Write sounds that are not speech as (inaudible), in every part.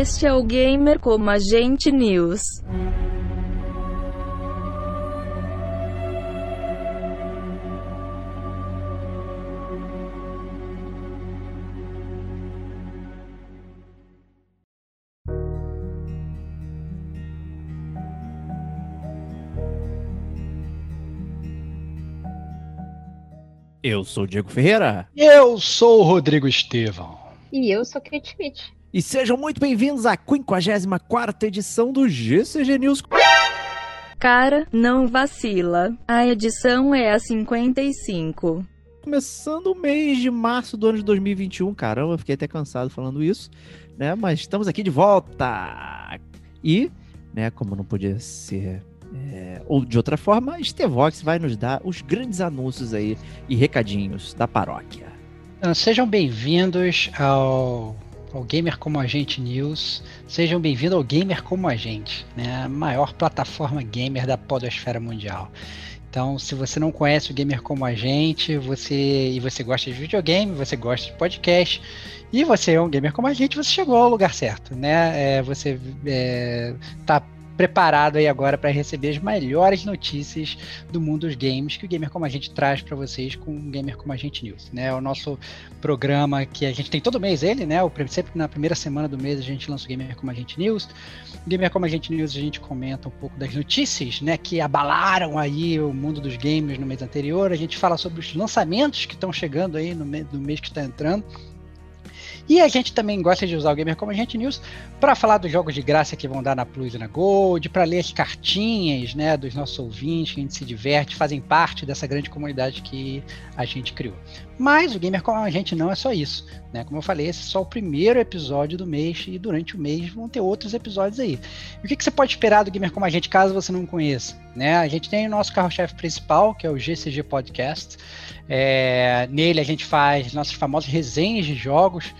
Este é o Gamer como Agente News. Eu sou o Diego Ferreira. Eu sou o Rodrigo Estevão. E eu sou Kate Schmidt. E sejam muito bem-vindos à 54 edição do GCG News. Cara, não vacila. A edição é a 55. Começando o mês de março do ano de 2021. Caramba, fiquei até cansado falando isso, né? Mas estamos aqui de volta. E, né, como não podia ser é, ou de outra forma, Estevox vai nos dar os grandes anúncios aí e recadinhos da paróquia. Então, sejam bem-vindos ao ao Gamer Como a Gente News. Sejam bem-vindos ao Gamer Como a Gente, né? a maior plataforma gamer da podosfera mundial. Então, se você não conhece o Gamer Como a Gente, você e você gosta de videogame, você gosta de podcast, e você é um gamer como a gente, você chegou ao lugar certo, né? É, você é, tá preparado aí agora para receber as melhores notícias do mundo dos games que o Gamer Como a Gente traz para vocês com o Gamer Como a Gente News, né? O nosso programa que a gente tem todo mês ele, né? O, sempre na primeira semana do mês a gente lança o Gamer Como a Gente News. O Gamer Como a Gente News a gente comenta um pouco das notícias, né, que abalaram aí o mundo dos games no mês anterior. A gente fala sobre os lançamentos que estão chegando aí no, mês, no mês que está entrando. E a gente também gosta de usar o Gamer como Agente News para falar dos jogos de graça que vão dar na Plus e na Gold, para ler as cartinhas né, dos nossos ouvintes, que a gente se diverte, fazem parte dessa grande comunidade que a gente criou. Mas o Gamer como a gente não é só isso. Né? Como eu falei, esse é só o primeiro episódio do mês e durante o mês vão ter outros episódios aí. E o que, que você pode esperar do Gamer como a gente caso você não conheça? Né? A gente tem o nosso carro-chefe principal, que é o GCG Podcast. É, nele a gente faz nossas famosas resenhas de jogos.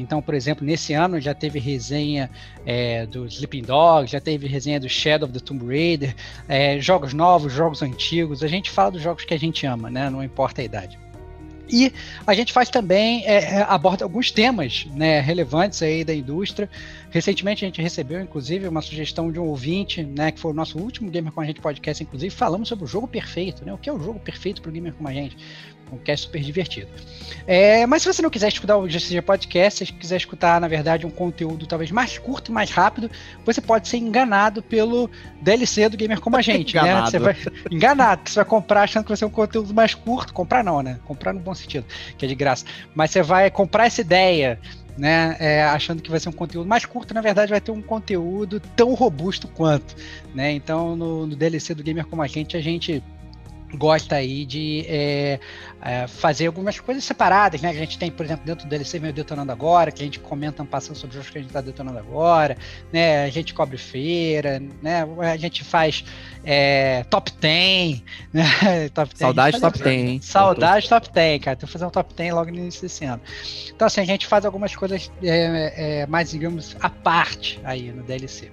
Então, por exemplo, nesse ano já teve resenha é, do Sleeping Dogs, já teve resenha do Shadow of the Tomb Raider, é, jogos novos, jogos antigos. A gente fala dos jogos que a gente ama, né? Não importa a idade. E a gente faz também, é, é aborda alguns temas né, relevantes aí da indústria. Recentemente a gente recebeu, inclusive, uma sugestão de um ouvinte, né, que foi o nosso último Gamer com a gente podcast, inclusive, falamos sobre o jogo perfeito, né? O que é o jogo perfeito para o Gamer com a gente? Um cast super divertido. É, mas se você não quiser escutar o GCG Podcast, se quiser escutar, na verdade, um conteúdo talvez mais curto, mais rápido, você pode ser enganado pelo DLC do Gamer Como a Gente, né? Você vai, enganado, que você vai comprar achando que vai ser um conteúdo mais curto. Comprar não, né? Comprar no bom sentido, que é de graça. Mas você vai comprar essa ideia né, é, achando que vai ser um conteúdo mais curto, na verdade vai ter um conteúdo tão robusto quanto, né? Então no, no DLC do Gamer como a gente, a gente gosta aí de é, é, fazer algumas coisas separadas, né? A gente tem, por exemplo, dentro do DLC vem o Detonando Agora, que a gente comenta passando sobre os jogos que a gente está detonando agora, né? A gente cobre feira, né? A gente faz é, top 10, (laughs) né? top 10 Saudade top 10, hein? Saudade top 10, cara. Que fazer um top 10 logo no início desse ano. Então, assim, a gente faz algumas coisas é, é, mais, digamos, à parte aí no DLC.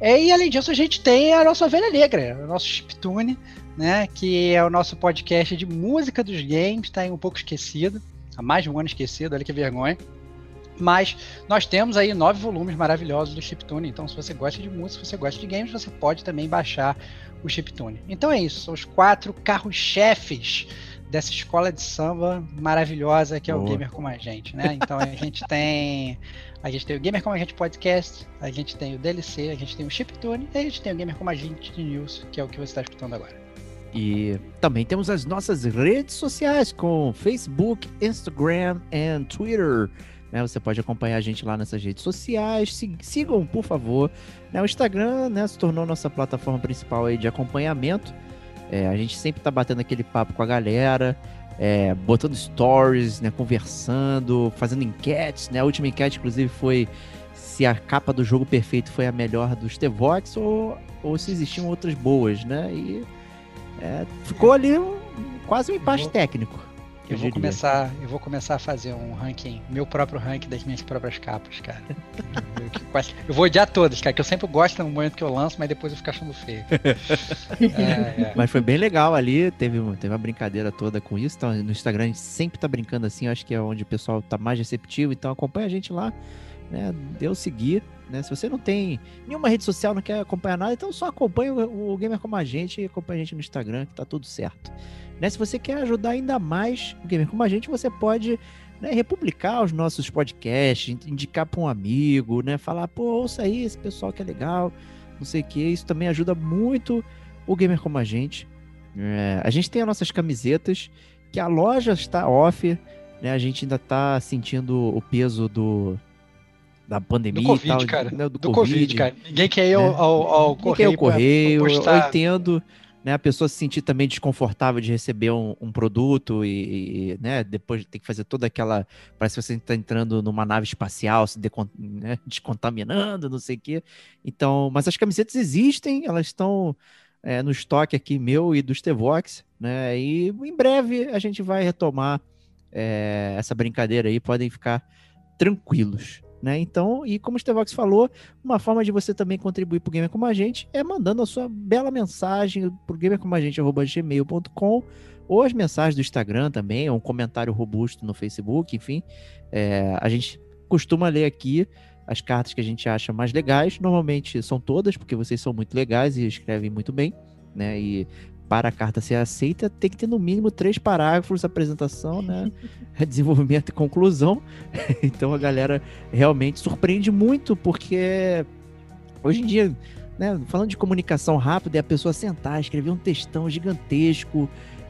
É, e além disso, a gente tem a nossa ovelha negra, o nosso chiptune, né? Que é o nosso podcast de música dos games, tá aí um pouco esquecido, há mais de um ano esquecido, olha que vergonha. Mas nós temos aí nove volumes maravilhosos do Chiptune. Então, se você gosta de música, se você gosta de games, você pode também baixar o Chiptune. Então é isso, são os quatro carros-chefes dessa escola de samba maravilhosa que é Boa. o Gamer Como a Gente, né? Então a gente (laughs) tem a gente tem o Gamer Como a Gente Podcast, a gente tem o DLC, a gente tem o Chiptune e a gente tem o Gamer Como a Gente News, que é o que você está escutando agora. E também temos as nossas redes sociais com Facebook, Instagram e Twitter. né? Você pode acompanhar a gente lá nessas redes sociais. Si- Sigam, por favor. né? O Instagram né, se tornou nossa plataforma principal aí de acompanhamento. É, a gente sempre tá batendo aquele papo com a galera, é, botando stories, né, conversando, fazendo enquetes. Né? A última enquete, inclusive, foi se a capa do jogo perfeito foi a melhor dos Tevox ou, ou se existiam outras boas, né? E é, ficou ali um- quase um empate vou- técnico. Eu vou começar, eu vou começar a fazer um ranking, meu próprio ranking das minhas próprias capas, cara. (laughs) Eu, vou odiar todas, cara, que eu sempre gosto no momento que eu lanço, mas depois eu fico achando feio. (laughs) É, é. Mas foi bem legal ali, teve, teve uma brincadeira toda com isso. Então, no Instagram a gente sempre tá brincando assim, eu acho que é onde o pessoal tá mais receptivo. Então acompanha a gente lá, né? O seguir. Né? Se você não tem nenhuma rede social, não quer acompanhar nada, então só acompanha o, o Gamer como a gente e acompanha a gente no Instagram, que tá tudo certo. Né? Se você quer ajudar ainda mais o Gamer como a gente, você pode né, republicar os nossos podcasts, in- indicar para um amigo, né? Falar, pô, ouça aí esse pessoal que é legal, não sei o que. Isso também ajuda muito o Gamer como a gente. É, a gente tem as nossas camisetas, que a loja está off, né? A gente ainda tá sentindo o peso do da pandemia Do Covid, tal, cara. né, do, Do Covid, cara. Ninguém quer ir ao, né? ao, ao Ninguém quer ir ao correio. pra- correio, pra eu entendo, né, a pessoa se sentir também desconfortável de receber um, um produto e, e, né, depois tem que fazer toda aquela, parece que você está entrando numa nave espacial, se né, (laughs) descontaminando, não sei o quê. Então, mas as camisetas existem, elas estão é, no estoque aqui meu e dos Tevox, né, e em breve a gente vai retomar é, essa brincadeira aí, podem ficar tranquilos. Né? Então, e como o Stevox falou, uma forma de você também contribuir para o Gamer Como a Gente é mandando a sua bela mensagem para o gamercomagente.gmail.com ou as mensagens do Instagram também, ou um comentário robusto no Facebook, enfim. É, a gente costuma ler aqui as cartas que a gente acha mais legais. Normalmente são todas, porque vocês são muito legais e escrevem muito bem, né? E para a carta ser aceita, tem que ter no mínimo três parágrafos, apresentação, né? (laughs) desenvolvimento e conclusão. (laughs) então a galera realmente surpreende muito, porque hoje em dia, né, falando de comunicação rápida, é a pessoa sentar, escrever um textão gigantesco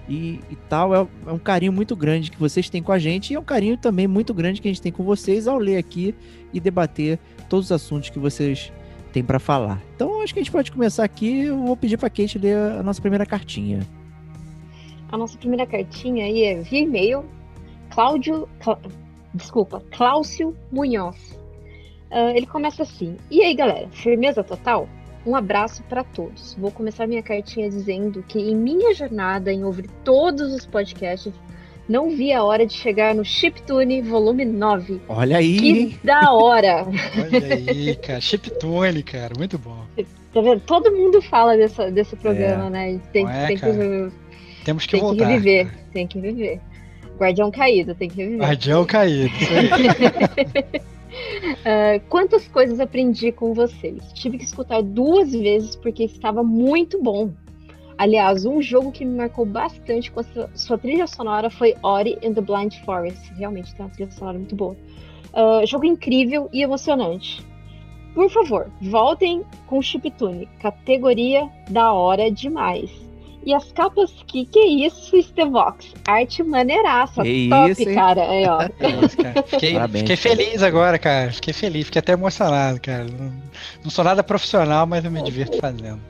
e, e tal, é, é um carinho muito grande que vocês têm com a gente e é um carinho também muito grande que a gente tem com vocês ao ler aqui e debater todos os assuntos que vocês têm para falar. Então acho que a gente pode começar aqui. Eu vou pedir para Kate ler a nossa primeira cartinha. A nossa primeira cartinha aí é via e-mail, Cláudio, Clá- desculpa, Cláudio Munhoz. Ah, ele começa assim: E aí, galera, firmeza total? Um abraço para todos. Vou começar minha cartinha dizendo que em minha jornada em ouvir todos os podcasts, não vi a hora de chegar no Chiptune volume 9. Olha aí, Que da hora! Olha aí, cara. Chiptune, cara. Muito bom. Tá vendo? Todo mundo fala dessa, desse programa, né? A gente Tem, é, tem, cara? que, Temos que tem que voltar. reviver. Tem que reviver. Guardião caído, tem que reviver. Guardião caído. Isso aí. (laughs) Ah, quantas coisas aprendi com vocês? Tive que escutar duas vezes porque estava muito bom. Aliás, um jogo que me marcou bastante com a sua, sua trilha sonora foi Ori and the Blind Forest. Realmente tem uma trilha sonora muito boa. Ah, jogo incrível e emocionante. Por favor, voltem com o Chiptune. Categoria da hora demais. E as capas, que que é isso, Stevox? Arte maneiraça. Que top, isso, cara. Aí, ó. (laughs) É isso, cara. Fiquei, Parabéns, fiquei cara. feliz agora, cara. Fiquei feliz, fiquei até emocionado, cara. Não, não sou nada profissional, mas eu me divirto fazendo.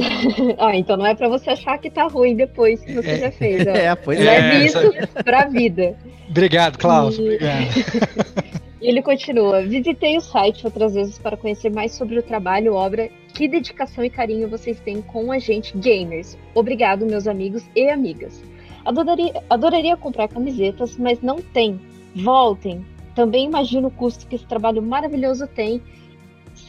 (laughs) Ah, então não é pra você achar que tá ruim depois que você É. já fez. Ó. (laughs) É, pois é. Leve É, isso pra vida. Obrigado, Klaus. E- Obrigado. (laughs) E ele continua: Visitei o site outras vezes para conhecer mais sobre o trabalho, obra, que dedicação e carinho vocês têm com a gente, gamers. Obrigado, meus amigos e amigas. Adoraria, adoraria comprar camisetas, mas não tem. Voltem. Também imagino o custo que esse trabalho maravilhoso tem.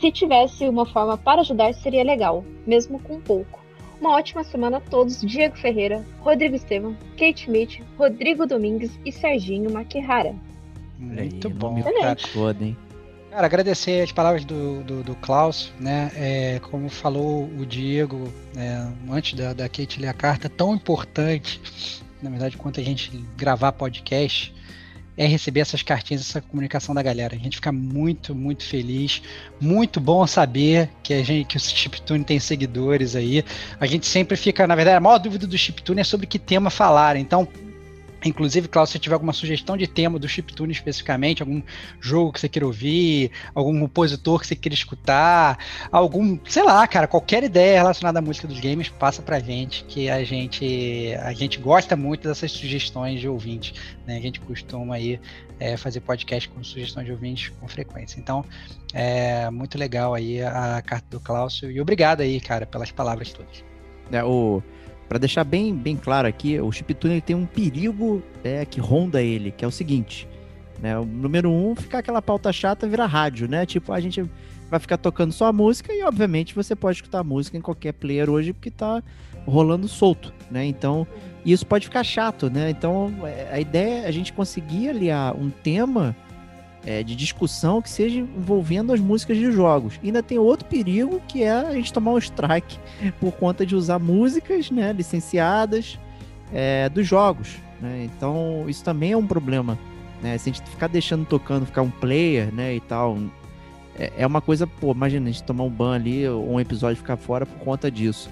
Se tivesse uma forma para ajudar, seria legal, mesmo com pouco. Uma ótima semana a todos. Diego Ferreira, Rodrigo Estevam, Kate Schmidt, Rodrigo Domingues e Serginho Maquihara. Muito Aí, bom. Cara. todo, hein? Cara, agradecer as palavras do, do, do Klaus, né? É, como falou o Diego é, antes da, da Kate ler a carta, tão importante, na verdade, quanto a gente gravar podcast, é receber essas cartinhas, essa comunicação da galera. A gente fica muito, muito feliz. Muito bom saber que a gente, que o Chiptune tem seguidores aí. A gente sempre fica, na verdade, a maior dúvida do Chiptune é sobre que tema falar. Então, Inclusive, Klaus, se tiver alguma sugestão de tema do Chiptune especificamente, algum jogo que você queira ouvir, algum compositor que você queira escutar, algum, sei lá, cara, qualquer ideia relacionada à música dos games, passa pra gente, que a gente a gente gosta muito dessas sugestões de ouvintes, né? A gente costuma aí é, fazer podcast com sugestões de ouvintes com frequência. Então, é muito legal aí a carta do Klaus e obrigado aí, cara, pelas palavras todas. É, o... Para deixar bem, bem claro aqui, o chiptune ele tem um perigo é, que ronda ele, que é o seguinte, né? O número um, ficar aquela pauta chata virar rádio, né? Tipo, a gente vai ficar tocando só a música e, obviamente, você pode escutar a música em qualquer player hoje porque tá rolando solto, né? Então, isso pode ficar chato, né? Então, é, a ideia é a gente conseguir aliar um tema é, de discussão que seja envolvendo as músicas de jogos. E ainda tem outro perigo que é a gente tomar um strike por conta de usar músicas né, licenciadas é, dos jogos. Né? Então isso também é um problema. Né? Se a gente ficar deixando tocando, ficar um player né, e tal, é, é uma coisa, pô, imagina a gente tomar um ban ali, ou um episódio ficar fora por conta disso.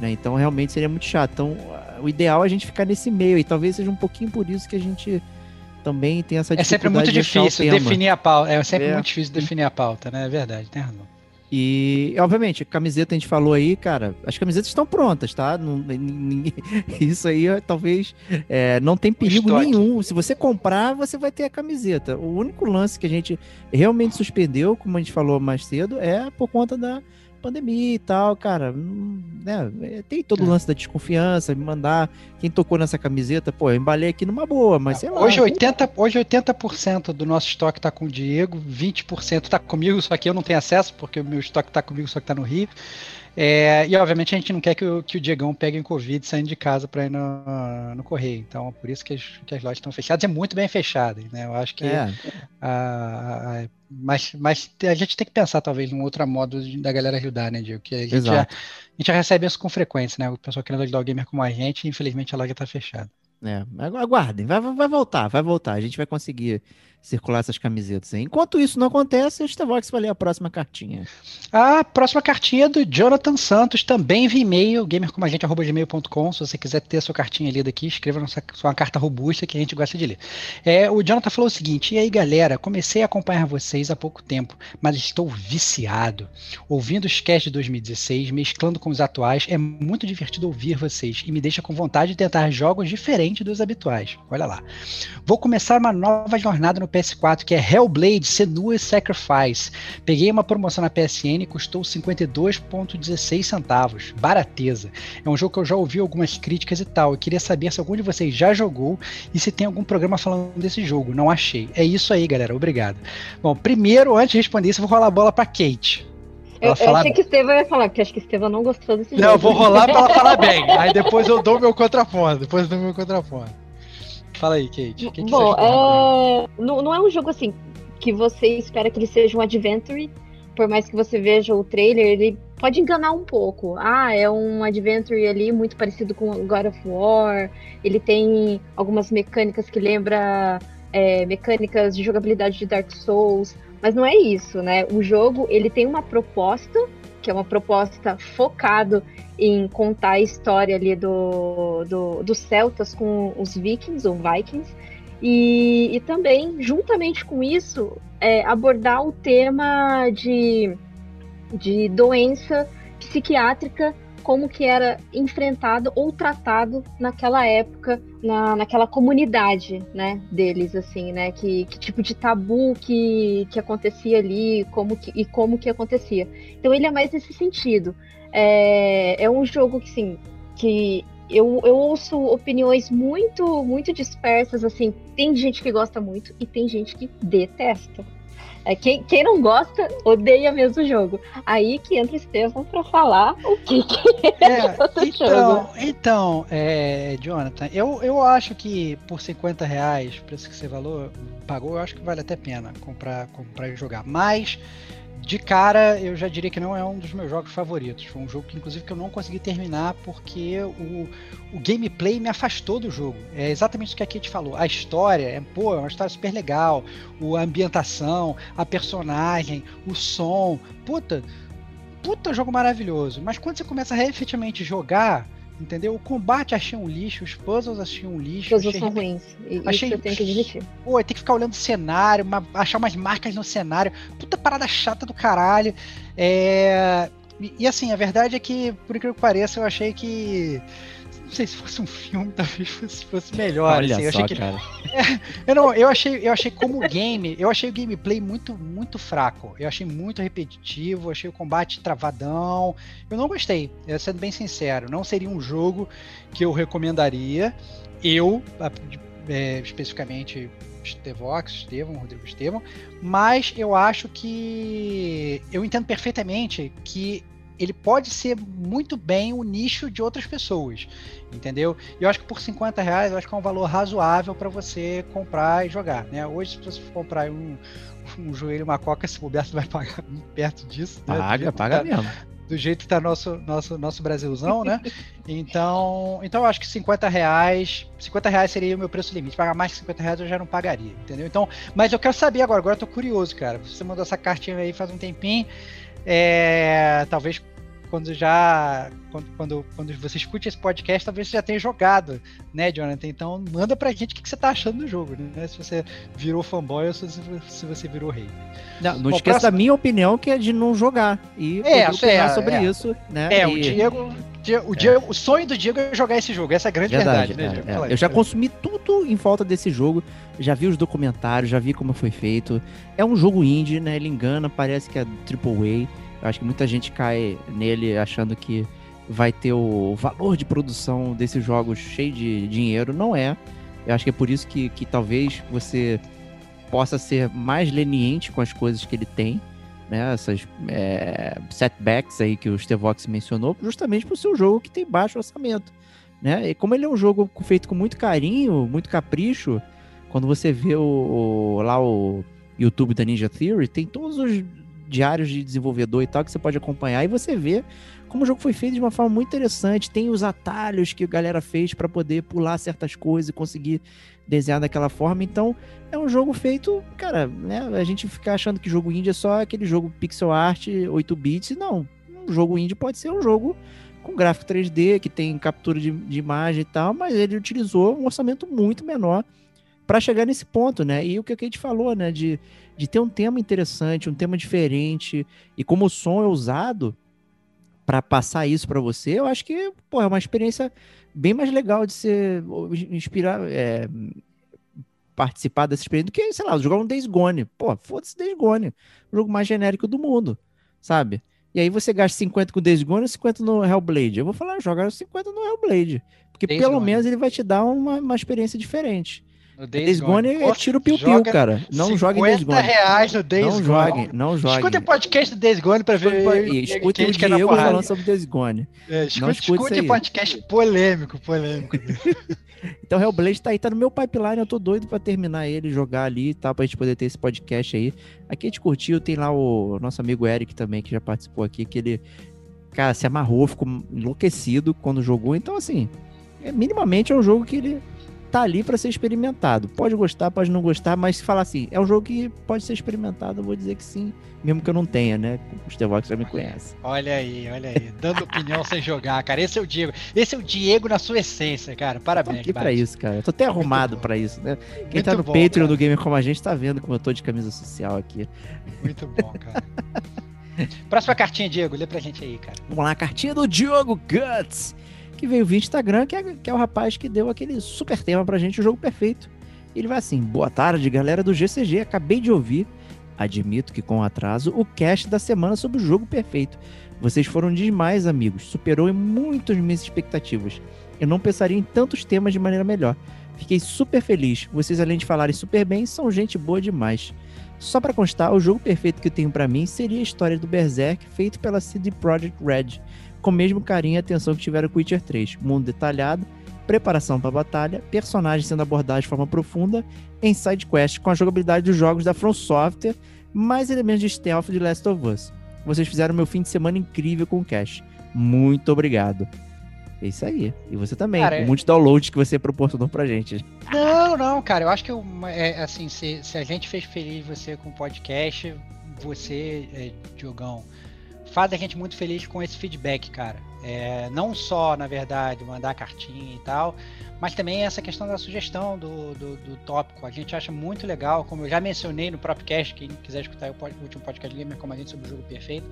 Né? Então realmente seria muito chato. Então o ideal é a gente ficar nesse meio e talvez seja um pouquinho por isso que a gente também tem essa É sempre muito dificuldade de difícil definir a pauta. É sempre É. muito difícil definir a pauta, né? É verdade, tem razão. E, obviamente, a camiseta a gente falou aí, cara, as camisetas estão prontas, tá? Não- ninguém- (laughs) isso aí talvez é, não tem perigo estoque. nenhum. Se você comprar, você vai ter a camiseta. O único lance que a gente realmente suspendeu, como a gente falou mais cedo, é por conta da pandemia e tal, cara. né, tem todo o É. lance da desconfiança, me mandar quem tocou nessa camiseta, pô, eu embalei aqui numa boa, mas sei lá. Hoje 80%, hoje 80% do nosso estoque tá com o Diego, 20% tá comigo, só que eu não tenho acesso, porque o meu estoque tá comigo, só que tá no Rio. É, e obviamente a gente não quer que o, que o Diegão pegue em Covid saindo de casa para ir no, no correio. Então é por isso que as, que as lojas estão fechadas e é muito bem fechadas, né? Eu acho que É, a- a- mas, mas a gente tem que pensar talvez num outro modo da galera ajudar, né, Diego? Que a gente, já, exato. a gente já recebe isso com frequência, né? O pessoal querendo ajudar o gamer como a gente, infelizmente a loja tá fechada. É, agu- aguardem, vai, vai voltar, vai voltar. A gente vai conseguir circular essas camisetas aí. Enquanto isso não acontece, a Starvox vai ler a próxima cartinha. A próxima cartinha é do Jonathan Santos, também via e-mail, gamercomagente.gmail.com. Se você quiser ter a sua cartinha lida aqui, escreva nossa, sua carta robusta que a gente gosta de ler. É, o Jonathan falou o seguinte: E aí, galera, comecei a acompanhar vocês há pouco tempo, mas estou viciado. Ouvindo os casts de 2016, mesclando com os atuais, é muito divertido ouvir vocês e me deixa com vontade de tentar jogos diferentes dos habituais. Olha lá. Vou começar uma nova jornada no PS4 que é Hellblade Senua's Sacrifice. Peguei uma promoção na PSN e custou 52,16 centavos. Barateza. É um jogo que eu já ouvi algumas críticas e tal. Eu queria saber se algum de vocês já jogou e se tem algum programa falando desse jogo. Não achei. É isso aí, galera. Obrigado. Bom, primeiro, antes de responder isso, eu vou rolar a bola pra Kate. Eu, eu achei que o Estevão ia falar, porque acho que o Estevão não gostou desse Não, eu jogo. vou rolar pra ela falar bem. (laughs) Aí depois eu dou meu contraponto. Depois eu dou meu contraponto. Fala aí, Kate. O que, que Bom, você achou? é... não, não é um jogo assim que você espera que ele seja um adventure, por mais que você veja o trailer, ele pode enganar um pouco. Ah, é um adventure ali muito parecido com God of War. Ele tem algumas mecânicas que lembra é, mecânicas de jogabilidade de Dark Souls, mas não é isso, né? O jogo ele tem uma proposta que é uma proposta focado em contar a história ali do, do, dos celtas com os vikings ou vikings. E, e também juntamente com isso é, abordar o tema de, de doença psiquiátrica como que era enfrentado ou tratado naquela época na, naquela comunidade né deles assim né que, que tipo de tabu que, que acontecia ali como que, e como que acontecia. Então ele é mais nesse sentido. É, é um jogo que sim que eu, eu ouço opiniões muito muito dispersas assim tem gente que gosta muito e tem gente que detesta É, quem, quem não gosta, odeia mesmo o jogo. Aí que entra o Estevão pra falar o que, que é, É, (laughs) outro então, jogo. então é, Jonathan, eu, eu acho que por 50 reais, preço que você valor, pagou, eu acho que vale até a pena comprar, comprar e jogar. Mas, de cara, eu já diria que não é um dos meus jogos favoritos. Foi um jogo que, inclusive, que eu não consegui terminar porque o, o gameplay me afastou do jogo. É exatamente isso que a Kate falou. A história é, pô, é uma história super legal. O, a ambientação, a personagem, o som. Puta, puta jogo maravilhoso. Mas quando você começa a efetivamente jogar, entendeu? O combate achei um lixo, os puzzles achei um lixo. Todos achei são ruins. E achei- Isso eu tenho que admitir. Pô, tem que ficar olhando o cenário, uma- achar umas marcas no cenário. Puta parada chata do caralho. É, E, e assim, a verdade é que, por incrível que pareça, eu achei que. Não sei se fosse um filme, (laughs) talvez fosse, fosse melhor. Olha assim. eu, só, achei que, cara. (laughs) eu, não, eu achei, eu achei como game, eu achei o gameplay muito, muito fraco. Eu achei muito repetitivo, achei o combate travadão. Eu não gostei, eu sendo bem sincero. Não seria um jogo que eu recomendaria. Eu, é, especificamente Estevox, Estevão, Rodrigo Estevão, mas eu acho que eu entendo perfeitamente que ele pode ser muito bem o nicho de outras pessoas, entendeu? E eu acho que por 50 reais eu acho que é um valor razoável para você comprar e jogar, né? Hoje se você for comprar um, um joelho, uma coca, se bobear, você vai pagar (laughs) perto disso, né? Paga, paga tá- mesmo. do jeito que tá nosso, nosso, nosso Brasilzão, né? (laughs) Então, então eu acho que 50 reais, 50 reais seria o meu preço limite. Pagar mais que 50 reais eu já não pagaria, entendeu? Então, mas eu quero saber agora, agora eu tô curioso, cara. Você mandou essa cartinha aí faz um tempinho. É, talvez quando já. Quando, quando, quando você escute esse podcast, talvez você já tenha jogado, né, Jonathan? Então manda pra gente o que, que você tá achando do jogo, né? Se você virou fanboy ou se, se você virou rei. Não, não Bom, esqueça próximo- da minha opinião, que é de não jogar. E É, opinar é, sobre é. isso, né? É, o E- Diego. O, Diego o sonho do Diego é jogar esse jogo. Essa é a grande verdade, Verdade, né, é, é. Eu já consumi tudo em volta desse jogo, já vi os documentários, já vi como foi feito. É um jogo indie, né? Ele engana, parece que é AAA. Eu acho que muita gente cai nele achando que vai ter o valor de produção desses jogos cheio de dinheiro. Não é. Eu acho que é por isso que, que talvez você possa ser mais leniente com as coisas que ele tem. Né, essas é, setbacks aí que o Stevox mencionou, justamente por ser um jogo que tem baixo orçamento né? E como ele é um jogo feito com muito carinho, muito capricho, quando você vê o, o- lá o YouTube da Ninja Theory, tem todos os diários de desenvolvedor e tal que você pode acompanhar e você vê como o jogo foi feito de uma forma muito interessante. Tem os atalhos que a galera fez para poder pular certas coisas e conseguir desenhar daquela forma. Então, é um jogo feito, cara, né? A gente fica achando que jogo indie é só aquele jogo pixel art 8 bits. Não, um jogo indie pode ser um jogo com gráfico 3D, que tem captura de, de imagem e tal, mas ele utilizou um orçamento muito menor para chegar nesse ponto, né? E o que a Kate falou, né? De, de ter um tema interessante, um tema diferente, e como o som é usado para passar isso para você, eu acho que pô, é uma experiência bem mais legal de ser inspirar, é, participar dessa experiência do que, sei lá, jogar um Days Gone. Pô, foda-se Days Gone, o jogo mais genérico do mundo, sabe? E aí você gasta 50 com Days Gone e 50 no Hellblade. Eu vou falar, joga 50 no Hellblade. Porque Days pelo Gone. menos ele vai te dar uma, uma experiência diferente. No Days, Gone, é tiro piu-piu, cara. Não joguem Days 50 Gone. reais no Days Não Gone. joguem, não joguem. Escuta o podcast do Days Gone pra ver. E escutem o é Diego falando sobre Days Gone. É, Não escute, escute podcast polêmico, polêmico. (laughs) Então Hellblade tá aí, tá no meu pipeline, eu tô doido pra terminar ele, jogar ali e tal, pra gente poder ter esse podcast aí. Aqui a gente curtiu, tem lá o nosso amigo Eric também, que já participou aqui, que ele, cara, se amarrou, ficou enlouquecido quando jogou. Então, assim, é, minimamente é um jogo que ele tá ali pra ser experimentado. Pode gostar, pode não gostar, mas se falar assim, é um jogo que pode ser experimentado, eu vou dizer que sim, mesmo que eu não tenha, né? O Stevox já me conhece. Olha aí, olha aí. Dando opinião sem jogar, cara. Esse é o Diego. Esse é o Diego na sua essência, cara. Parabéns, Bart. isso, cara. Eu tô até arrumado pra isso, né? Quem Muito tá no bom, Patreon cara. do Gamer Como a Gente tá vendo como eu tô de camisa social aqui. Muito bom, cara. (laughs) Próxima cartinha, Diego. Lê pra gente aí, cara. Vamos lá, cartinha do Diogo Guts, que veio via Instagram, que é, que é o rapaz que deu aquele super tema pra gente, o jogo perfeito. Ele vai assim: boa tarde, galera do GCG. Acabei de ouvir, admito que com atraso, o cast da semana sobre o jogo perfeito. Vocês foram demais, amigos. Superou em muitas minhas expectativas. Eu não pensaria em tantos temas de maneira melhor. Fiquei super feliz. Vocês, além de falarem super bem, são gente boa demais. Só para constar, o jogo perfeito que eu tenho para mim seria a história do Berserk, feito pela CD Projekt Red, com o mesmo carinho e atenção que tiveram com Witcher 3. Mundo detalhado, preparação para batalha, personagens sendo abordados de forma profunda em side quest com a jogabilidade dos jogos da From Software, mais elementos de stealth de Last of Us. Vocês fizeram meu fim de semana incrível com o Cash. Muito obrigado. É isso aí. E você também, Cara, com é- muitos downloads que você proporcionou pra gente. Não, não, cara. Eu acho que eu- é, assim, se, se a gente fez feliz você com o podcast, você, é, Diogão, faz a gente muito feliz com esse feedback, cara. É, não só, na verdade, mandar cartinha e tal, mas também essa questão da sugestão do, do, do tópico. A gente acha muito legal, como eu já mencionei no próprio cast, quem quiser escutar o, último podcast Gamer como a gente sobre o jogo perfeito,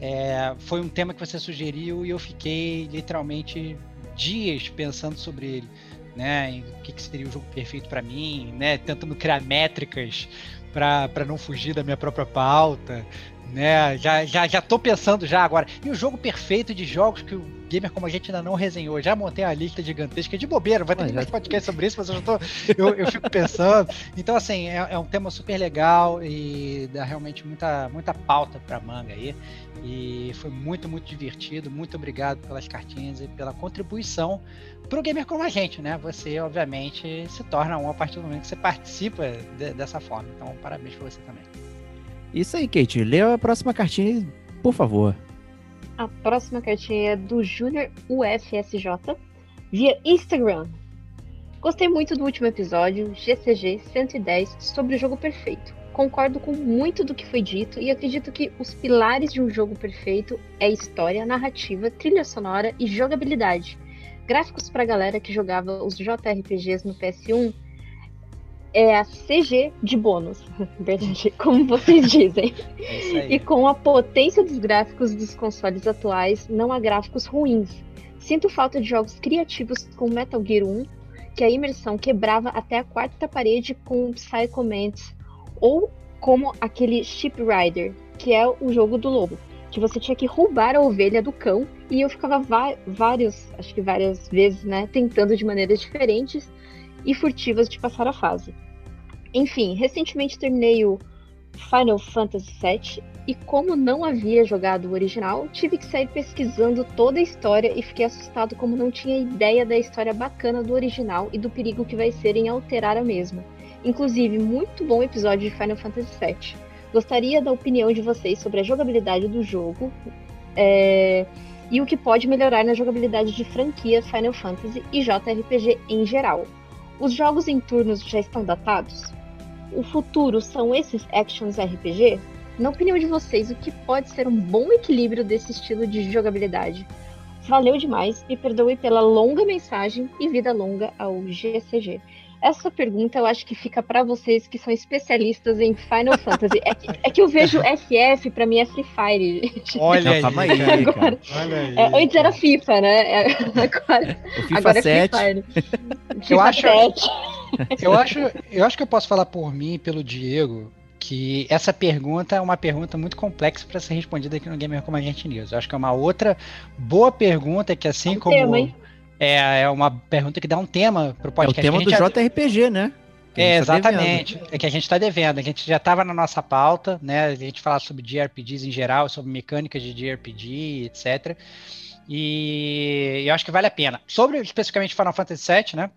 é, foi um tema que você sugeriu e eu fiquei literalmente dias pensando sobre ele né? o que, que seria o jogo perfeito para mim, né? Tentando criar métricas para não fugir da minha própria pauta, né? Já, já, já tô pensando já agora. E o jogo perfeito de jogos que o Gamer como a gente ainda não resenhou. Já montei uma lista gigantesca de bobeira, vai ter Ah, mais podcast sobre isso, mas eu já tô. Eu, eu fico pensando. Então, assim, é, é um tema super legal e dá realmente muita, muita pauta pra manga aí. E foi muito, muito divertido. Muito obrigado pelas cartinhas e pela contribuição pro gamer como a gente, né? Você, obviamente, se torna um a partir do momento que você participa de- dessa forma. Então, parabéns pra você também. Isso aí, Kate. Lê a próxima cartinha, por favor. A próxima cartinha é do Júnior UFSJ via Instagram. Gostei muito do último episódio, GCG 110, sobre o jogo perfeito. Concordo com muito do que foi dito e acredito que os pilares de um jogo perfeito é história, narrativa, trilha sonora e jogabilidade. Gráficos pra galera que jogava os JRPGs no PS1 é a CG de bônus, (laughs) verdade, como vocês dizem. É E com a potência dos gráficos dos consoles atuais, não há gráficos ruins. Sinto falta de jogos criativos como Metal Gear 1, que a imersão quebrava até a quarta parede com Psycho Mantis, ou como aquele Ship Rider, que é o jogo do lobo, que você tinha que roubar a ovelha do cão e eu ficava va- vários, acho que várias vezes, né, tentando de maneiras diferentes e furtivas de passar a fase. Enfim, recentemente terminei o Final Fantasy VII e como não havia jogado o original, tive que sair pesquisando toda a história e fiquei assustado como não tinha ideia da história bacana do original e do perigo que vai ser em alterar a mesma. Inclusive, muito bom episódio de Final Fantasy VII. Gostaria da opinião de vocês sobre a jogabilidade do jogo é, e o que pode melhorar na jogabilidade de franquia Final Fantasy e JRPG em geral. Os jogos em turnos já estão datados? O futuro são esses actions RPG? Na opinião de vocês, o que pode ser um bom equilíbrio desse estilo de jogabilidade? Valeu demais, me perdoe pela longa mensagem e vida longa ao GCG. Essa pergunta eu acho que fica para vocês que são especialistas em Final Fantasy. É que, é que eu vejo FF, pra mim é Free Fire. gente. Olha Não, aí, calma aí, cara. cara. Agora, Olha aí. é, antes era FIFA, né? É, agora O FIFA agora é 7. Free Fire. FIFA acho- 7. Eu acho, eu acho que eu posso falar por mim e pelo Diego que essa pergunta é uma pergunta muito complexa para ser respondida aqui no Gamer Como a Gente News. Eu acho que é uma outra boa pergunta que assim É um como tema, hein? é, é uma pergunta que dá um tema pro É o podcast. tema que do a gente já- JRPG, né? É, gente tá exatamente. É que a gente está devendo. A gente já estava na nossa pauta, né? A gente falar sobre JRPGs em geral, sobre mecânicas de JRPG, etc. E eu acho que vale a pena. Sobre especificamente Final Fantasy VII, né?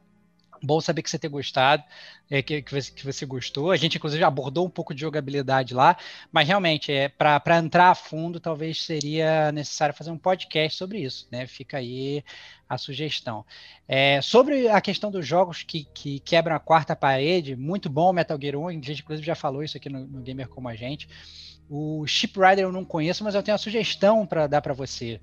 Bom saber que você ter gostado, é, que, que, você, que você gostou. A gente, inclusive, abordou um pouco de jogabilidade lá, mas realmente, é, para entrar a fundo, talvez seria necessário fazer um podcast sobre isso, né? Fica aí a sugestão. É, sobre a questão dos jogos que, que quebram a quarta parede, muito bom Metal Gear 1, a gente inclusive já falou isso aqui no, no Gamer Como a Gente. O Ship Rider eu não conheço, mas eu tenho uma sugestão para dar para você.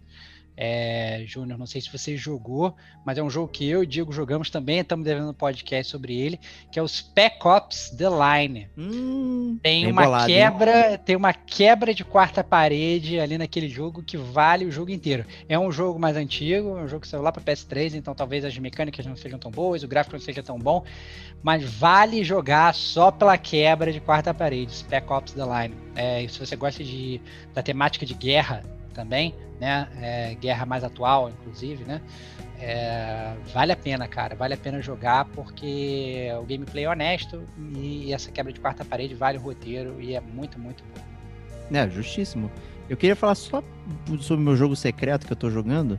É, Júnior, não sei se você jogou, mas é um jogo que eu e o Diego jogamos também, estamos devendo um podcast sobre ele, que é o Spec Ops The Line. Hum, Tem uma bolado, hein? quebra, tem uma quebra de quarta parede ali naquele jogo que vale o jogo inteiro. É um jogo mais antigo, é um jogo que saiu lá para PS3, então talvez as mecânicas não sejam tão boas, o gráfico não seja tão bom, mas vale jogar só pela quebra de quarta parede, Spec Ops The Line. É, se você gosta de, da temática de guerra também, né, é, guerra mais atual, inclusive, né, é, vale a pena, cara. Vale a pena jogar porque o gameplay é honesto e essa quebra de quarta parede vale o roteiro e é muito, muito bom. É, justíssimo. Eu queria falar só sobre o meu jogo secreto que eu tô jogando.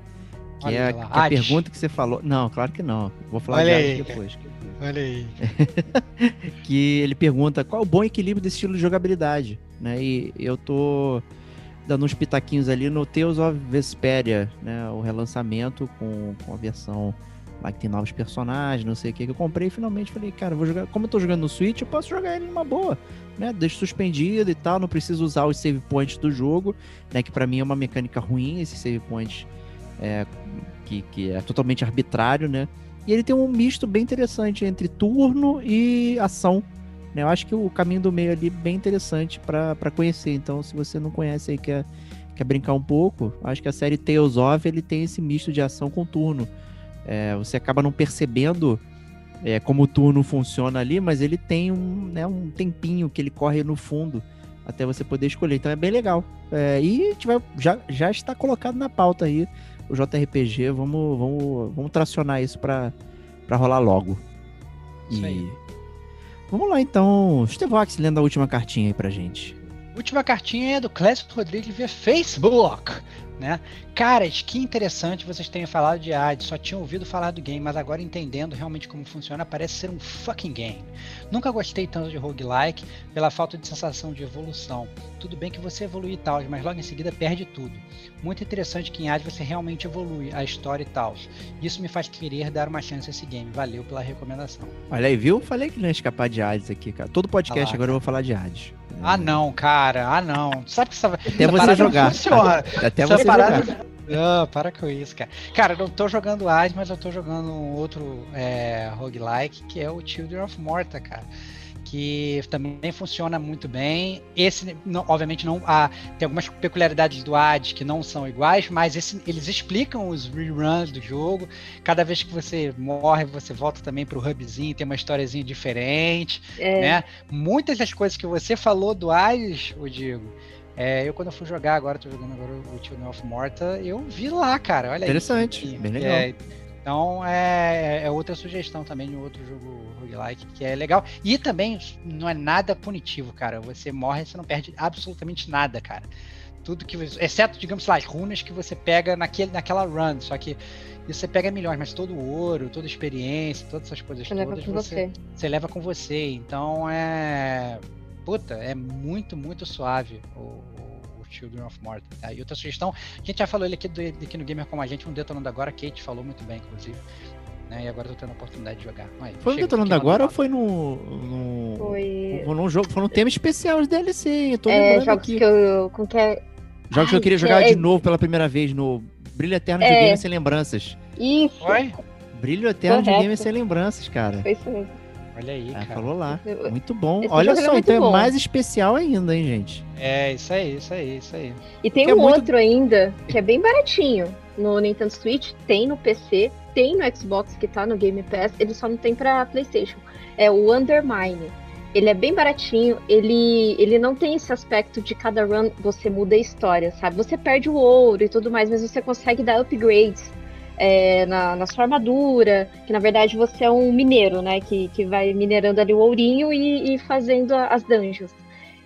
Que Olha é lá. que a Hades. pergunta que você falou. Não, claro que não. Vou falar Olha de depois. Olha aí. (laughs) que ele pergunta qual é o bom equilíbrio desse estilo de jogabilidade, né? E eu tô dando uns pitaquinhos ali no Tales of Vesperia, né? O relançamento com, com a versão lá que tem novos personagens, não sei o que, que eu comprei e finalmente falei, cara, vou jogar. Como eu tô jogando no Switch, eu posso jogar ele numa boa, né? Deixo suspendido e tal, não preciso usar os save points do jogo, né? Que pra mim é uma mecânica ruim, esse save points é, que, que é totalmente arbitrário, né? E ele tem um misto bem interessante entre turno e ação. Né? Eu acho que o caminho do meio ali é bem interessante para conhecer. Então, se você não conhece e quer, quer brincar um pouco, acho que a série Tales of ele tem esse misto de ação com turno. É, você acaba não percebendo é, como o turno funciona ali, mas ele tem um, né, um tempinho que ele corre no fundo até você poder escolher. Então é bem legal. É, e tiver, já, já está colocado na pauta aí o JRPG. Vamos, vamos, vamos tracionar isso para rolar logo. Isso E aí. Vamos lá então, Stevox lendo a última cartinha aí pra gente. Última cartinha é do Clécio Rodrigues via Facebook, né? Caras, que interessante vocês tenham falado de Hades, só tinham ouvido falar do game, mas agora entendendo realmente como funciona, parece ser um fucking game. Nunca gostei tanto de roguelike pela falta de sensação de evolução. Tudo bem que você evolui e tal, mas logo em seguida perde tudo. Muito interessante que em Hades você realmente evolui a história e tal. Isso me faz querer dar uma chance a esse game. Valeu pela recomendação. Olha aí, viu? Falei que não ia escapar de Hades aqui, cara. Todo podcast Ah lá, agora eu vou falar de Hades. Ah não, cara, ah não. Sabe que essa, Até essa você jogar. funciona. Até Essa você parada- jogar. Não, para com isso, cara. Cara, eu não tô jogando Hades, mas eu tô jogando um outro é, roguelike, que é o Children of Morta, cara. Que também funciona muito bem. Esse, não- obviamente, não há, tem algumas peculiaridades do Hades que não são iguais, mas esse- eles explicam os reruns do jogo. Cada vez que você morre, você volta também pro hubzinho, tem uma historiazinha diferente É, né? Muitas das coisas que você falou do Ares, o Diego, é, eu quando eu fui jogar agora, tô jogando agora o Children of Morta, eu vi lá, cara, olha aí. Interessante, Que- bem legal. é- então é, é outra sugestão também de um outro jogo roguelike que é legal. E também não é nada punitivo, cara. Você morre e você não perde absolutamente nada, cara. Tudo que você, exceto, digamos sei lá, as runas que você pega naquele, naquela run, só que isso você pega milhões, mas todo o ouro, toda a experiência, todas essas coisas você todas com você. você leva com você. Então é. Puta, é muito, muito suave o Children of Morta. Tá? E outra sugestão, a gente já falou ele aqui, do, aqui no Gamer Como a Gente, um detonando agora, a Kate falou muito bem, inclusive. Né? E agora eu tô tendo a oportunidade de jogar. Aí, Foi no Detonando agora ou foi no. no... Foi. Foi num jogo, foi num tema especial de DLC, hein? Eu tô É, jogos aqui. que eu. Com que é... Jogos que eu Ai, queria que jogar é- de novo pela primeira vez no Brilho Eterno de É. Games Sem Lembranças. Isso, bala. Oi? Brilho Eterno de Correto. Games Sem Lembranças, cara. foi isso mesmo. Olha aí, Ah, cara. falou lá. Eu- Muito bom. Esse Olha é só, muito então bom. é mais especial ainda, hein, gente? É, isso aí, isso aí, isso aí. E tem Que é um muito- outro ainda, que é bem baratinho. No Nintendo Switch, tem no PC, tem no Xbox que tá no Game Pass, ele só não tem pra Playstation. É o Undermine. Ele é bem baratinho, ele, ele não tem esse aspecto de cada run você muda a história, sabe? Você perde o ouro e tudo mais, mas você consegue dar upgrades é, na, na sua armadura, que na verdade você é um mineiro, né? Que, que vai minerando ali o ourinho e, e fazendo as dungeons.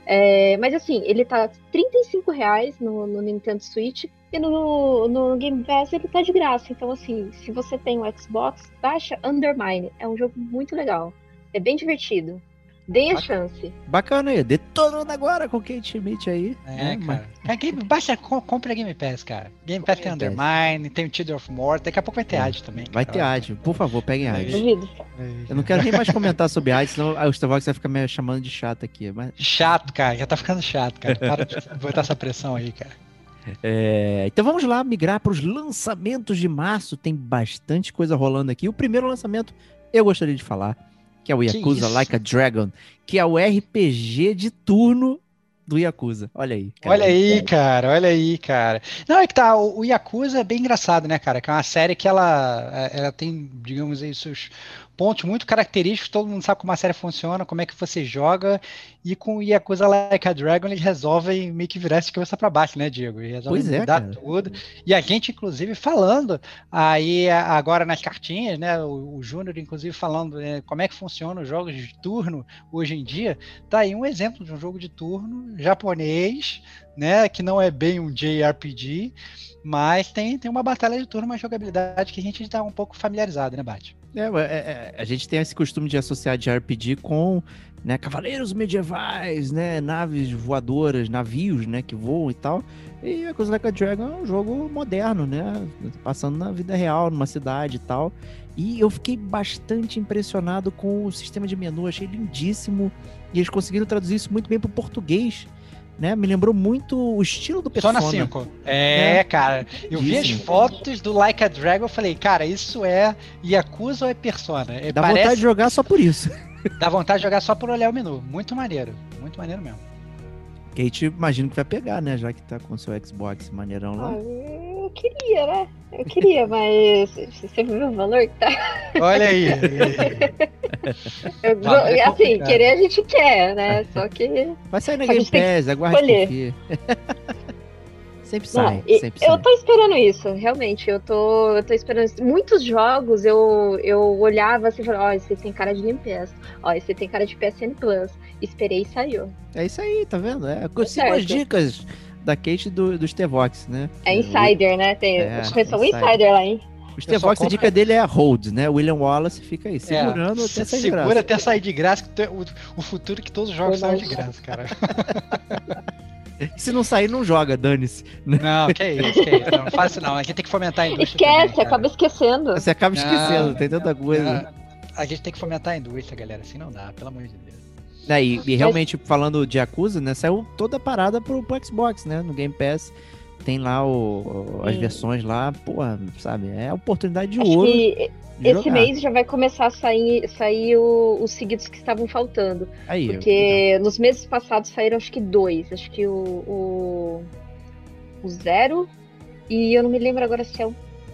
É, mas assim, ele tá 35 reais no, no Nintendo Switch e no, no Game Pass ele tá de graça. Então, assim, se você tem um Xbox, baixa Undermine. É um jogo muito legal. É bem divertido. Deem a Bacana. chance. Bacana aí. Detonando agora com o Kate Schmidt aí. É, né? Mas- cara. Cara, Game, baixa, co- compra Game Pass, cara. Game Pass tem. Undermine, tem o Children of Morta, daqui a pouco vai ter É. Hades também. Vai cara. ter Hades. Por favor, peguem Hades. Duvido. Eu não quero nem mais comentar sobre Hades, senão o Starbucks vai ficar me chamando de chato aqui. Mas, Chato, cara. Já tá ficando chato, cara. Para de (laughs) botar essa pressão aí, cara. é, então vamos lá migrar para os lançamentos de março. Tem bastante coisa rolando aqui. O primeiro lançamento eu gostaria de falar, que é o Yakuza? Like a Dragon, que é o RPG de turno do Yakuza. Olha aí. cara. Olha aí, cara, olha aí, cara. Não, é que tá, o, o Yakuza é bem engraçado, né, cara? Que é uma série que ela, é, ela tem, digamos aí, seus pontos muito característicos, todo mundo sabe como a série funciona, como é que você joga, e com o Yakuza Like a Dragon eles resolvem meio que virar esse cabeça pra baixo, né, Diego? E resolvem Pois é, mudar cara. tudo. E a gente, inclusive, falando aí a- agora nas cartinhas, né, o, o Júnior, inclusive, falando né, como é que funcionam os jogos de turno hoje em dia, tá aí um exemplo de um jogo de turno japonês, né, que não é bem um JRPG, mas tem, tem uma batalha de turno, uma jogabilidade que a gente está um pouco familiarizado, né, Bate? É, é, é, a gente tem esse costume de associar de RPG com né, cavaleiros medievais, né, naves voadoras, navios, né, que voam e tal. E a Coisa Like a Dragon é um jogo moderno, né, passando na vida real, numa cidade e tal. E eu fiquei bastante impressionado com o sistema de menu, achei lindíssimo. E eles conseguiram traduzir isso muito bem para o português, né? Me lembrou muito o estilo do Só Persona. na 5. É, É. cara. Eu vi as fotos do Like a Dragon e falei, cara, isso é Yakuza ou é Persona? É, Dá parece- vontade de jogar só por isso. (laughs) Dá vontade de jogar só por olhar o menu. Muito maneiro. Muito maneiro mesmo. Kate, imagino que vai pegar, né? Já que tá com o seu Xbox maneirão lá. Ah, eu queria, né? Eu queria, mas você viu o valor que tá? Olha aí. (laughs) Eu, é assim, querer a gente quer, né? Só que. Vai sair na Game Pass, aguarde (laughs) sempre Não, sai, e- sempre eu sai. tô esperando isso, realmente. Eu tô, eu tô esperando isso. Muitos jogos eu, eu olhava assim e falava, ó, esse tem cara de Game Pass. Ó, esse tem cara de PSN Plus. Esperei e saiu. É isso aí, tá vendo? É, siga certo. as dicas da Kate do, dos T-Vox, né? É Insider, né? Tem, É, são Insider. Insider lá, hein? Os T-Vox, a dica dele é a hold, né? William Wallace fica aí, segurando É, até sair de segura graça. até sair de graça. que tu- o, o futuro é que todos os jogos saem de graça, cara. E (laughs) se não sair, não joga, dane-se. Não, que é isso, que é isso. Não, não faz isso não. A gente tem que fomentar a indústria. Esquece, também, acaba esquecendo. Você acaba esquecendo, Não, tem tanta coisa. Não, A gente tem que fomentar a indústria, galera. Assim não dá, pelo amor de Deus. É, e, e realmente, falando de Yakuza, né? Saiu toda a parada pro, pro Xbox, né? No Game Pass. Tem lá o, as Sim. versões lá, pô, sabe? É a oportunidade de Acho ouro. que de esse jogar. mês já vai começar a sair, sair o- os seguidos que estavam faltando. Aí, Porque nos meses passados saíram acho que dois. Acho que o, o, o Zero e eu não me lembro agora se é o,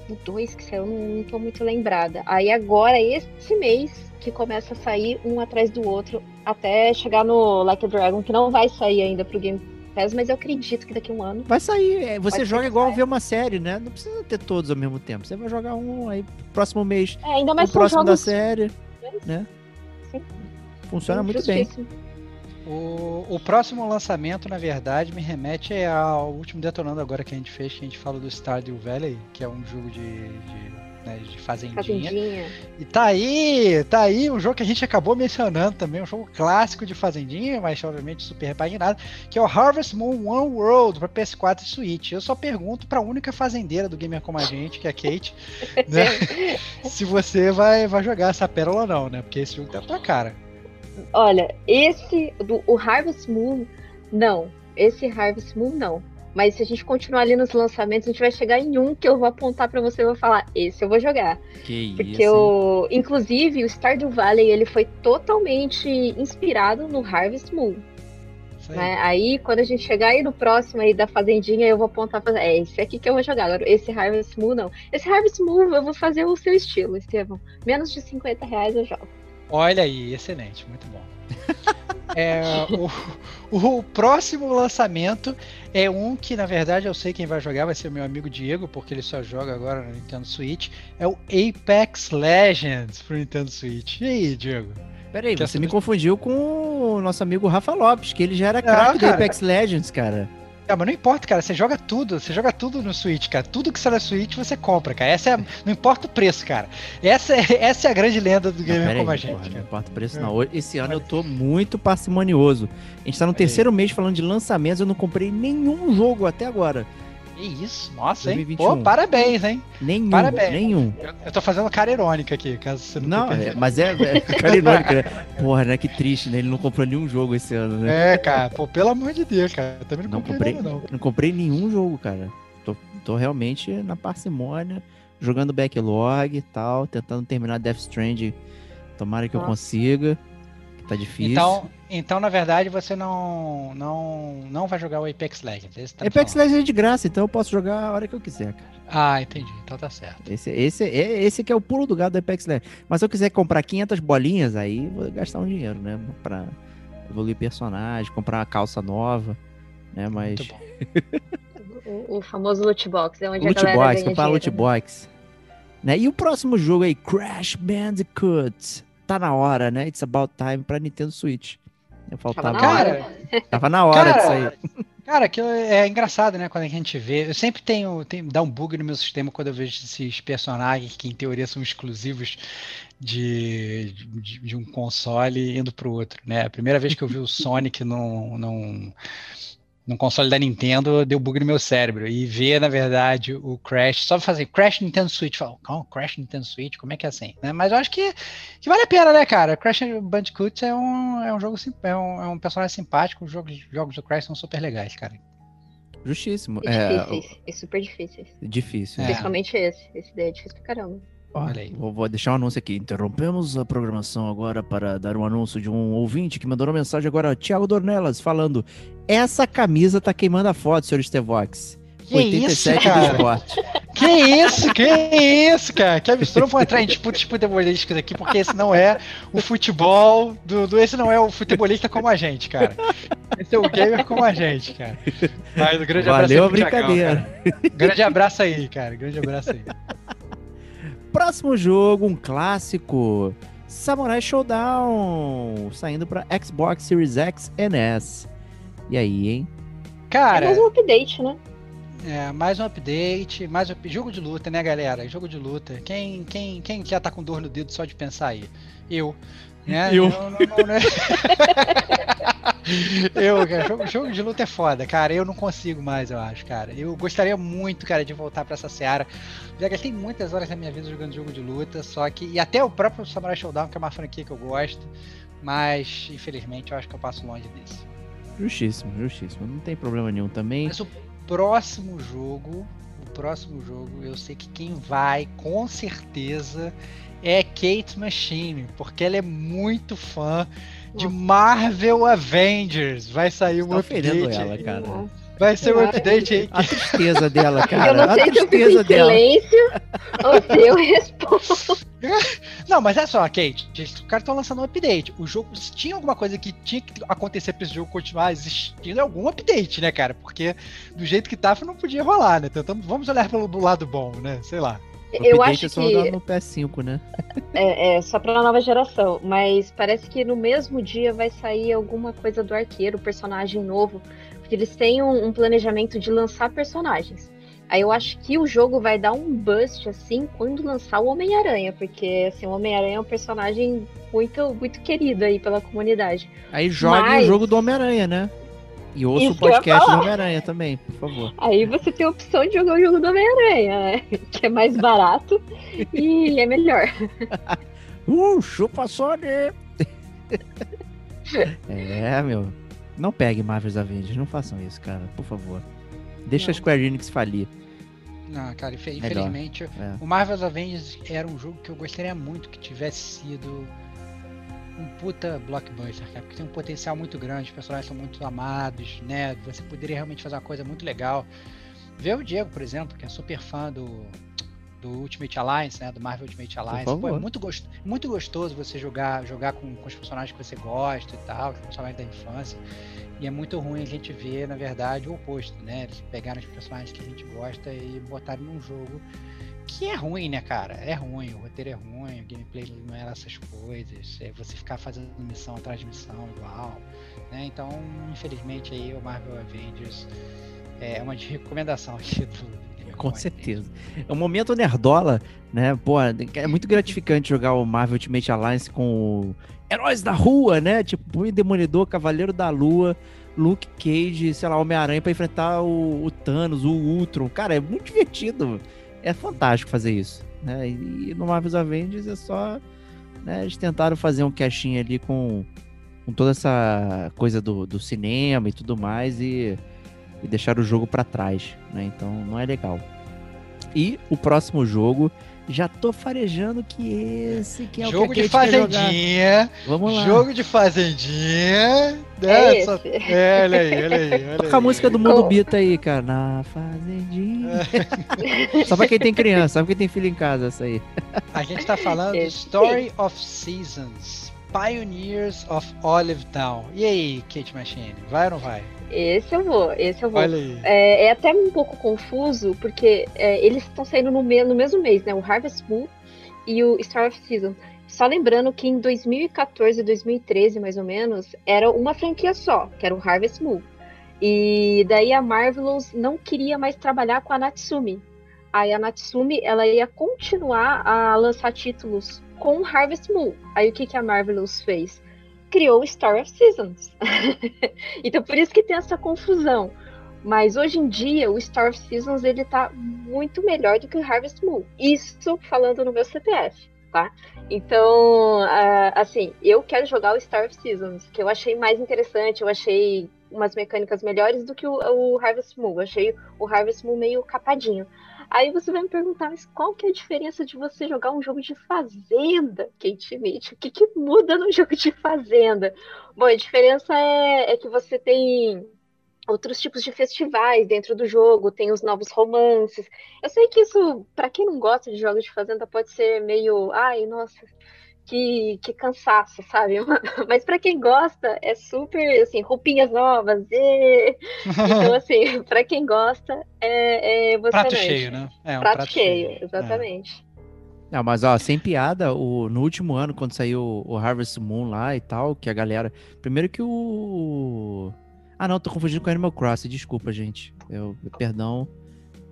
o dois que saiu, não, não tô muito lembrada. Aí agora, esse mês, que começa a sair um atrás do outro, até chegar no Like a Dragon, que não vai sair ainda pro Game Pass, mas eu acredito que daqui a um ano. Vai sair. é, Você joga igual ver uma série, né? Não precisa ter todos ao mesmo tempo. Você vai jogar um aí próximo mês. É, ainda mais o próximo da série, né? Sim. Funciona muito bem. O, o próximo lançamento, na verdade, me remete ao último detonando agora que a gente fez, que a gente fala do Stardew Valley, que é um jogo de, de, né, de fazendinha. Fazendinha. E tá aí, tá aí um jogo que a gente acabou mencionando também, um jogo clássico de fazendinha, mas obviamente super repaginado, que é o Harvest Moon One World para PS4 e Switch. Eu só pergunto pra única fazendeira do Gamer Como a Gente, que é a Kate, (laughs) né, se você vai, vai jogar essa pérola ou não, né? Porque esse jogo tá na tua cara. Olha, esse, do, o Harvest Moon, não. Esse Harvest Moon, não. Mas se a gente continuar ali nos lançamentos, a gente vai chegar em um que eu vou apontar pra você e vou falar, esse eu vou jogar. Que Porque isso. o, inclusive, o Stardew Valley, ele foi totalmente inspirado no Harvest Moon, né? Aí, quando a gente chegar aí no próximo aí da Fazendinha, eu vou apontar pra é esse aqui que eu vou jogar. Agora, esse Harvest Moon, não. Esse Harvest Moon, eu vou fazer o seu estilo, Estevam. Menos de 50 reais eu jogo. Olha aí, excelente, muito bom. (laughs) É, o, o próximo lançamento é um que, na verdade, eu sei quem vai jogar, vai ser o meu amigo Diego, porque ele só joga agora no Nintendo Switch. É o Apex Legends pro Nintendo Switch. E aí, Diego? Peraí, você me confundiu com o nosso amigo Rafa Lopes, que ele já era craque do cara. Apex Legends, cara. Ah, mas não importa, cara. Você joga tudo. Você joga tudo no Switch, cara. Tudo que sai na Switch você compra, cara. Essa é, não importa o preço, cara. Essa é, (laughs) essa é a grande lenda do Não, gamer pera como a gente, porra, não importa o preço É. não. Esse ano eu tô muito parcimonioso. A gente tá no Olha terceiro mês falando de lançamentos, eu não comprei nenhum jogo até agora. Que isso, nossa, hein? 2021. Pô, parabéns, hein? Nenhum, Parabéns. nenhum. Eu, eu tô fazendo cara irônica aqui, caso você não, Não, é, mas é, é cara irônico, né? Porra, né? Que triste, né? Ele não comprou nenhum jogo esse ano, né? É, cara, pô, pelo amor de Deus, cara. Eu também não, Não comprei, comprei, não. não comprei nenhum jogo, cara. Tô, tô realmente na parcimônia, jogando backlog e tal, tentando terminar Death Stranding. Tomara que eu Nossa. consiga. Tá difícil. Então, então, na verdade, você não, não, não vai jogar o Apex Legends. Tá Apex falando. Legends é de graça, então eu posso jogar a hora que eu quiser, cara. Ah, entendi. Então tá certo. Esse, esse, é- esse que é o pulo do gato do Apex Legends. Mas se eu quiser comprar 500 bolinhas, aí vou gastar um dinheiro, né? Pra evoluir personagem, comprar uma calça nova, né? Mas... Muito bom. (laughs) O, o famoso loot box, é onde Loot a galera box, ganha comprar loot dinheiro. box. Né? E o próximo jogo aí, Crash Bandicoot. Tá na hora, né? It's about time pra Nintendo Switch. Eu faltava. Tava na Cara, hora. Tava na hora Cara, disso aí. Cara, que é engraçado, né? Quando a gente vê. Eu sempre tenho, tenho. Dá um bug no meu sistema quando eu vejo esses personagens que, em teoria, são exclusivos de, de, de um console indo pro outro, né? A primeira vez que eu vi o Sonic num, num, num console da Nintendo, deu bug no meu cérebro. E ver, na verdade, o Crash. Só fazer Crash Nintendo Switch. Fala, oh, Crash Nintendo Switch, como é que é assim? Né? Mas eu acho que, que vale a pena, né, cara? Crash Bandicoot é um, é um jogo é um, é um personagem simpático. Os jogos, jogos do Crash são super legais, cara. Justíssimo. E É, difíceis, e super difíceis. difícil. É. Principalmente esse. Esse daí é difícil pra caramba. Olha aí. Vou, vou deixar um anúncio aqui. Interrompemos a programação agora para dar um anúncio de um ouvinte que mandou uma mensagem agora, Thiago Dornelas, falando: Essa camisa tá queimando a foto, senhor Stevox. Que isso, 87 do cara? esporte. (laughs) Que isso, que isso, cara? Que absurdo. Vou entrar em disputas futebolísticas aqui, porque esse não é o futebol do, do- Esse não é o futebolista como a gente, cara. Esse é o gamer como a gente, cara. (laughs) Mas um grande abraço Valeu a aí Thiagão, brincadeira. cara. Grande abraço aí, cara. Grande abraço aí. Próximo jogo, um clássico. Samurai Showdown. Saindo para Xbox Series X e S. E aí, hein? É Cara, mais um update, né? é, mais um update, mais um jogo de luta, né, galera? Jogo de luta. Quem, quem, quem já tá com dor no dedo só de pensar aí? Eu. Né? Eu. Não, não, não, né? (laughs) eu, cara, jogo, jogo de luta é foda, cara. Eu não consigo mais, eu acho, cara. Eu gostaria muito, cara, de voltar pra essa seara. Já gastei muitas horas da minha vida jogando jogo de luta, só que. E até o próprio Samurai Showdown, que é uma franquia que eu gosto. Mas, infelizmente, eu acho que eu passo longe disso. Justíssimo, justíssimo. Não tem problema nenhum também. Mas o próximo jogo, próximo jogo, eu sei que quem vai, com certeza, é Kate Machine, porque ela é muito fã de. Marvel Avengers. Vai sair um Tá ofendendo update. ela, cara. Vai ser um update aí. A tristeza dela, cara. eu não a sei se eu tristeza dela. silêncio ou se eu respondo. Não, mas é só, Kate. Os caras estão lançando um update. O jogo, se tinha alguma coisa que tinha que acontecer pra esse jogo continuar existindo, é algum update, né, cara? Porque do jeito que tava não podia rolar, né? Então vamos olhar pelo do lado bom, né? Sei lá. O Eu update acho é só que no PS5, né? é, é só pra nova geração, mas parece que no mesmo dia vai sair alguma coisa do arqueiro, personagem novo, porque eles têm um, um planejamento de lançar personagens. Aí eu acho que o jogo vai dar um bust assim quando lançar o Homem-Aranha, porque assim, o Homem-Aranha é um personagem muito muito querido aí pela comunidade. Aí jogue Mas- o jogo do Homem-Aranha, né? E ouça Isso o podcast do. Homem-Aranha também, por favor. Aí você tem a opção de jogar o jogo do Homem-Aranha, né? (laughs) Que é mais barato e é melhor. (laughs) Uh, chupa Sony! (laughs) é, meu. Não pegue Marvel's Avengers, não façam isso, cara, por favor. Deixa a Não. Square Enix falir. Não, cara, infelizmente, É. o Marvel's Avengers era um jogo que eu gostaria muito que tivesse sido um puta blockbuster, cara, porque tem um potencial muito grande, os personagens são muito amados, né? Você poderia realmente fazer uma coisa muito legal. Ver o Diego, por exemplo, que é super fã do, do Ultimate Alliance, né? Do Marvel Ultimate Alliance. Pô, é muito, gost, muito gostoso você jogar, jogar com, com os personagens que você gosta e tal, os personagens da infância. E é muito ruim a gente ver, na verdade, o oposto, né? Eles pegaram os personagens que a gente gosta e botaram num jogo que é ruim, né, cara? É ruim, o roteiro é ruim, o gameplay não é essas coisas, é você ficar fazendo missão atrás de missão igual, né? Então, infelizmente aí o Marvel Avengers é uma de recomendação aqui do Com certeza. É um momento nerdola, né? Pô, é muito gratificante jogar o Marvel Ultimate Alliance com heróis da rua, né? Tipo, o Demolidor, Cavaleiro da Lua, Luke Cage, sei lá, Homem-Aranha pra enfrentar o, o Thanos, o Ultron. Cara, é muito divertido. É fantástico fazer isso, né? E, no Marvel's Avengers é só... Né, eles tentaram fazer um cashinho ali com, com toda essa coisa do, do cinema e tudo mais e, e deixaram o jogo pra trás, né? Então não é legal. E o próximo jogo Já tô farejando que esse que é jogo o que a de fazendinha. Vamos lá. Jogo de fazendinha. É Só- esse. é, olha aí, olha aí. Olha Toca a aí. música do Mundo Bita aí, cara. Na fazendinha. (laughs) Só pra quem tem criança, só pra quem tem filho em casa, essa aí. A gente tá falando de Esse. Story of Seasons. Pioneers of Olive Town. E aí, Kate Machine? Vai ou não vai? Esse eu vou, esse eu vou. Olha aí. É, é até um pouco confuso, porque é, eles estão saindo no, me- no mesmo mês, né? O Harvest Moon e o Star of Season. Só lembrando que em 2014 e 2013, mais ou menos, era uma franquia só, que era o Harvest Moon. E daí a Marvelous não queria mais trabalhar com a Natsumi. Aí a Natsumi, ela ia continuar a lançar títulos com Harvest Moon. Aí o que, que a Marvelous fez? Criou Star of Seasons. (laughs) então por isso que tem essa confusão. Mas hoje em dia, o Star of Seasons ele tá muito melhor do que o Harvest Moon. Isso falando no meu CPF, tá? Então, ah, assim, eu quero jogar o Star of Seasons, que eu achei mais interessante, eu achei umas mecânicas melhores do que o, o Harvest Moon. Eu achei o Harvest Moon meio capadinho. Aí você vai me perguntar, mas qual que é a diferença de você jogar um jogo de fazenda, Kate Mitch? O que, que muda no (laughs) jogo de fazenda? Bom, a diferença é, é que você tem outros tipos de festivais dentro do jogo, tem os novos romances. Eu sei que isso, pra quem não gosta de jogos de fazenda, pode ser meio, ai, nossa, que, que cansaço, sabe? (laughs) Mas pra quem gosta, é super, assim, roupinhas novas, e... (laughs) então assim, pra quem gosta, é, é emocionante. prato cheio, né? É, um Prato, cheio, exatamente. Não, mas ó, sem piada, o, no último ano, quando saiu o Harvest Moon lá e tal, que a galera. Primeiro que o. Ah, não, tô confundindo com Animal Crossing, desculpa, gente. Eu, perdão.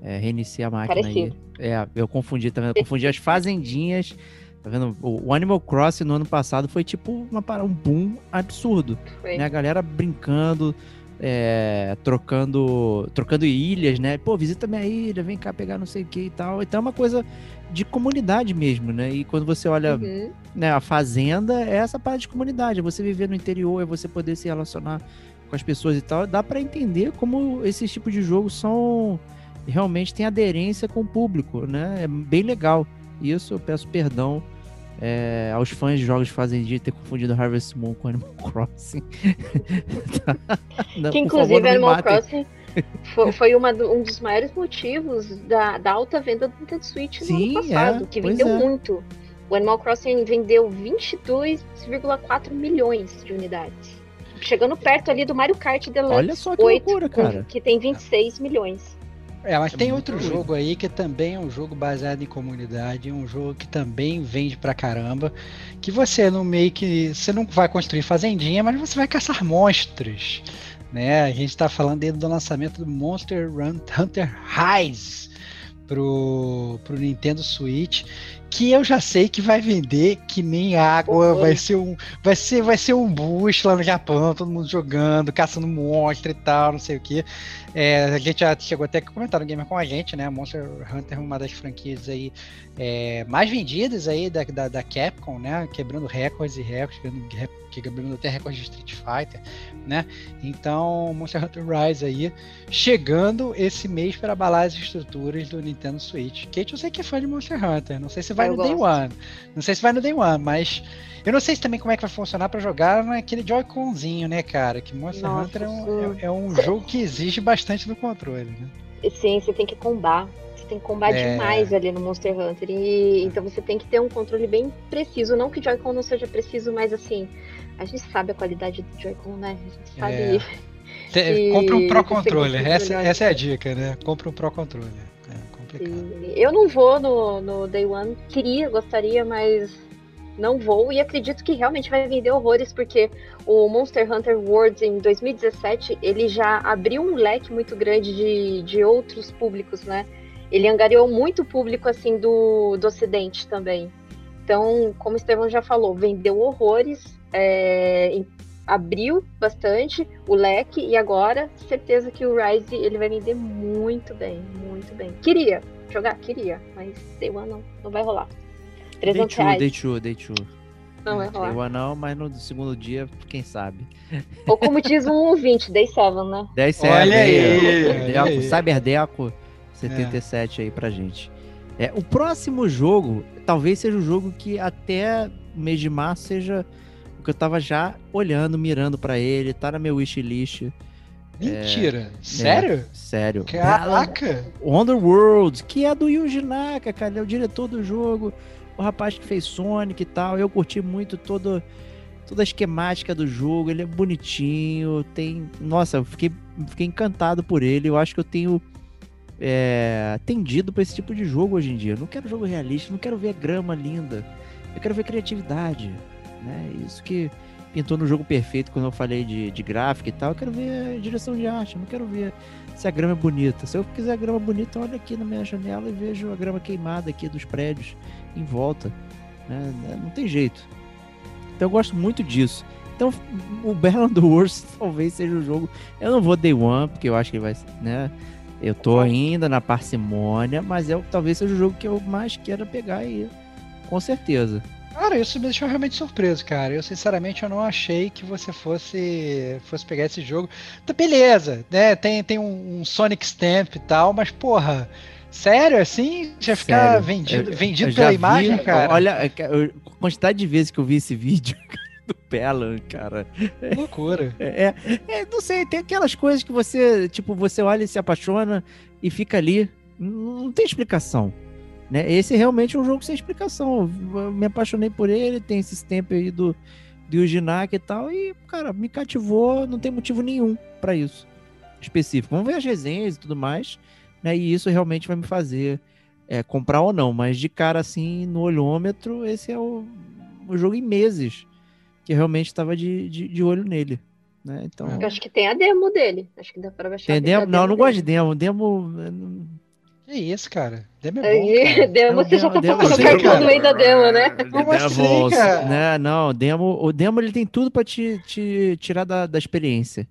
É, reiniciei a máquina Parecido. aí. É, eu confundi também. Eu confundi as fazendinhas. Tá vendo? O, Animal Crossing no ano passado foi tipo uma, para- um boom absurdo. Foi. né? A galera brincando, é, trocando, trocando ilhas, né? Pô, visita minha ilha, vem cá pegar não sei o que e tal. Então é uma coisa de comunidade mesmo, né? E quando você olha Uhum. né, a fazenda, é essa parte de comunidade. É você viver no interior, é você poder se relacionar com as pessoas e tal. Dá pra entender como esses tipos de jogos são realmente tem aderência com o público, né? É bem legal. Isso eu peço perdão é, aos fãs de jogos de fazendinha de ter confundido Harvest Moon com Animal (laughs) Crossing. Tá? Não, Que favor, inclusive me Animal matem. Crossing foi, foi uma um dos maiores motivos da, da alta venda do Nintendo Switch no Sim, ano passado, é, que vendeu é. muito. O Animal Crossing vendeu 22,4 milhões de unidades. Chegando perto ali do Mario Kart Deluxe Olha só que 8, loucura, cara. que tem 26 milhões. É, mas É tem outro doido. jogo aí que também é um jogo baseado em comunidade, um jogo que também vende pra caramba, que você no meio que você não vai construir fazendinha, mas você vai caçar monstros, né? A gente tá falando aí do lançamento do Monster Run- Hunter Rise pro, pro Nintendo Switch, que eu já sei que vai vender que nem água, Oi. vai ser um vai ser vai ser um boost lá no Japão, todo mundo jogando, caçando monstro e tal, não sei o que. É, a gente já chegou até a comentar no Gamer com a gente, né? Monster Hunter é uma das franquias aí é, mais vendidas aí da, da, da Capcom, né? Quebrando recordes e recordes, quebrando, quebrando até recordes de Street Fighter, né? Então, Monster Hunter Rise aí chegando esse mês para abalar as estruturas do Nintendo Switch. Kate, eu sei que é fã de Monster Hunter, não sei se vai Eu no Day gosto. One, não sei se vai no Day One, mas eu não sei se também como é que vai funcionar para jogar naquele Joy-Conzinho, né, cara? Que Monster Nossa, Hunter é um, é- é um jogo que exige bastante do controle, né? Sim, você tem que combar. Você tem que combar É. demais ali no Monster Hunter. E, então você tem que ter um controle bem preciso. Não que Joy-Con não seja preciso, mas assim, a gente sabe a qualidade do Joy-Con, né? A gente sabe. É. E compra um Pro Controller, essa, essa é a dica, né? Compra um Pro Controller. É complicado. Eu não vou no, no Day One. Queria, gostaria, mas não vou. E acredito que realmente vai vender horrores, porque o Monster Hunter Worlds em 2017 ele já abriu um leque muito grande de, de outros públicos, né? Ele angariou muito público assim do, do Ocidente também. Então, como o Estevão já falou, vendeu horrores, é, abriu bastante o leque e agora certeza que o Rise ele vai vender muito bem, muito bem. Queria jogar, queria, mas Day One não, não vai rolar. 300 Day two, reais day two, day two. não vai rolar. Eu não, mas no segundo dia, quem sabe. Ou como diz um (laughs) ouvinte, Day 7, né? 10 Olha certo aí, olha Deco, aí. Cyberdeco 77 aí pra gente. É, o próximo jogo, talvez seja o jogo que até mês de março seja o que eu tava já olhando, mirando para ele, tá na meu wishlist. Mentira. Sério? É, sério. Caraca! Underworld, que é do Yuji Naka, cara, ele é o diretor do jogo, o rapaz que fez Sonic e tal. Eu curti muito todo, toda a esquemática do jogo, ele é bonitinho, tem... Nossa, eu fiquei, fiquei encantado por ele, eu acho que eu tenho é, tendido para esse tipo de jogo hoje em dia. Eu não quero jogo realista, não quero ver grama linda, eu quero ver criatividade, né? Isso que pintou no jogo perfeito quando eu falei de, de gráfico e tal. Eu quero ver direção de arte, não quero ver se a grama é bonita. Se eu quiser a grama bonita, olha aqui na minha janela e vejo a grama queimada aqui dos prédios em volta. Né? Não tem jeito. Então eu gosto muito disso. Então o Battle Wars (laughs) talvez seja o jogo. Eu não vou Day One, porque eu acho que vai. Né? Eu tô ainda na parcimônia, mas é, talvez seja o jogo que eu mais quero pegar aí. Com certeza. Cara, isso me deixou realmente surpreso, cara. Eu, sinceramente, eu não achei que você fosse fosse pegar esse jogo. Tá, beleza, né? Tem, tem um, um Sonic Stamp e tal, mas, porra, sério, assim? Já ficar vendido, eu, vendido eu pela vi, imagem, cara? Olha, a quantidade de vezes que eu vi esse (laughs) vídeo do Pelan, cara. Loucura. É, é, é, não sei, tem aquelas coisas que você, tipo, você olha e se apaixona e fica ali. Não, não tem explicação. Né? Esse realmente é um jogo sem explicação. Eu me apaixonei por ele, tem esse tempo aí do, do e tal, e, cara, me cativou, não tem motivo nenhum para isso específico. Vamos ver as resenhas e tudo mais, né? E isso realmente vai me fazer é, comprar ou não, mas de cara assim, no olhômetro, esse é o, o jogo em meses que realmente estava de, de, de, olho nele. Né? Então, eu acho que tem a demo dele. Acho que dá para baixar. Tem demo? Não, eu não gosto de demo. Demo que isso, cara? Demo é bom, cara. (laughs) Demo, você já tá passando o cartão no meio da demo, né? Como assim, cara? Né? Não, demo, o demo ele tem tudo pra te, te tirar da, da experiência.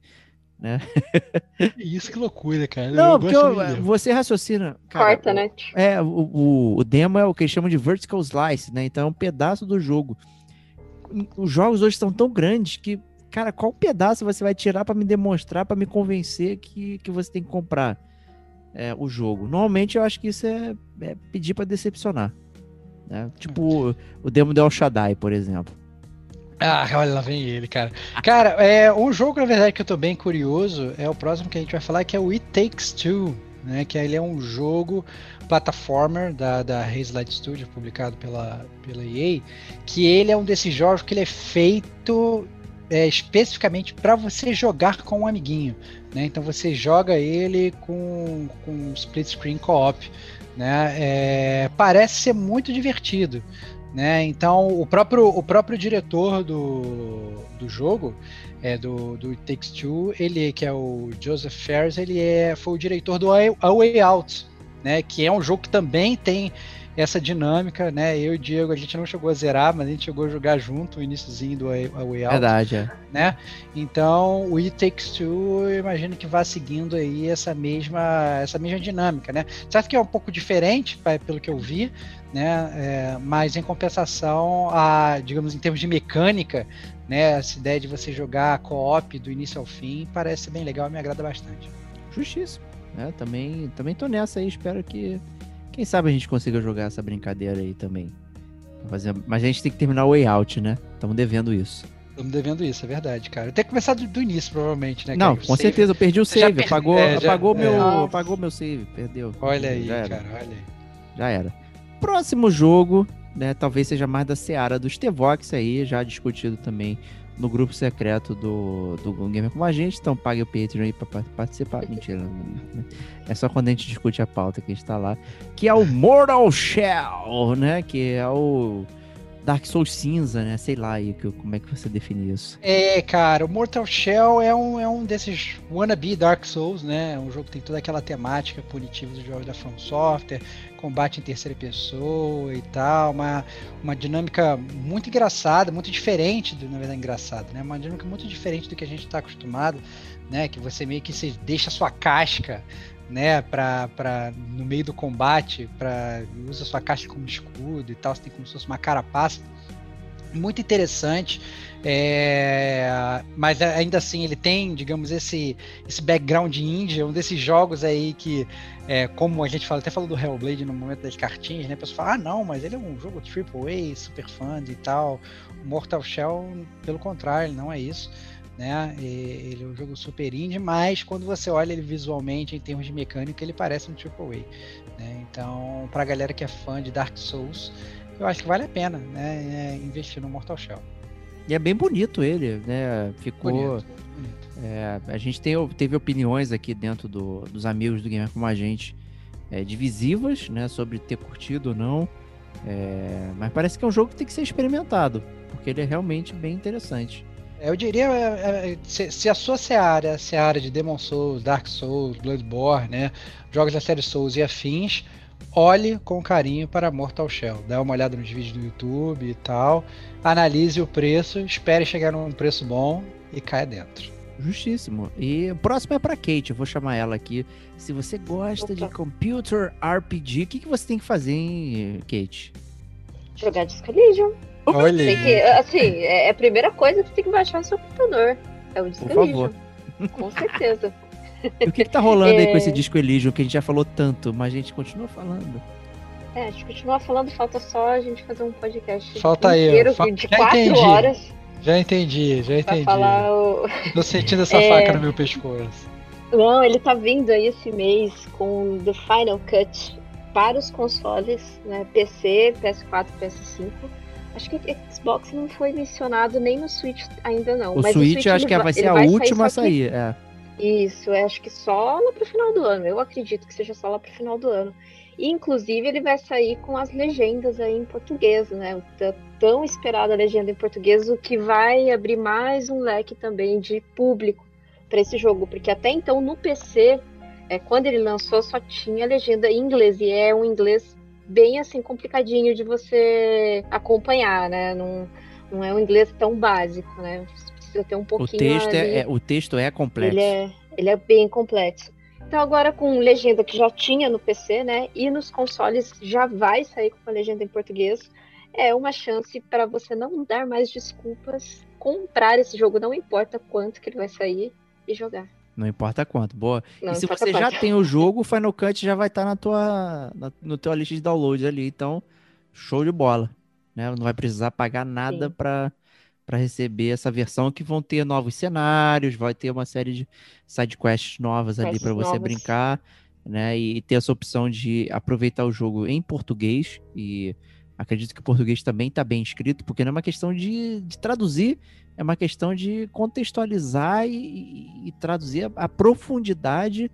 Né? (laughs) Isso que loucura, cara. Não, eu porque eu, você raciocina. Cara, Corta, né? É, o, o, o, demo é o que eles chamam de vertical slice, né? Então é um pedaço do jogo. Os jogos hoje estão tão grandes que, cara, qual pedaço você vai tirar para me demonstrar, para me convencer que, que você tem que comprar? É, o jogo. Normalmente eu acho que isso é, é pedir para decepcionar. Né? Tipo o, o demo de El Shaddai, por exemplo. Ah, olha, lá vem ele, cara. Cara, é, um jogo, na verdade, que eu tô bem curioso é o próximo que a gente vai falar, que é o It Takes Two, né? Que ele é um jogo plataformer da, da Hazelight Studio, publicado pela, pela EA, que ele é um desses jogos que ele é feito é, especificamente para você jogar com um amiguinho. Né? Então você joga ele com, com split screen co-op. Né? É, parece ser muito divertido. Né? Então o próprio, o próprio diretor do, do jogo, é, do, do It Takes Two, ele que é o Joseph Ferris, ele é, foi o diretor do A Way Out, né? que é um jogo que também tem essa dinâmica, né? Eu e o Diego, a gente não chegou a zerar, mas a gente chegou a jogar junto o iníciozinho do Way, Out. Verdade, é. Né? Então, o It Takes Two, eu imagino que vá seguindo aí essa mesma, essa mesma dinâmica, né? Certo que é um pouco diferente, pelo que eu vi, né? É, mas em compensação, a, digamos, em termos de mecânica, né? Essa ideia de você jogar co-op do início ao fim parece bem legal e me agrada bastante. Justíssimo. É, também, também tô nessa aí, espero que quem sabe a gente consiga jogar essa brincadeira aí também. Fazer... Mas a gente tem que terminar o way out, né? Estamos devendo isso. Estamos devendo isso, é verdade, cara. Eu tenho que começar do, do início, provavelmente, né? Não, com save... certeza, eu perdi o save, per... apagou, é, já... apagou, meu, é. apagou meu save, perdeu. Olha aí, cara, olha aí. Já era. Próximo jogo, né? Talvez seja mais da Seara dos T-Vox aí, já discutido também no grupo secreto do, do Gamer com a gente, então pague o Patreon aí pra participar. Mentira, é só quando a gente discute a pauta que a gente tá lá. Que é o Mortal Shell, né? Que é o Dark Souls cinza, né? Sei lá aí como é que você define isso. É, cara, o Mortal Shell é um, é um desses wannabe Dark Souls, né? É um jogo que tem toda aquela temática punitiva dos jogos da From Software, combate em terceira pessoa e tal, uma, uma dinâmica muito engraçada, muito diferente, do, na verdade engraçada, né? Uma dinâmica muito diferente do que a gente está acostumado, né? Que você meio que se deixa sua casca né, pra, pra, no meio do combate, pra, usa sua caixa como escudo e tal, você tem como se fosse uma carapaça. muito interessante. É, mas ainda assim ele tem, digamos, esse, esse background indie, um desses jogos aí que, é, como a gente fala, até falou do Hellblade no momento das cartinhas, né? A pessoa fala, ah não, mas ele é um jogo AAA, super fã e tal. Mortal Shell, pelo contrário, não é isso. Né? Ele é um jogo super indie, mas quando você olha ele visualmente, em termos de mecânica, ele parece um AAA. Né? Então, pra galera que é fã de Dark Souls, eu acho que vale a pena né? investir no Mortal Shell. E é bem bonito ele, né? Ficou. Bonito, bonito. É, a gente tem, teve opiniões aqui dentro do, dos amigos do Gamer como a gente é, divisivas, né? Sobre ter curtido ou não. É, mas parece que é um jogo que tem que ser experimentado, porque ele é realmente bem interessante. Eu diria, é, é, se, se, a sua seara, a seara de Demon Souls, Dark Souls, Bloodborne, né? Jogos da série Souls e afins, olhe com carinho para Mortal Shell. Dá uma olhada nos vídeos do YouTube e tal. Analise o preço, espere chegar num preço bom e caia dentro. Justíssimo. E o próximo é para Kate, eu vou chamar ela aqui. Se você gosta Opa. de computer RPG, o que, que você tem que fazer, hein, Kate? Jogar Disco Elysium. Olha. Tem que, assim, é, é a primeira coisa que você tem que baixar no seu computador. É o Disco Por favor. Com certeza. E o que, que tá rolando é... aí com esse disco Elysium, que a gente já falou tanto, mas a gente continua falando? É, a gente continua falando, falta só a gente fazer um podcast falta inteiro eu. de quatro horas. Já entendi, já entendi. Falar o... Tô sentindo essa (laughs) é... faca no meu pescoço. Não, ele tá vindo aí esse mês com The Final Cut para os consoles, né? PC, PS4, PS5. Acho que Xbox não foi mencionado nem no Switch ainda não. O Switch, o Switch acho que vai ser a última a sair. É. Isso, acho que só lá pro final do ano. Eu acredito que seja só lá pro final do ano. E, inclusive, ele vai sair com as legendas aí em português, né? Tão esperada legenda em português, o que vai abrir mais um leque também de público para esse jogo, porque até então no PC, é, quando ele lançou, só tinha legenda em inglês, e é um inglês bem assim complicadinho de você acompanhar, né? Não, não é um inglês tão básico, né? precisa ter um pouquinho. O texto, é, é, o texto é complexo. Ele é, ele é bem complexo. Então agora com legenda que já tinha no PC, né? E nos consoles já vai sair com a legenda em português. É uma chance para você não dar mais desculpas, comprar esse jogo, não importa quanto que ele vai sair e jogar. Não importa quanto, boa. Não, e se você já tem o jogo, o Final Cut já vai estar tá na tua, na, no teu lista de download ali, então show de bola, né? Não vai precisar pagar nada para para receber essa versão que vão ter novos cenários, vai ter uma série de side quests novas ali para você brincar, né? E ter essa opção de aproveitar o jogo em português e acredito que o português também está bem escrito, porque não é uma questão de, de traduzir, é uma questão de contextualizar e, e traduzir a, a, profundidade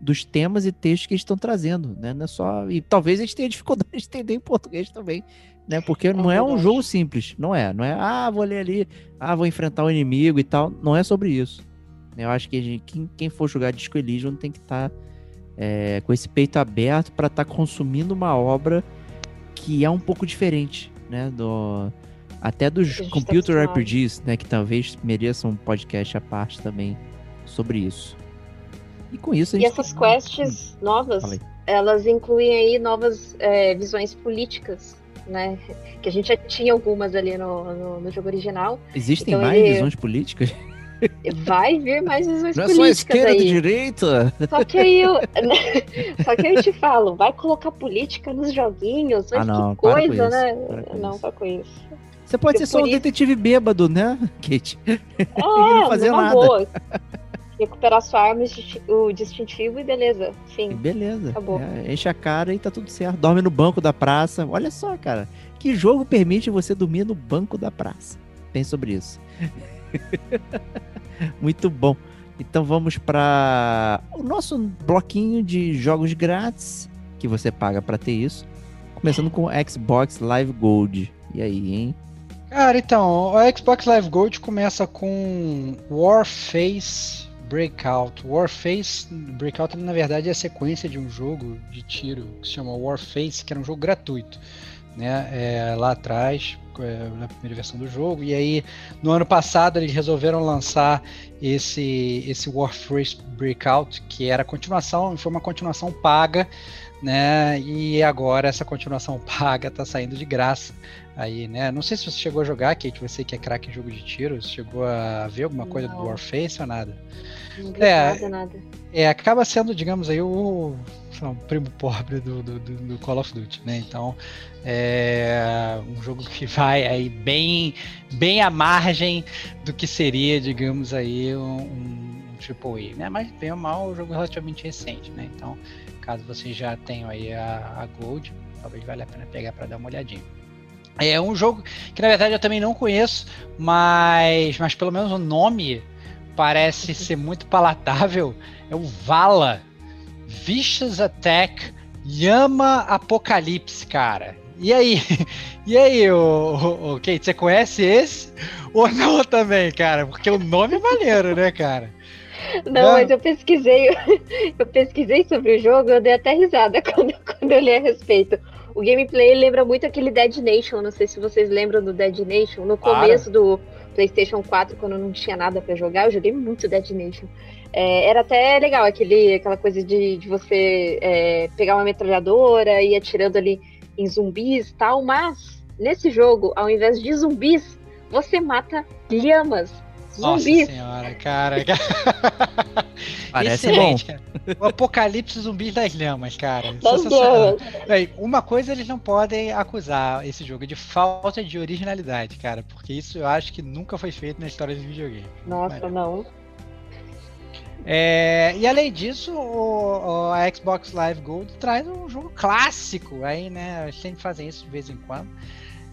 dos temas e textos que eles estão trazendo, né? Não é só e talvez a gente tenha (laughs) dificuldade de entender em português também, né? Porque é não é um jogo simples, não é, não é, ah, vou ler ali, ah, vou enfrentar o um inimigo e tal, não é sobre isso. Eu acho que gente, quem, quem, for jogar Disco Elysium tem que estar tá, é, com esse peito aberto para estar tá consumindo uma obra que é um pouco diferente, né, do até dos tá computer tá RPGs, né, que talvez mereçam um podcast à parte também sobre isso. E com isso a gente E essas tá... quests hum. novas, elas incluem aí novas é, visões políticas né? Que a gente já tinha algumas ali no, no, no jogo original. Existem então mais ele... visões políticas? (laughs) Vai vir mais visões Não políticas. Não é só esquerda aí. e direita? Só que aí eu. (laughs) só que eu te falo, vai colocar política nos joguinhos, mas ah, não, que coisa, né? não, para com isso. Você pode Porque ser só um isso... detetive bêbado, né, Kate? (laughs) É, não fazer nada. Boa recuperar sua arma, o distintivo e beleza. Sim. beleza. Acabou. É, enche a cara e tá tudo certo. Dorme no banco da praça. Olha só, cara. Que jogo permite você dormir no banco da praça? Pense sobre isso. (laughs) (laughs) Muito bom. Então vamos para o nosso bloquinho de jogos grátis que você paga para ter isso. Começando com o Xbox Live Gold. E aí, hein? Cara, então, o Xbox Live Gold começa com Warface Breakout. Warface, Breakout na verdade é a sequência de um jogo de tiro que se chama Warface, que era um jogo gratuito, né? É, lá atrás, é, na primeira versão do jogo. E aí, no ano passado, eles resolveram lançar esse esse Warface Breakout, que era continuação, foi uma continuação paga né? E agora essa continuação (laughs) paga tá saindo de graça aí, né? Não sei se você chegou a jogar, Kate, você que é craque em jogo de tiros, chegou a ver alguma coisa Não. do Warface ou nada? Não vi É. nada, nada. É, acaba sendo, digamos aí, o, lá, um primo pobre do, do, do- Call of Duty, né? Então, é um jogo que (laughs) vai aí bem, bem à margem do que seria, digamos aí, um, um AAA, né? Mas bem ou mal, um jogo relativamente recente, né? Então, caso vocês já tenham aí a, a Gold, talvez valha a pena pegar para dar uma olhadinha. É um jogo que na verdade eu também não conheço, mas, mas pelo menos o nome parece (laughs) ser muito palatável. É o Vala Vicious Attack Yama Apocalipse, cara. E aí? (laughs) E aí, o, o, Kate, você conhece esse? Ou não (laughs) também, cara? Porque o nome é maneiro, né, cara? Não, Não. mas eu pesquisei, (laughs) eu pesquisei sobre o jogo, eu dei até risada quando, quando eu li a respeito. O gameplay lembra muito aquele Dead Nation, não sei se vocês lembram do Dead Nation. No começo do PlayStation 4, quando não tinha nada pra jogar, eu joguei muito Dead Nation. É, era até legal aquele, aquela coisa de, de você é, pegar uma metralhadora e ir atirando ali em zumbis e tal, mas nesse jogo, ao invés de zumbis, você mata lhamas. Nossa senhora, (laughs) cara. Parece Excelente, cara. O apocalipse zumbi das lhamas, cara. Das lhamas. Bem, uma coisa eles não podem acusar esse jogo de falta de originalidade, cara, porque isso eu acho que nunca foi feito na história dos videogames. Nossa, não. É, e além disso, o, o- a Xbox Live Gold traz um jogo clássico aí, né? Eles sempre fazem isso de vez em quando.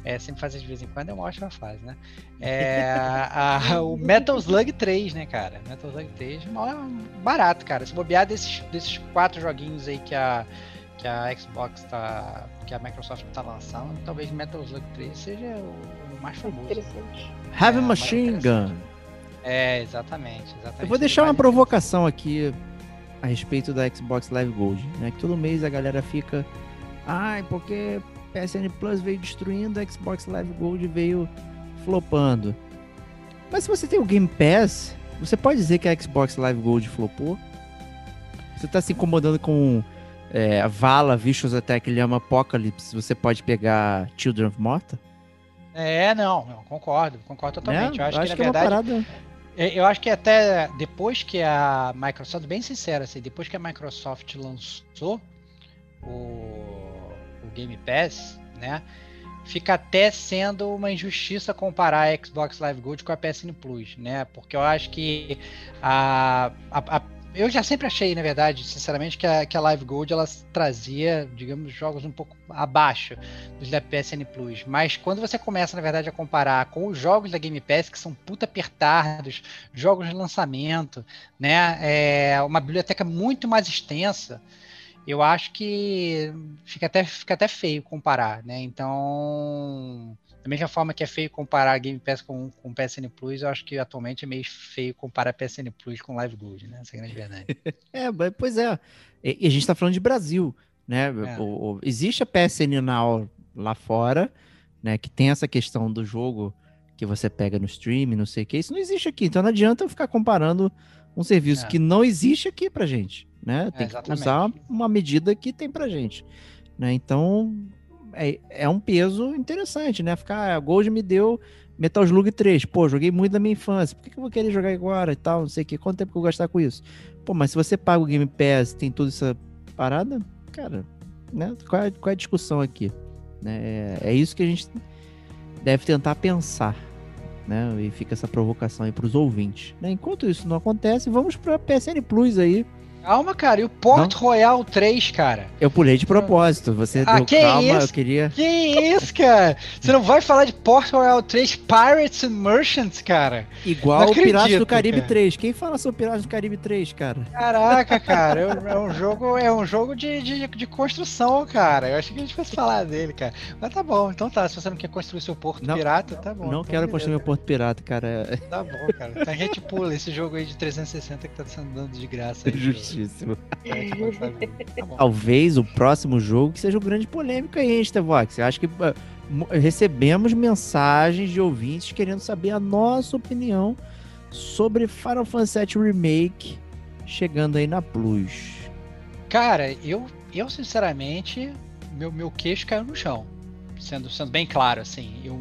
É, sempre fazem de vez em quando é uma ótima fase, né? É, a- o Metal Slug 3, né, cara? Metal Slug 3 mal é barato, cara. Se bobear desses, desses quatro joguinhos aí que a, que a Xbox tá. que a Microsoft tá lançando, talvez Metal Slug 3 seja o, o mais famoso. Interessante. Heavy É, Machine Gun. É, exatamente, exatamente. Eu vou deixar uma provocação aqui a respeito da Xbox Live Gold, né? Que todo mês a galera fica, ai, porque PSN Plus veio destruindo, a Xbox Live Gold veio flopando. Mas se você tem o Game Pass, você pode dizer que a Xbox Live Gold flopou? Você tá se incomodando com é, a Vala, Vicious Attack, Llama Apocalypse, você pode pegar Children of Morta? É, não, concordo, concordo totalmente. Né? Eu acho, que, na é verdade, parada... É, Eu acho que até depois que a Microsoft, bem sincero, assim, depois que a Microsoft lançou o, o Game Pass, né? Fica até sendo uma injustiça comparar a Xbox Live Gold com a PSN Plus, né? Porque eu acho que a, a- a- eu já sempre achei, na verdade, sinceramente, que a, que a Live Gold ela trazia, digamos, jogos um pouco abaixo dos da PSN Plus. Mas quando você começa, na verdade, a comparar com os jogos da Game Pass, que são puta apertados, jogos de lançamento, né? É uma biblioteca muito mais extensa. Eu acho que fica até, fica até feio comparar, né? Então, da mesma forma que é feio comparar a Game Pass com, com PSN Plus, eu acho que atualmente é meio feio comparar a PSN Plus com Live Gold, né? Essa é a grande verdade. (laughs) É, mas- pois é. E, e a gente tá falando de Brasil, né? É. O- o- existe a PSN Now lá fora, né? Que tem essa questão do jogo que você pega no stream, não sei o que. Isso não existe aqui. Então não adianta eu ficar comparando um serviço É. que não existe aqui pra gente, né? Tem que usar uma medida que tem pra gente, né? Então é, é um peso interessante, né? Ficar, ah, a Gold me deu Metal Slug 3. Pô, joguei muito na minha infância. Por que, que eu vou querer jogar agora e tal? Não sei o que. Quanto tempo que eu vou gastar com isso? Pô, mas se você paga o Game Pass tem toda essa parada, cara, né? Qual é, qual é a discussão aqui? Né? É, é isso que a gente deve tentar pensar, né? E fica essa provocação aí pros ouvintes. né? Enquanto isso não acontece, vamos pra PSN Plus aí. Calma, cara, e o Port Royal 3, cara? Eu pulei de propósito, você Ah, deu que calma, isso? eu queria... Que isso, cara? Você não vai falar de Port Royal 3 Pirates and Merchants, cara? Igual Não o Piratas do acredito, Caribe cara. 3. Quem fala sobre Piratas do Caribe 3, cara? Caraca, cara, é um- é um jogo, é um jogo de, de, de construção, cara. Eu achei que a gente fosse falar dele, cara. Mas tá bom, então tá. Se você não quer construir seu porto Não, pirata, tá bom. não então quero construir meu beleza. Porto Pirata, cara. Tá bom, cara. Então a gente pula esse jogo aí de 360 que tá sendo dando de graça. Aí, (laughs) justíssimo. Live. Tá. Talvez o próximo jogo que seja o grande polêmico aí, hein, Stevox? Eu acho que ah, mo- recebemos mensagens de ouvintes querendo saber a nossa opinião sobre Final Fantasy VII Remake chegando aí na Plus. Cara, eu, eu sinceramente, meu, meu queixo caiu no chão. Sendo, sendo bem claro, assim. Eu,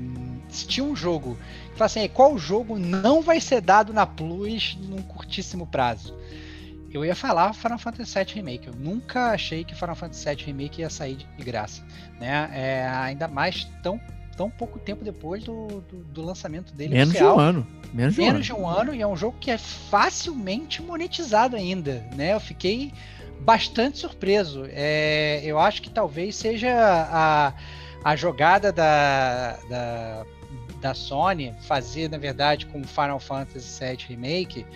se tinha um jogo que fala assim, qual jogo não vai ser dado na Plus num curtíssimo prazo? Eu ia falar Final Fantasy VII Remake. Eu nunca achei que Final Fantasy VII Remake ia sair de graça. Né? É, ainda mais tão tão pouco tempo depois do, do, do lançamento dele Menos oficial. de um ano. Menos, Menos de um de um ano e é um jogo que é facilmente monetizado ainda, né? Eu fiquei bastante surpreso. É, eu acho que talvez seja a, a jogada da, da, da Sony fazer, na verdade, com Final Fantasy VII Remake,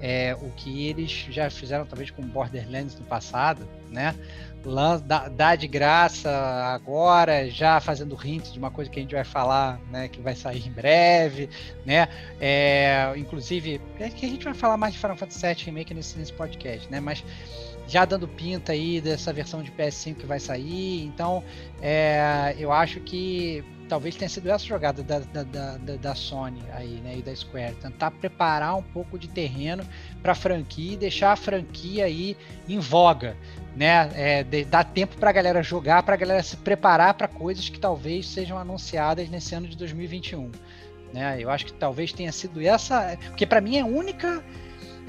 é, o que eles já fizeram talvez com Borderlands no passado, né? dá, dá, de graça agora, já fazendo hint de uma coisa que a gente vai falar, né, que vai sair em breve, né, é, inclusive, é que a gente vai falar mais de Final Fantasy VII Remake nesse, nesse podcast, né, mas já dando pinta aí dessa versão de PS5 que vai sair, então é, eu acho que talvez tenha sido essa jogada da, da, da, da, Sony aí, né, e da Square, tentar preparar um pouco de terreno para a franquia e deixar a franquia aí em voga, né, é, de, dar tempo para a galera jogar, para a galera se preparar para coisas que talvez sejam anunciadas nesse ano de 2021, né? Eu acho que talvez tenha sido essa, porque para mim é a única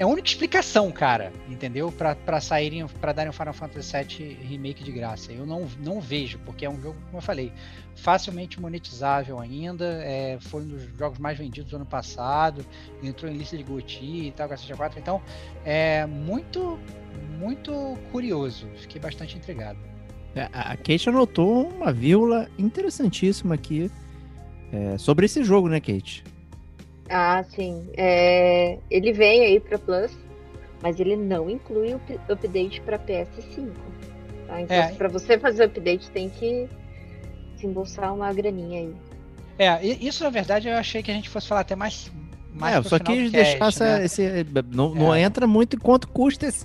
é a única explicação, cara, entendeu? Para saírem, para darem o Final Fantasy VII Remake de graça. Eu não, não vejo, porque é um jogo, como eu falei, facilmente monetizável ainda. É, foi um dos jogos mais vendidos do ano passado, entrou em lista de GOTY e tal, com 4 Então, é muito, muito curioso. Fiquei bastante intrigado. É, a Kate anotou uma vírgula interessantíssima aqui é, sobre esse jogo, né, Kate? Ah, sim. É, ele vem aí para Plus, mas ele não inclui o update para PS5. Tá? Então, é. para você fazer o update, tem que desembolsar uma graninha aí. É, isso na verdade eu achei que a gente fosse falar até mais. mais é, eu só quis deixar essa, né? esse. Não, é. não entra muito em quanto custa esse,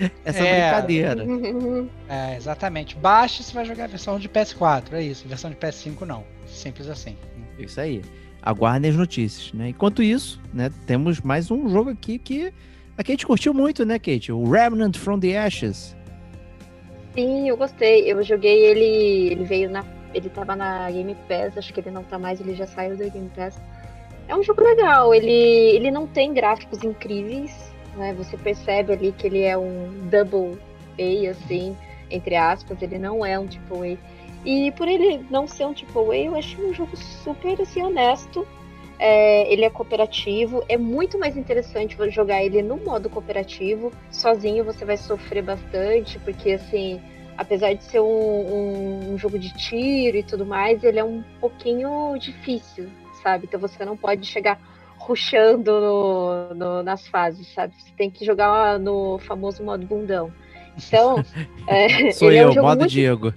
(laughs) essa é, brincadeira. (laughs) É, exatamente. Baixa se vai jogar a versão de PS4, é isso. Versão de PS5 não. Simples assim. Isso aí aguardem as notícias, né? Enquanto isso, né, temos mais um jogo aqui que a Kate curtiu muito, né, Kate? O Remnant from the Ashes. Sim, eu gostei. Eu joguei ele, ele veio na, ele tava na Game Pass, acho que ele não tá mais, ele já saiu da Game Pass. É um jogo legal, ele, ele não tem gráficos incríveis, né? Você percebe ali que ele é um double A, assim, entre aspas, ele não é um tipo A e por ele não ser um tipo A, eu achei um jogo super assim, honesto. É, ele é cooperativo, é muito mais interessante jogar ele no modo cooperativo. Sozinho você vai sofrer bastante, porque assim, apesar de ser um, um, um jogo de tiro e tudo mais, ele é um pouquinho difícil, sabe? Então você não pode chegar ruxando no, no, nas fases, sabe? Você tem que jogar no famoso modo bundão. Então. É, (laughs) Sou eu, é um modo muito... Diego.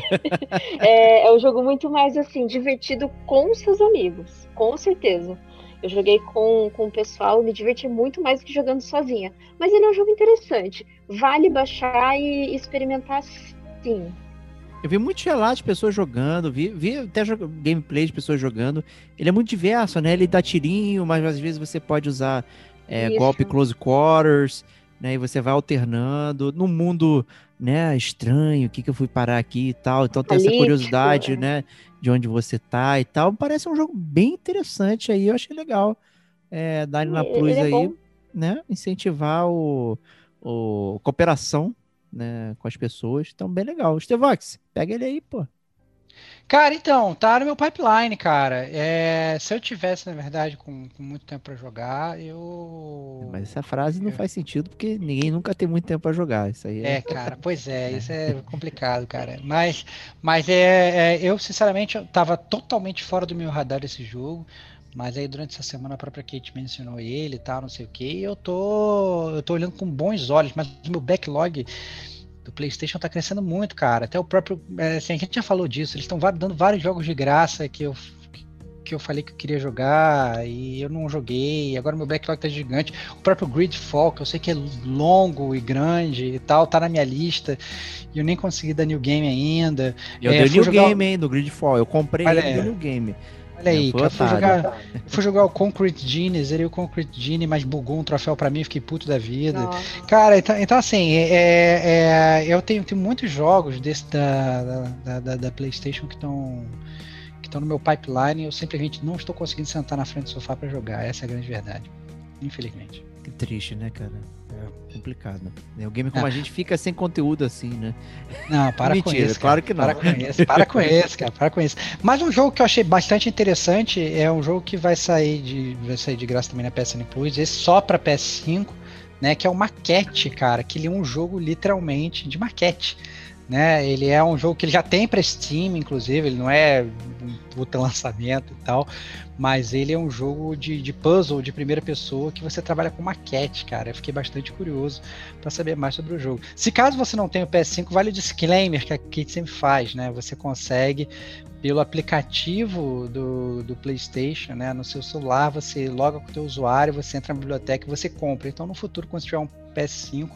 (laughs) é, é um jogo muito mais assim, divertido com seus amigos, com certeza. Eu joguei com, com o pessoal, me diverti muito mais do que jogando sozinha. Mas ele é um jogo interessante. Vale baixar e experimentar sim. Eu vi muito relatos de pessoas jogando, vi, vi até gameplay de pessoas jogando. Ele é muito diverso, né? Ele dá tirinho, mas às vezes você pode usar é, golpe close quarters né? E você vai alternando no mundo, né, estranho, o que que eu fui parar aqui e tal. Então tem essa curiosidade, é. né, de onde você tá e tal. Parece um jogo bem interessante aí, eu achei legal. É, dar na Plus é aí, bom. né, incentivar o, o cooperação, né, com as pessoas. Então bem legal. Estevox, pega ele aí, pô. Cara, então, tá no meu pipeline, cara. É, se eu tivesse, na verdade, com, com muito tempo para jogar, eu. Mas essa frase não eu... faz sentido porque ninguém nunca tem muito tempo para jogar. Isso aí é... é, cara, pois é, (laughs) isso é complicado, cara. Mas, mas é, é, eu, sinceramente, eu tava totalmente fora do meu radar esse jogo. Mas aí durante essa semana a própria Kate mencionou ele e tal, não sei o que. E eu tô, eu tô olhando com bons olhos, mas meu backlog do PlayStation tá crescendo muito, cara. Até o próprio. É, assim, a gente já falou disso, eles estão dando vários jogos de graça que eu, que eu falei que eu queria jogar e eu não joguei. Agora meu backlog tá gigante. O próprio Gridfall, que eu sei que é longo e grande e tal, tá na minha lista. E eu nem consegui dar New Game ainda. Eu é, dei New jogar... Game, hein, do Gridfall. Eu comprei ele no New Game. Olha aí, Eu eu fui jogar, eu fui jogar o Concrete Genie, zerei o Concrete Genie, mas bugou um troféu pra mim, fiquei puto da vida. Nossa. Cara, então, então assim, é, é- eu tenho, tenho muitos jogos desse da, da, da- da PlayStation que estão que estão no meu pipeline e eu simplesmente não estou conseguindo sentar na frente do sofá pra jogar. Essa é a grande verdade. Infelizmente. Que triste, né, cara? É complicado. O game como a gente fica sem conteúdo assim, né? Não, para (laughs) Mentira, com isso. claro que não. Para com isso, para com (laughs) isso, cara, para com isso. Mas um jogo que eu achei bastante interessante é um jogo que vai sair de, vai sair de graça também na PSN Plus, esse só pra PS5, né? Que é o Maquete, cara. Que ele é um jogo literalmente de maquete. Né, ele é um jogo que ele já tem para Steam, inclusive, ele não é um puta (laughs) lançamento e tal, mas ele é um jogo de, de puzzle de primeira pessoa que você trabalha com maquete, cara. Eu fiquei bastante curioso para saber mais sobre o jogo. Se caso você não tem o PS5, vale o disclaimer que a Kate sempre faz, né? Você consegue pelo aplicativo do, do PlayStation, né? No seu celular, você loga com o teu usuário, você entra na biblioteca e você compra. Então, no futuro, quando você tiver um PS5,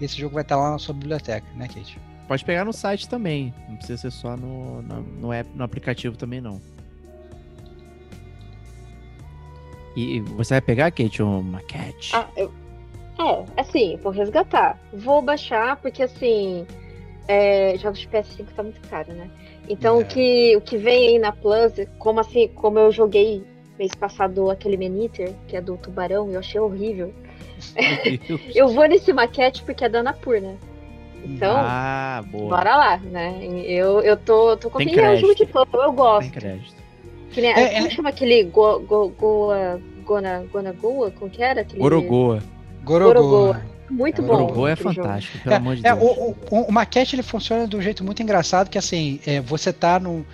esse jogo vai estar lá na sua biblioteca, né, Kate? Pode pegar no site também. Não precisa ser só no, no, no, app, no aplicativo também, não. E você vai pegar, Kate, um maquete? Ah, eu... É, assim, vou resgatar. Vou baixar, porque assim, é, jogos de PS5 tá muito caro, né? Então É. o, que, o que vem aí na Plus, como assim, como eu joguei mês passado aquele Meniter, que é do Tubarão, e eu achei horrível. (laughs) Eu vou nesse maquete porque é da Anapur, né? Então, ah, boa. bora lá, né? Eu, eu tô, tô Tem. É um jogo de puzzle, eu Tem gosto. crédito. Que nem, É, como é- chama aquele Go, go, Goa, Gona, Gona Goa? Como que era? Aquele... Gorogoa. Gorogoa. Gorogoa. Muito É, bom. Gorogoa é aquele jogo. fantástico, pelo É, amor de é, Deus. o, o, o maquete ele funciona de um jeito muito engraçado que assim, é, você tá no.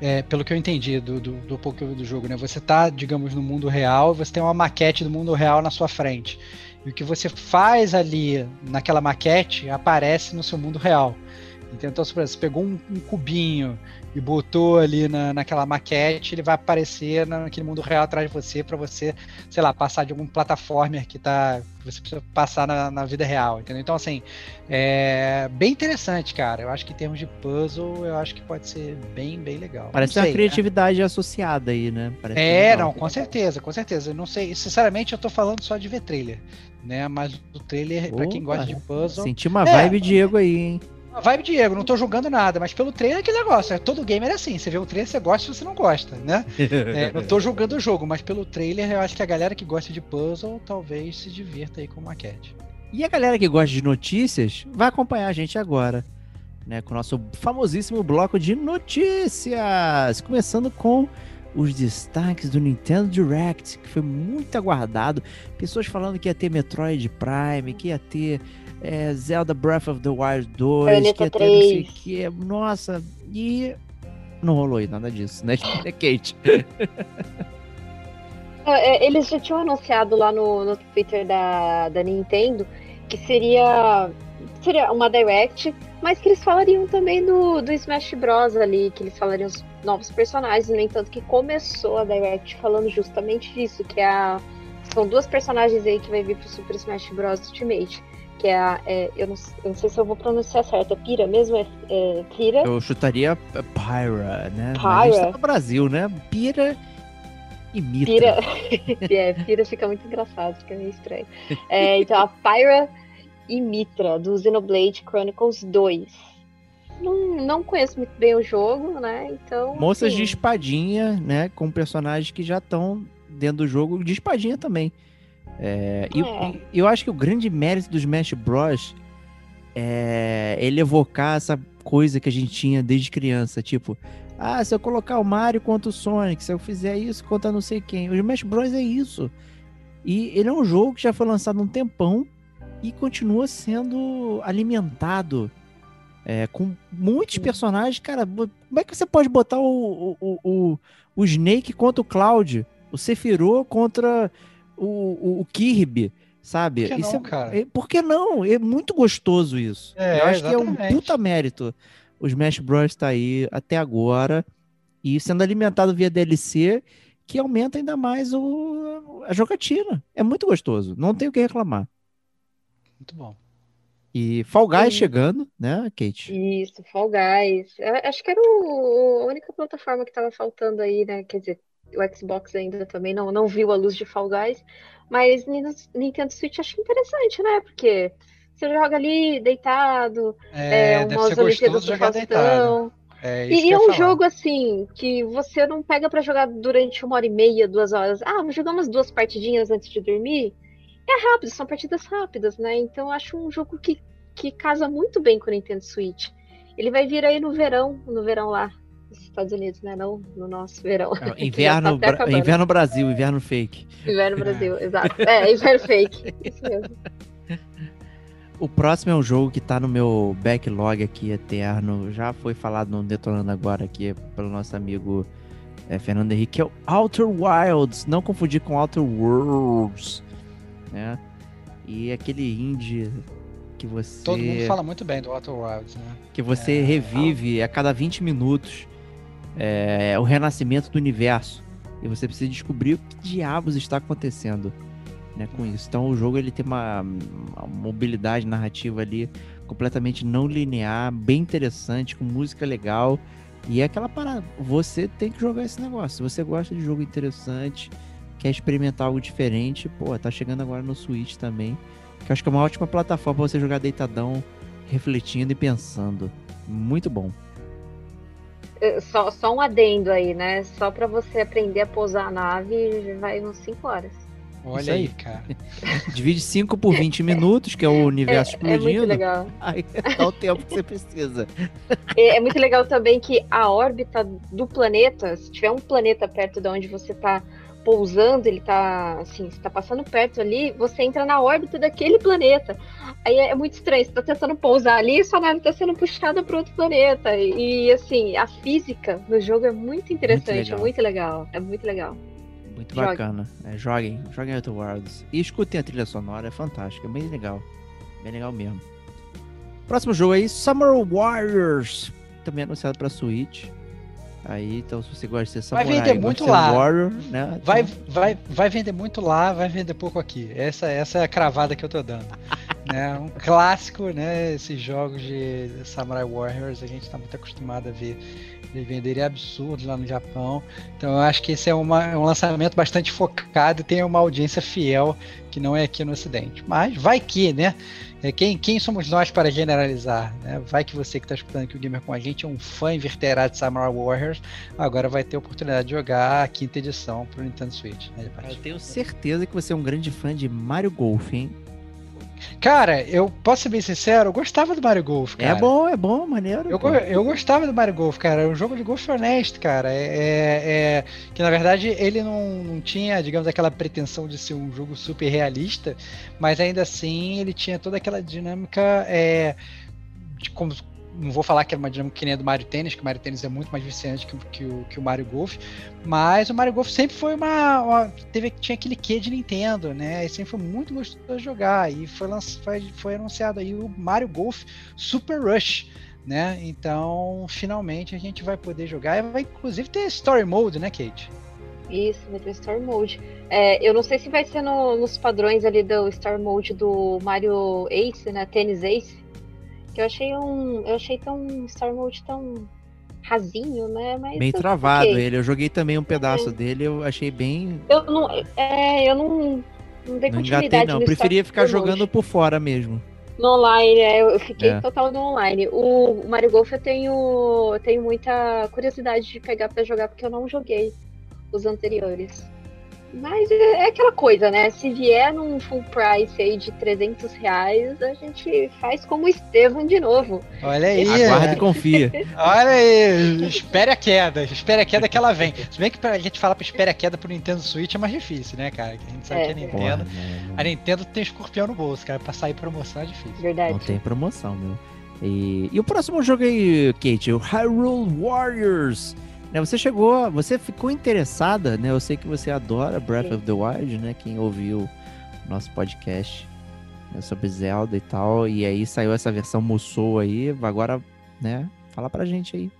é, pelo que eu entendi do, do, do pouco que eu vi do jogo, né? Você tá, digamos, no mundo real e você tem uma maquete do mundo real na sua frente. E o que você faz ali naquela maquete aparece no seu mundo real. Então, se você pegou um, um cubinho e botou ali na, naquela maquete, ele vai aparecer naquele mundo real atrás de você para você, sei lá, passar de algum plataformer que tá que você precisa passar na, na vida real, entendeu? Então, assim, é bem interessante, cara. Eu acho que em termos de puzzle, eu acho que pode ser bem, bem legal. Parece uma né? criatividade associada aí, né? Parece É, legal. não, com certeza, com certeza. Eu não sei, sinceramente, eu tô falando só de ver trailer, né? Mas o trailer, pra quem gosta de puzzle, Senti uma É. vibe Diego aí, hein? Vibe Diego, não tô julgando nada, mas pelo trailer é que negócio, é todo gamer é assim, você vê o trailer, você gosta ou você não gosta, né? (laughs) É, não tô julgando o jogo, mas pelo trailer eu acho que a galera que gosta de puzzle talvez se divirta aí com maquete. E a galera que gosta de notícias vai acompanhar a gente agora, né, com o nosso famosíssimo bloco de notícias, começando com os destaques do Nintendo Direct, que foi muito aguardado. Pessoas falando que ia ter Metroid Prime, que ia ter é, Zelda Breath of the Wild 2, Bayonetta que ter não sei o 3. que. Nossa, e não rolou aí nada disso, né, (laughs) Kate? É, é, Eles já tinham anunciado lá no, no Twitter da, da Nintendo que seria, seria uma Direct, mas que eles falariam também do, do Smash Bros. ali, que eles falariam os novos personagens, no entanto que começou a Direct falando justamente disso, que é a, são duas personagens aí que vai vir pro Super Smash Bros. Ultimate. Que é a. é, eu, não, eu não sei se eu vou pronunciar certo. É Pira mesmo? É, é Pira? Eu chutaria Pyra, né? Mas a gente Pyra. tá no Brasil, né? Pira e Mitra. Pira. (laughs) é, Pira fica muito engraçado, fica meio estranho. É, então, a Pyra e Mitra, do Xenoblade Chronicles 2. Não, não conheço muito bem o jogo, né? Então. Moças assim, de espadinha, né? Com personagens que já estão dentro do jogo de espadinha também. É, e É. eu acho que o grande mérito do Smash Bros. é ele evocar essa coisa que a gente tinha desde criança. Tipo, ah, se eu colocar o Mario contra o Sonic, se eu fizer isso contra não sei quem. O Smash Bros. é isso. E ele é um jogo que já foi lançado há um tempão e continua sendo alimentado é, com muitos personagens. Cara, como é que você pode botar o, o, o, o Snake contra o Cloud? O Sephiroth contra o, o, o Kirby, sabe? Por que Isso não, é- cara? é- por que não? É muito gostoso isso. É, Eu acho que é um exatamente. puta mérito. O Smash Bros. tá aí até agora e sendo alimentado via DLC que aumenta ainda mais o, a jogatina. É muito gostoso. Não tenho o que reclamar. Muito bom. E Fall Guys chegando, né, Kate? Isso, Fall Guys. Eu acho que era o- a única plataforma que tava faltando aí, né? Quer dizer, o Xbox ainda também não, não viu a luz de Fall Guys. Mas Nintendo Switch acho interessante, né? Porque você joga ali deitado, É, é, umas Olimpíadas do. Faustão. É E é um falar. jogo assim que você não pega pra jogar durante uma hora e meia, duas horas. Ah, vamos jogar umas duas partidinhas antes de dormir. É rápido, são partidas rápidas, né? Então eu acho um jogo que, que casa muito bem com o Nintendo Switch. Ele vai vir aí no verão, no verão lá Estados Unidos, né? Não no nosso verão. (laughs) Já inverno, tá até Bra- acabando. inverno Brasil, inverno fake. Inverno Brasil, exato. É, inverno fake. Isso mesmo. O próximo é um jogo que tá no meu backlog aqui eterno. Já foi falado no Detonando Agora aqui pelo nosso amigo eh, Fernando Henrique, que é o Outer Wilds. Não confundir com Outer Worlds, né? E aquele indie que você Todo mundo fala muito bem do Outer Wilds, né? que você É, revive a cada 20 minutos é, o renascimento do universo. E você precisa descobrir o que diabos está acontecendo né, com isso. Então o jogo ele tem uma, uma mobilidade narrativa ali completamente não linear, bem interessante, com música legal. E é aquela parada, você tem que jogar esse negócio. Se você gosta de jogo interessante, quer experimentar algo diferente, pô, tá chegando agora no Switch também. Que acho que é uma ótima plataforma pra você jogar deitadão, refletindo e pensando. Muito bom. É, Só, só um adendo aí, né? Só pra você aprender a pousar a nave, vai umas 5 horas. Olha aí, aí. cara. (laughs) Divide 5 por 20 minutos, que é o universo É, é muito explodindo. legal. (laughs) aí dá o tempo que você precisa. É, é muito legal também que a órbita do planeta, se tiver um planeta perto de onde você tá pousando, ele tá assim, você tá passando perto ali, você entra na órbita daquele planeta. Aí é muito estranho, você tá tentando pousar ali e sua nave tá sendo puxada para outro planeta. E, assim, a física no jogo é muito interessante, legal. é muito legal. É muito legal. Muito Jogue. bacana. É, joguem, joguem Outer Worlds. E escutem a trilha sonora, é fantástica, é bem legal. Bem legal mesmo. Próximo jogo aí, Summer Warriors. Também anunciado pra Switch. Aí, então, se você gosta de ser Vai samurai, vender gosta muito lá. Warrior, né? Vai, vai, vai vender muito lá, vai vender pouco aqui. Essa, essa é a cravada que eu tô dando. (laughs) né? Um clássico, né? Esses jogos de Samurai Warriors, a gente tá muito acostumado a ver eles venderem absurdo lá no Japão. Então eu acho que esse é, uma- é um lançamento bastante focado e tem uma audiência fiel que não é aqui no Ocidente. Mas vai que, né? É, quem, quem somos nós para generalizar? Né? Vai que você que está escutando aqui o Gamer com a gente é um fã inverterado de Samurai Warriors, agora vai ter a oportunidade de jogar a quinta edição para o Nintendo Switch. Né? Eu tenho certeza que você é um grande fã de Mario Golf, hein? Cara, eu posso ser bem sincero, eu gostava do Mario Golf, cara. É bom, é bom, maneiro. Eu, eu gostava do Mario Golf, cara. É um jogo de golfe honesto, cara. É, é- é- que na verdade ele não, não tinha, digamos, aquela pretensão de ser um jogo super realista, mas ainda assim ele tinha toda aquela dinâmica é, de como. Não vou falar que era uma dinâmica que nem a do Mario Tênis, que o Mario Tênis é muito mais viciante que, o- que o, que o Mario Golf, mas o Mario Golf sempre foi uma. uma- teve, tinha aquele quê de Nintendo, né? E sempre foi muito gostoso de jogar. E foi, lanç, foi, foi anunciado aí o Mario Golf Super Rush né? Então, finalmente a gente vai poder jogar. E vai inclusive ter Story Mode, né, Kate? Isso, vai ter Story Mode. É, eu não sei se vai ser no- nos padrões ali do Story Mode do Mario Ace, né? Tennis Ace. Que eu achei um. Eu achei tão. Story Mode tão rasinho, né? Mas Bem travado ok. ele. Eu joguei também um pedaço dele, eu achei bem. Eu não. É, eu não. Não dei Não continuidade engatei, não. Preferia ficar Mode. jogando por fora mesmo. No online, é, eu fiquei É. total no online. O Mario Golf eu tenho, eu tenho muita curiosidade de pegar pra jogar, porque eu não joguei os anteriores. Mas é, é aquela coisa, né? Se vier num full price aí de 300 reais, a gente faz como o Estevam de novo. Olha aí. Aguarda e né? confia. (laughs) Olha aí. Espere a queda. Espere a queda que ela vem. Se bem que pra gente falar pra espere a queda pro Nintendo Switch é mais difícil, né, cara? A gente sabe É, que a é. Porra, Nintendo. não, A Nintendo tem escorpião no bolso, cara. Pra sair promoção é difícil. Verdade. não tem promoção, meu. E, e o próximo jogo aí, Kate, o Hyrule Warriors. Né, você chegou, você ficou interessada, né? Eu sei que você adora Breath Sim. of the Wild, né? Quem ouviu nosso podcast né, sobre Zelda e tal. E aí saiu essa versão Musou aí. Agora, né? Fala pra gente aí.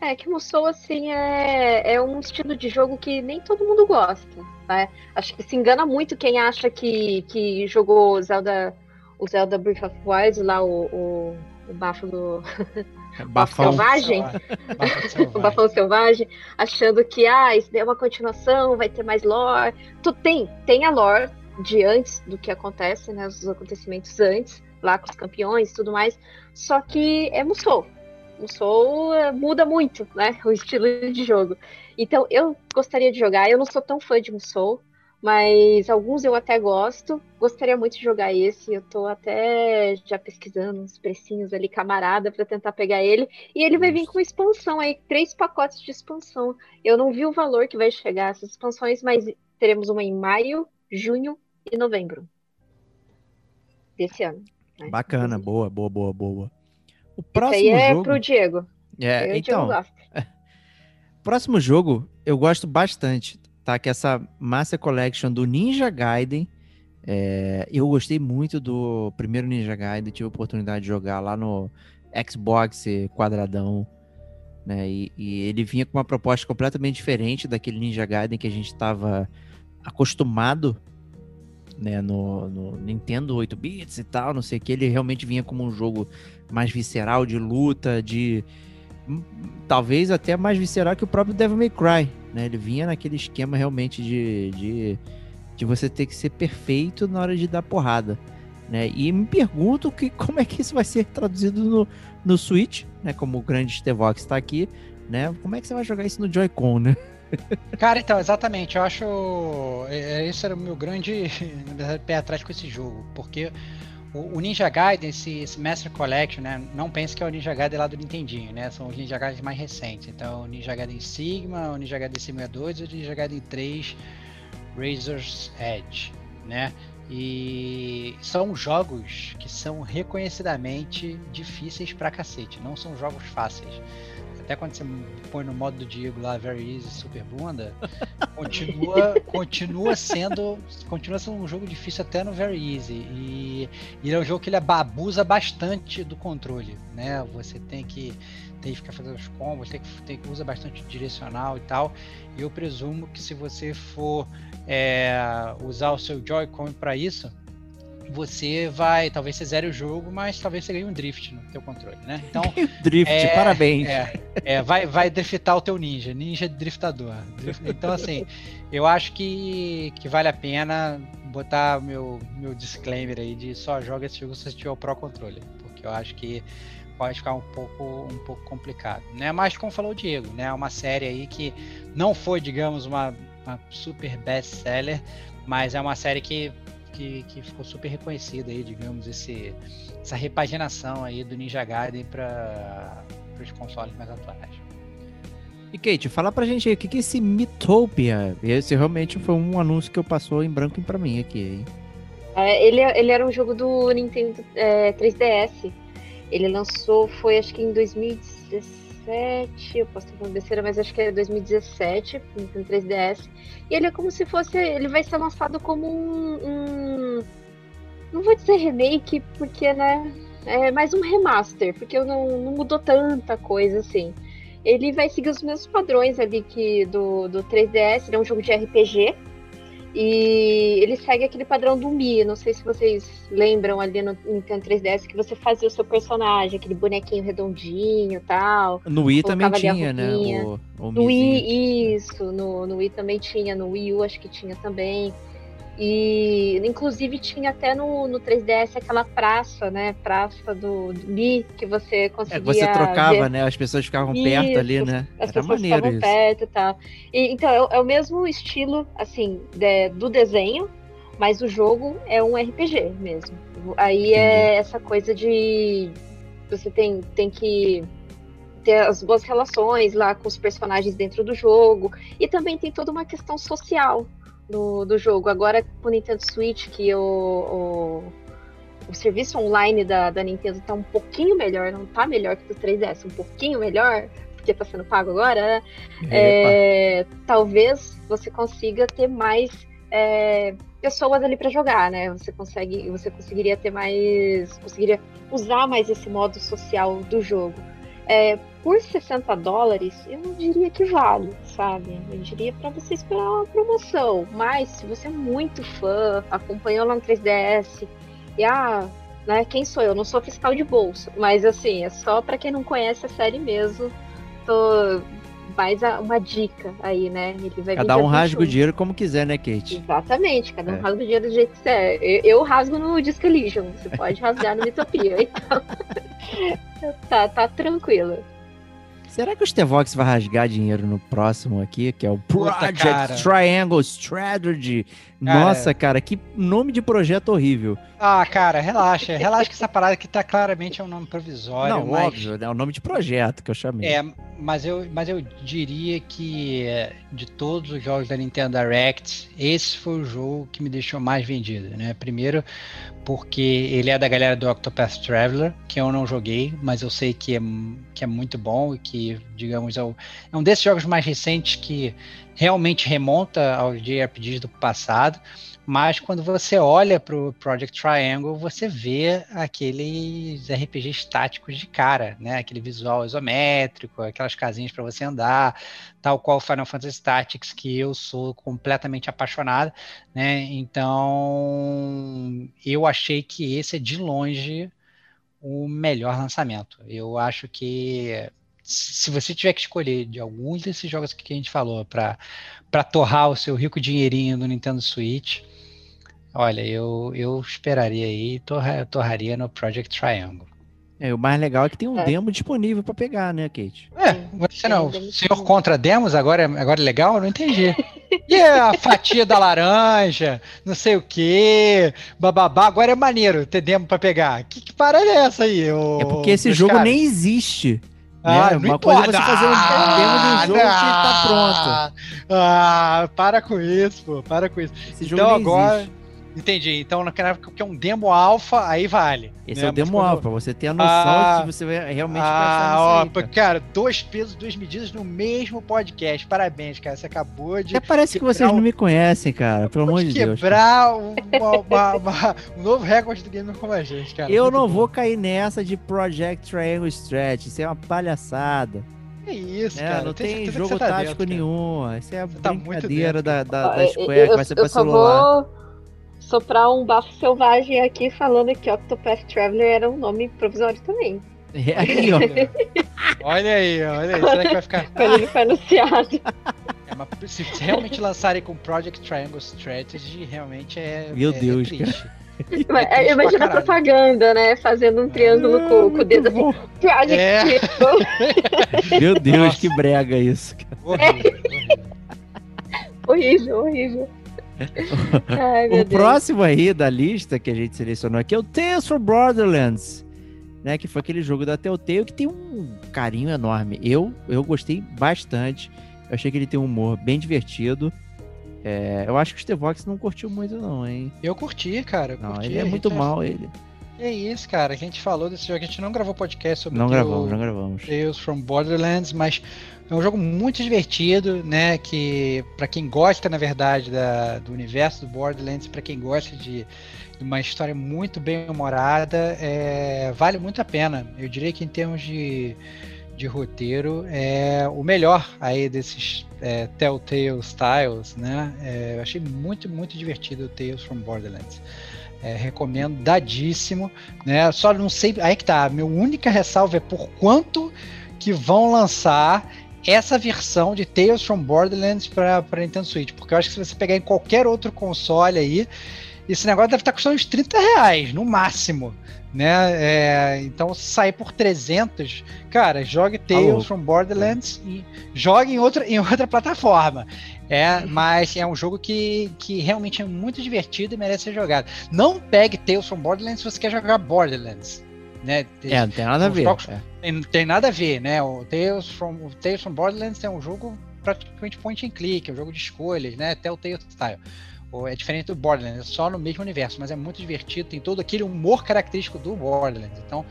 É, que Musou, assim, é, é um estilo de jogo que nem todo mundo gosta, né? Acho que se engana muito quem acha que, que jogou Zelda o Zelda Breath of Wild, lá o, o, o bafo do. (laughs) Bafão. Selvagem. (laughs) Bafão o (laughs) Bafão Selvagem, achando que ah, isso daí é uma continuação, vai ter mais lore. Tu tem, tem a lore de antes do que acontece, né? Os acontecimentos antes, lá com os campeões e tudo mais. Só que é Musou. Musou eh, muda muito, né? (laughs) O estilo de jogo. Então eu gostaria de jogar. Eu não sou tão fã de Musou, mas alguns eu até gosto. Gostaria muito de jogar esse. Eu tô até já pesquisando uns precinhos ali, camarada, para tentar pegar ele. E ele vai vir com expansão aí, três pacotes de expansão. Eu não vi o valor que vai chegar essas expansões, mas teremos uma em maio, junho e novembro desse ano. né? Bacana, boa, boa, boa, boa. O próximo aí é jogo. pro Diego. É, Eu então, (laughs) próximo jogo eu gosto bastante, tá? Que é essa Master Collection do Ninja Gaiden. É, eu gostei muito do primeiro Ninja Gaiden, tive a oportunidade de jogar lá no Xbox quadradão, né? E, e ele vinha com uma proposta completamente diferente daquele Ninja Gaiden que a gente estava acostumado, né? No, no Nintendo 8 bits e tal, não sei o que. Ele realmente vinha como um jogo mais visceral, de luta, de talvez até mais visceral que o próprio Devil May Cry, né? Ele vinha naquele esquema realmente de, de, de você ter que ser perfeito na hora de dar porrada, né? E me pergunto que, (laughs) como é que isso vai ser traduzido no, no Switch, né? Como o grande Stevox está aqui, né? Como é que você vai jogar isso no Joy-Con, né? Cara, então, exatamente. Eu acho. é- é- Esse era o meu grande (laughs) pé atrás com esse jogo. Porque o, o Ninja Gaiden, esse, esse Master Collection, né? Não pense que é o Ninja Gaiden lá do Nintendinho, né? São os Ninja Gaiden mais recentes. Então, o Ninja Gaiden Sigma, o Ninja Gaiden Sigma 2 e o Ninja Gaiden 3 Razor's Edge, né? E são jogos que são reconhecidamente difíceis pra cacete. Não são jogos fáceis. Até quando você põe no modo do Diego lá, Very Easy, Super Bunda, (laughs) continua, continua sendo continua sendo um jogo difícil até no Very Easy. E, e é um jogo que ele abusa bastante do controle, né? Você tem que, tem que ficar fazendo os combos, tem que, tem que usa bastante direcional e tal. E eu presumo que se você for é, usar o seu Joy-Con para isso, você vai, talvez você zere o jogo, mas talvez você ganhe um drift no teu controle, né? Então, (laughs) Drift, É, parabéns. é, é, vai, vai driftar o teu ninja, ninja driftador. Drif- Então, assim, eu acho que, que vale a pena botar meu, meu disclaimer aí de só joga esse jogo se você tiver o Pro Controle, porque eu acho que pode ficar um pouco, um pouco complicado, né? Mas como falou o Diego, né? É uma série aí que não foi, digamos, uma, uma super best-seller, mas é uma série que, que, que ficou super reconhecida aí, digamos, esse, essa repaginação aí do Ninja Gaiden para os consoles mais atuais. E Kate, fala pra gente aí, o que que é esse Mythopia? Esse realmente foi um anúncio que eu passou em branco pra mim aqui, hein? É, ele, ele era um jogo do Nintendo é, 3DS. Ele lançou, foi acho que em 2017, eu posso estar falando besteira, mas acho que é 2017, no Nintendo 3DS. E ele é como se fosse, ele vai ser lançado como um, um- não vou dizer remake, porque, né, é mais um remaster, porque não, não mudou tanta coisa assim. Ele vai seguir os mesmos padrões ali que do, do 3DS, ele é um jogo de RPG, e ele segue aquele padrão do Mi. Não sei se vocês lembram ali no Nintendo 3DS que você fazia o seu personagem, aquele bonequinho redondinho e tal. No Wii também tinha, né? O, o No Mizinho. Wii, isso. No, no Wii também tinha. No Wii U acho que tinha também. E inclusive tinha até no, no 3DS aquela praça, né? Praça do, do Mi, que você É, conseguia. você trocava, ver né? As pessoas ficavam perto ali, Isso, né? as Era pessoas maneiro isso. perto e tal. E, então, é, o- é o mesmo estilo, assim, de- do desenho, mas o jogo é um RPG mesmo. Aí é essa coisa de você tem, tem que ter as boas relações lá com os personagens dentro do jogo. E também tem toda uma questão social do, do jogo. Agora com o Nintendo Switch, que o, o, o serviço online da, da Nintendo tá um pouquinho melhor, não tá melhor que o do 3DS, um pouquinho melhor, porque tá sendo pago agora, né? É, talvez você consiga ter mais é, pessoas ali para jogar, né? Você consegue, você conseguiria ter mais, conseguiria usar mais esse modo social do jogo. É, por 60 dólares, eu não diria que vale, sabe? Eu diria para você esperar uma promoção. Mas se você é muito fã, acompanhou lá no 3DS e ah, né? Quem sou eu? Não sou fiscal de bolso, mas assim, é só para quem não conhece a série mesmo. Tô mais uma dica aí, né? Ele vai Cada um rasga o 21. dinheiro como quiser, né, Kate? Exatamente, cada um É. rasga o dinheiro do jeito que quiser. Eu, eu rasgo no Disco Elysium, você pode rasgar no Mitopia. (laughs) Então, tá, tá tranquilo. Será que o Stevox vai rasgar dinheiro no próximo aqui, que é o Puta, Project cara. Triangle Strategy? Cara. Nossa, cara, que nome de projeto horrível. Ah, cara, relaxa. Relaxa que essa parada que tá claramente é um nome provisório. Não, mas... óbvio, né? É o nome de projeto que eu chamei. É, mas eu, mas eu diria que é, de todos os jogos da Nintendo Direct, esse foi o jogo que me deixou mais vendido, né? Primeiro, porque ele é da galera do Octopath Traveler, que eu não joguei, mas eu sei que é, que é muito bom e que, digamos, é, é um desses jogos mais recentes que realmente remonta aos JRPGs do passado. Mas quando você olha para o Project Triangle, você vê aqueles RPGs táticos de cara, né? Aquele visual isométrico, aquelas casinhas para você andar, tal qual Final Fantasy Tactics, que eu sou completamente apaixonado, né? Então, eu achei que esse é de longe o melhor lançamento. Eu acho que se você tiver que escolher de alguns desses jogos que a gente falou para para torrar o seu rico dinheirinho no Nintendo Switch, olha, eu, eu esperaria aí, torra, torraria no Project Triangle. É, o mais legal é que tem um É. demo disponível pra pegar, né, Kate? É, você não, demo senhor contra demos, agora, é- agora é legal? Eu não entendi. (laughs) E a fatia da laranja, não sei o que, bababá, agora é maneiro ter demo pra pegar. Que, que parada é essa aí? ô- É porque esse jogo caras? nem existe. Ah, né? não Uma coisa é importa. você fazer um demo de um jogo que tá Ah, Ah, para com isso, pô, para com isso. Esse jogo Então nem agora, existe. Entendi. Então naquela época que é um demo alfa, aí vale. Esse né? é o demo quando- alfa, pra você ter a noção Ah. de se você vai realmente Ah, ó, aí, cara. cara, dois pesos, duas medidas no mesmo podcast. Parabéns, cara. Você acabou de Até parece que vocês o- não me conhecem, cara, pelo amor de Deus. quebrar uma- uma- uma- um novo recorde do Gamer como a gente, cara. Eu Muito não bom. vou cair nessa de Project Triangle Stretch, isso é uma palhaçada. Que isso, né? cara. não eu tem jogo você tá tático dentro, nenhum. Isso é a tá muito brincadeira da, dentro, da, Ó, da eu- Square, eu, que vai ser pra eu celular. vou soprar um bafo selvagem aqui falando que Octopath Traveler era um nome provisório também. É, aí, ó. (laughs) Olha aí, olha aí. Será que vai ficar. Quando ele foi anunciado. É, mas se realmente lançarem com Project Triangle Strategy, realmente é. Meu é- é Deus, triste. Mas, triste pra Imagina a propaganda, né? Fazendo um triângulo com, com o dedo assim. Project É. Triangle. Meu Deus, Nossa. que brega isso. cara. Horrível, horrível. Horrível, horrível. Ai, O Deus. próximo aí da lista que a gente selecionou aqui é o Tales from Borderlands, né? Que foi aquele jogo da Telltale que tem um carinho enorme. Eu, eu gostei bastante. Eu achei que ele tem um humor bem divertido. É, eu acho que o Stevox não curtiu muito, não, hein? Eu curti, cara. eu Não, curti. ele é muito mal, ele. É isso, cara. Que a gente falou desse jogo. A gente não gravou podcast sobre Não o gravamos, não gravamos. Tales from Borderlands, mas é um jogo muito divertido, né? Que para quem gosta, na verdade, da, do universo do Borderlands, para quem gosta de, de uma história muito bem humorada, é, vale muito a pena. Eu diria que em termos de, de roteiro é o melhor aí desses é, Telltale Styles, né? É, eu achei muito, muito divertido o Tales from Borderlands. É, recomendo, dadíssimo, né? Só não sei, aí que tá, minha única ressalva é por quanto que vão lançar essa versão de Tales from Borderlands para Nintendo Switch, porque eu acho que se você pegar em qualquer outro console aí, esse negócio deve estar custando uns 30 reais, no máximo, né? É, então, se sair por 300, cara, jogue Tales louco. from Borderlands e jogue em outra, em outra plataforma. É, mas é um jogo que, que realmente é muito divertido e merece ser jogado. Não pegue Tales from Borderlands se você quer jogar Borderlands. Né? É, não tem nada a Os ver. jogos- é. Tem, não tem nada a ver, né? O Tales from, o Tales from Borderlands é um jogo praticamente point and click, é um jogo de escolhas, né? Telltale Style. Ou É diferente do Borderlands, é só no mesmo universo, mas é muito divertido, tem todo aquele humor característico do Borderlands. Então,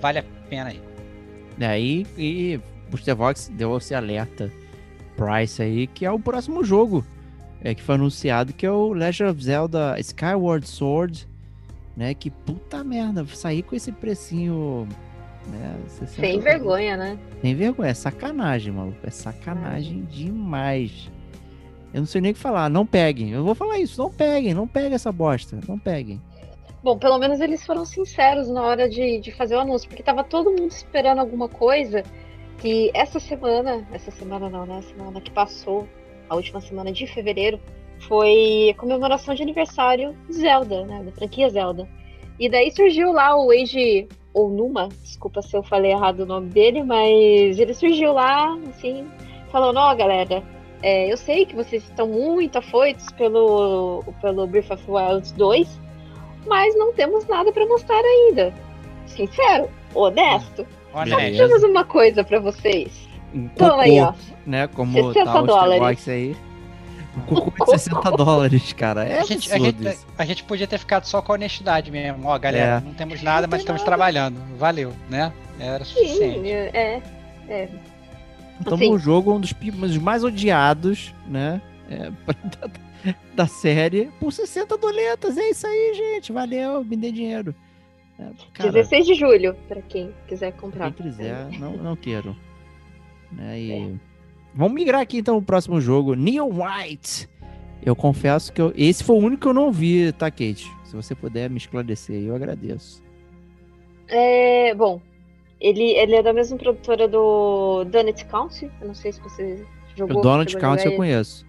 vale a pena aí. É, e, e o Stevox deu esse alerta Price aí, que é o próximo jogo é, que foi anunciado, que é o Legend of Zelda Skyward Sword, né? Que puta merda, sair com esse precinho. Né, 60 Sem vergonha, né? Sem vergonha, é sacanagem, maluco. É sacanagem demais. Eu não sei nem o que falar, não peguem. Eu vou falar isso, não peguem, não peguem essa bosta, não peguem. Bom, pelo menos eles foram sinceros na hora de, de fazer o anúncio, porque tava todo mundo esperando alguma coisa. E essa semana, essa semana não, né? A semana que passou, a última semana de fevereiro, foi a comemoração de aniversário de Zelda, né? Da franquia Zelda. E daí surgiu lá o Eiji Onuma, desculpa se eu falei errado o nome dele, mas ele surgiu lá, assim, falando, ó, oh, galera, é, eu sei que vocês estão muito afoitos pelo, pelo Breath of the Wild 2, mas não temos nada para mostrar ainda. Sincero, honesto. Só temos uma coisa para vocês. Um cocô, aí, ó. Né, como 60 tá dólares. aí. Um cocô de 60 dólares, cara. É a, gente, a, gente, a gente, podia ter ficado só com a honestidade mesmo. Ó, galera, é. não temos nada, mas estamos nada. trabalhando. Valeu, né? Era suficiente. Sim, é. é. Então, assim. o jogo é um dos, mais odiados, né? É, (laughs) da, da, série por 60 doletas. É isso aí, gente. Valeu, me dê dinheiro. É, cara, 16 de julho, para quem quiser comprar. Quem quiser, não, não quero. Né? E... Vamos migrar aqui então o próximo jogo, Neon White. Eu confesso que eu... esse foi o único que eu não vi, tá, Kate? Se você puder me esclarecer, eu agradeço. É, bom, ele, ele é da mesma produtora do Donut County. Eu não sei se você jogou. O Donut County eu conheço.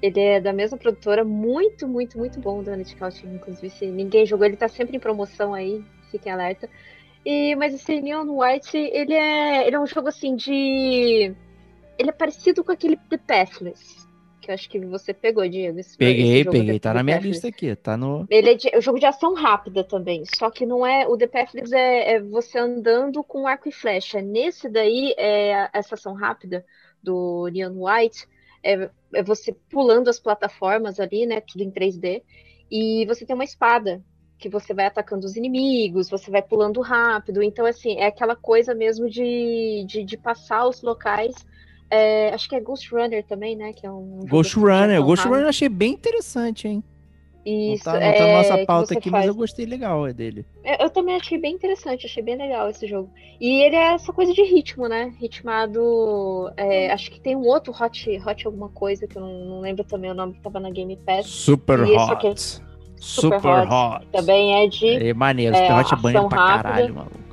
Ele é da mesma produtora, muito, muito, muito bom o Donut County. Inclusive, se ninguém jogou, ele tá sempre em promoção aí, fiquem alerta. E, mas esse Neon White, ele é, ele é um jogo assim de ele é parecido com aquele The Pathless. Que eu acho que você pegou, Diego. Esse, peguei, esse peguei. Tá na minha lista aqui. Tá no. Ele é, de, é um jogo de ação rápida também. Só que não é. O The Pathless é, é você andando com arco e flecha. Nesse daí, é, essa ação rápida do Neon White é, é você pulando as plataformas ali, né? Tudo em 3D. E você tem uma espada que você vai atacando os inimigos, você vai pulando rápido. Então, assim, é aquela coisa mesmo de, de, de passar os locais é, acho que é Ghost Runner também, né? Que é um Ghost Runner. Ghost Runner eu achei bem interessante, hein? Isso, não tá, não tá é, nossa pauta aqui, faz. mas eu gostei legal é dele. Eu, eu, também achei bem interessante, achei bem legal esse jogo. E ele é essa coisa de ritmo, né? Ritmado. É, acho que tem um outro Hot, Hot alguma coisa, que eu não, não lembro também o nome que tava na Game Pass. Super Hot. É Super, Super hot. hot. Também é de. É maneiro, é, Hot é banho pra caralho, maluco.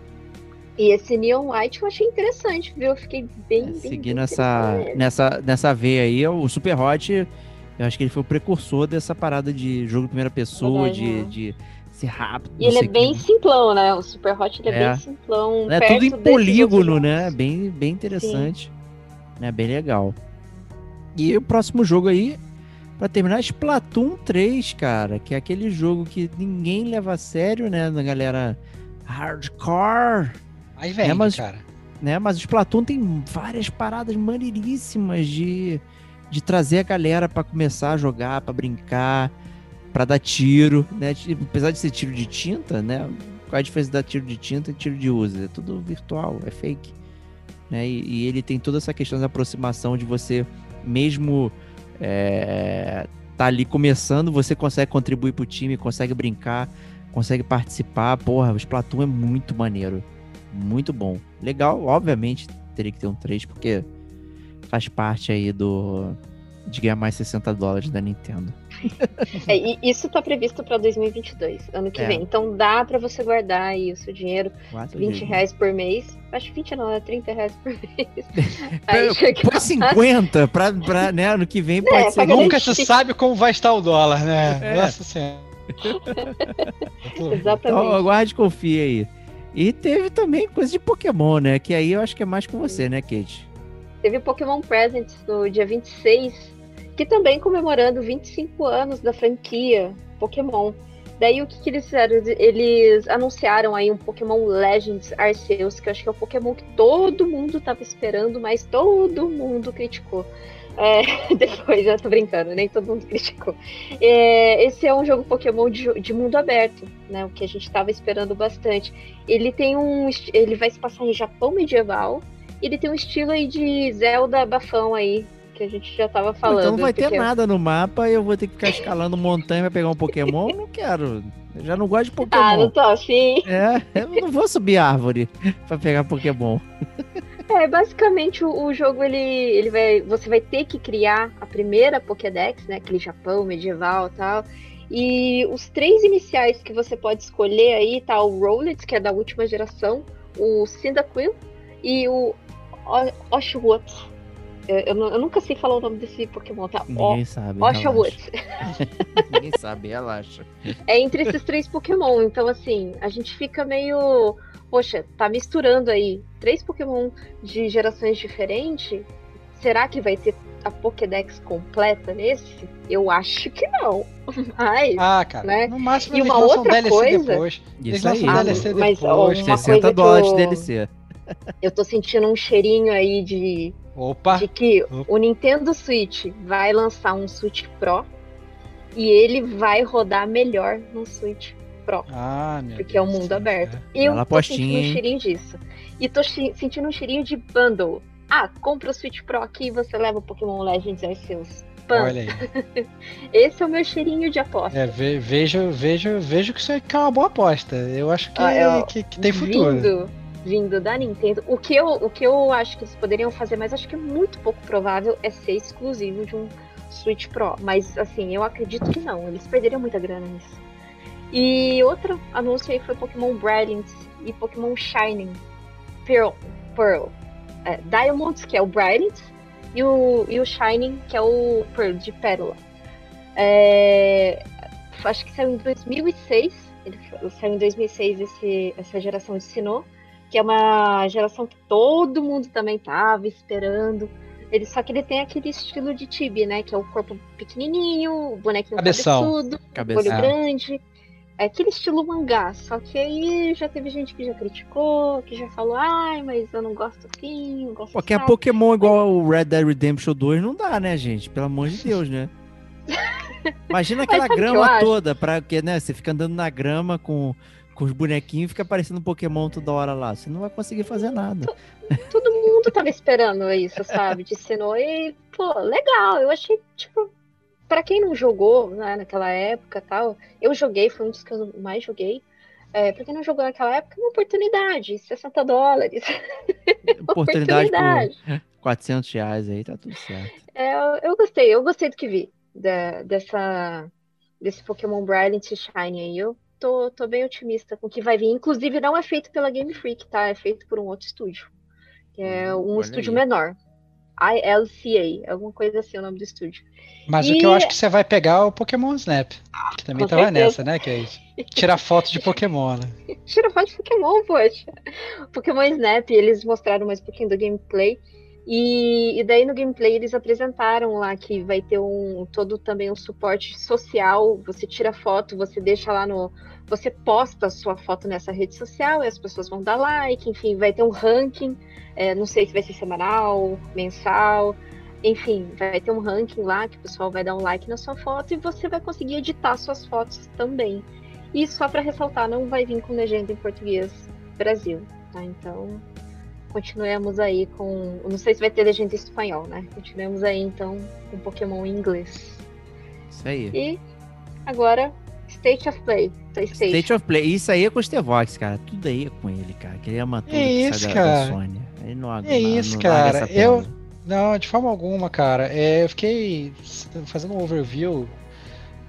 E esse Neon White eu achei interessante, viu? Eu fiquei bem. É, seguindo essa, nessa, nessa veia aí, o Super Hot, eu acho que ele foi o precursor dessa parada de jogo de primeira pessoa, de, de ser rápido. E ele é bem que. simplão, né? O Super Hot ele é, é. bem simplão. É tudo em polígono, né? Bem, bem interessante. Né? Bem legal. E o próximo jogo aí, para terminar, Splatoon 3, cara, que é aquele jogo que ninguém leva a sério, né? Na galera hardcore Aí vem, é, mas, cara. Né, mas o Splatoon tem várias paradas maneiríssimas de, de trazer a galera para começar a jogar, para brincar, para dar tiro, né? Apesar de ser tiro de tinta, né? Qual é a diferença da tiro de tinta e tiro de uso? É tudo virtual, é fake. Né? E, e ele tem toda essa questão da aproximação de você, mesmo é, tá ali começando, você consegue contribuir pro time, consegue brincar, consegue participar. Porra, o Splatoon é muito maneiro muito bom. Legal, obviamente teria que ter um 3, porque faz parte aí do de ganhar mais 60 dólares da Nintendo. (laughs) É, e isso está previsto para 2022, ano que é. vem. Então dá para você guardar aí o seu dinheiro, Quatro 20 dias. reais por mês. Acho que 20 não, é 30 reais por mês. (laughs) Aí chega... Põe 50 para pra, né, ano que vem é, pode ser. Nunca se sabe como vai estar o dólar, né? É. Nossa Senhora. (laughs) Exatamente. Então, aguarde e confie aí. E teve também coisa de Pokémon, né? Que aí eu acho que é mais com você, né, Kate? Teve Pokémon Presents no dia 26, que também comemorando 25 anos da franquia Pokémon. Daí o que, que, eles fizeram? Eles anunciaram aí um Pokémon Legends Arceus, que eu acho que é o Pokémon que todo mundo tava esperando, mas todo mundo criticou. É, (laughs) depois, já tô brincando, nem todo mundo criticou. É, esse é um jogo Pokémon de, de, mundo aberto, né? O que a gente estava esperando bastante. Ele tem um. Ele vai se passar em Japão medieval. Ele tem um estilo aí de Zelda bafão aí, que a gente já tava falando. Então não vai ter nada no mapa e eu vou ter que ficar escalando montanha pra pegar um Pokémon? Eu não quero. Eu já não gosto de Pokémon. Ah, não tô assim. É, eu não vou subir árvore pra pegar Pokémon. (laughs) É, basicamente o, o, jogo ele, ele vai, você vai ter que criar a primeira Pokédex, né, aquele Japão medieval, tal. E os três iniciais que você pode escolher aí tá o Rowlet, que é da última geração, o Cyndaquil e o Oshawott. Eu, eu eu nunca sei falar o nome desse Pokémon, tá? Ninguém sabe. O- Oshawott. relaxa. (laughs) Ninguém sabe, relaxa. É entre esses três Pokémon. Então, assim, a gente fica meio. Poxa, tá misturando aí três Pokémon de gerações diferentes. Será que vai ter a Pokédex completa nesse? Eu acho que não. (laughs) Mas. Ah, cara, Né? no máximo E uma outra DLC coisa- depois. Isso aí. Ah, DLC mas, depois. uma 60 coisa que dólares eu- de DLC. (laughs) Eu tô sentindo um cheirinho aí de, Opa! de que Opa. o Nintendo Switch vai lançar um Switch Pro e ele vai rodar melhor no Switch Pro. Ah, meu Porque é um Deus do mundo céu. aberto. É. Eu tô sentindo um cheirinho disso. E tô sentindo um cheirinho de bundle. Ah, compra o Switch Pro aqui e você leva o Pokémon Legends Arceus. Pã. Olha aí. (laughs) Esse é o meu cheirinho de aposta. É, ve- vejo, vejo, vejo que isso é é uma boa aposta. Eu acho que, Ah, é, que, que tem futuro. Vindo, vindo da Nintendo. O que, eu, o que eu acho que eles poderiam fazer, mas acho que é muito pouco provável, é ser exclusivo de um Switch Pro. Mas, assim, eu acredito que não. Eles perderiam muita grana nisso. E outro anúncio aí foi Pokémon Brilliant e Pokémon Shining. Pearl. Pearl. É, Diamonds, que é o Brilliant, e o, e o Shining, que é o Pearl, de Pérola. É, acho que saiu em 2006. Ele saiu em 2006 esse, essa geração de Sinnoh, que é uma geração que todo mundo também tava esperando. Ele, só que ele tem aquele estilo de Tibi, né? Que é o corpo pequenininho, o bonequinho Cabeção. cabeçudo, olho grande. É aquele estilo mangá, só que aí já teve gente que já criticou, que já falou, ai, mas eu não gosto assim, não gosto Porque a assim. Pokémon igual o Red Dead Redemption 2 não dá, né, gente? Pelo amor de Deus, né? (laughs) Imagina aquela grama toda, pra, que, né? Você fica andando na grama com, com os bonequinhos e fica aparecendo um Pokémon toda hora lá. Você não vai conseguir fazer nada. todo mundo tava esperando isso, sabe? De Sinnoh. (laughs) E, pô, legal. Eu achei, tipo, pra quem não jogou né, naquela época tal, eu joguei, foi um dos que eu mais joguei. É, pra quem não jogou naquela época, é uma oportunidade, 60 dólares. (laughs) Oportunidade Oportunidade. por 400 reais aí, tá tudo certo. É, eu- eu gostei, eu gostei do que vi da- dessa, desse Pokémon Brilliant e Shiny aí. Eu tô, tô bem otimista com o que vai vir. Inclusive, não é feito pela Game Freak, tá? É feito por um outro estúdio. É Hum, um olha estúdio aí. menor. ILCA, alguma coisa assim é o nome do estúdio. Mas o E- que eu acho que você vai pegar é o Pokémon Snap. Que também Com tava certeza. nessa, né, Kate? Tirar foto de Pokémon, né? (laughs) Tira foto de Pokémon, poxa. Pokémon Snap, eles mostraram mais um pouquinho do gameplay. E, e daí no gameplay eles apresentaram lá que vai ter um todo também um suporte social. Você tira foto, você deixa lá no. Você posta a sua foto nessa rede social e as pessoas vão dar like, enfim, vai ter um ranking. é, não sei se vai ser semanal, mensal. Enfim, vai ter um ranking lá que o pessoal vai dar um like na sua foto e você vai conseguir editar suas fotos também. E só para ressaltar, não vai vir com legenda em português Brasil, tá? Então, continuemos aí com. Não sei se vai ter legenda em espanhol, né? Continuemos aí então com Pokémon em inglês. Isso aí. E agora, State of Play. PlayStation. State of Play. Isso aí é com o Stevox, cara. Tudo aí é com ele, cara. Que ele ama tudo É que isso, sai da, da cara. Sony. Ele não, É isso, não cara. essa Eu-. Não, de forma alguma, cara. É, eu fiquei fazendo um overview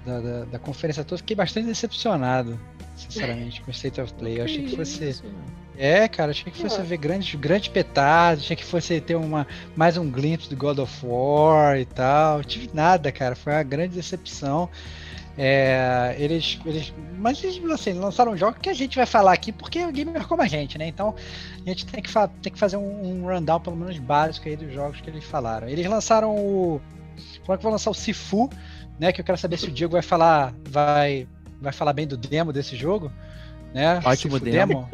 da, da, da conferência toda, fiquei bastante decepcionado, sinceramente, com o State of Play. Eu achei que fosse. Isso. É, cara, achei que fosse ver grandes, grandes petardos, achei que fosse ter uma, mais um glimpse do God of War e tal. Tive nada, cara, foi uma grande decepção. É, eles, eles, mas eles assim, lançaram um jogo que a gente vai falar aqui porque é o gamer como a gente, né? Então a gente tem que, fa- tem que fazer um, um rundown pelo menos básico aí dos jogos que eles falaram. Eles lançaram o. Como é que vão lançar o Sifu, né? Que eu quero saber se o Diego vai falar, vai, vai falar bem do demo desse jogo, né? Ótimo Sifu demo.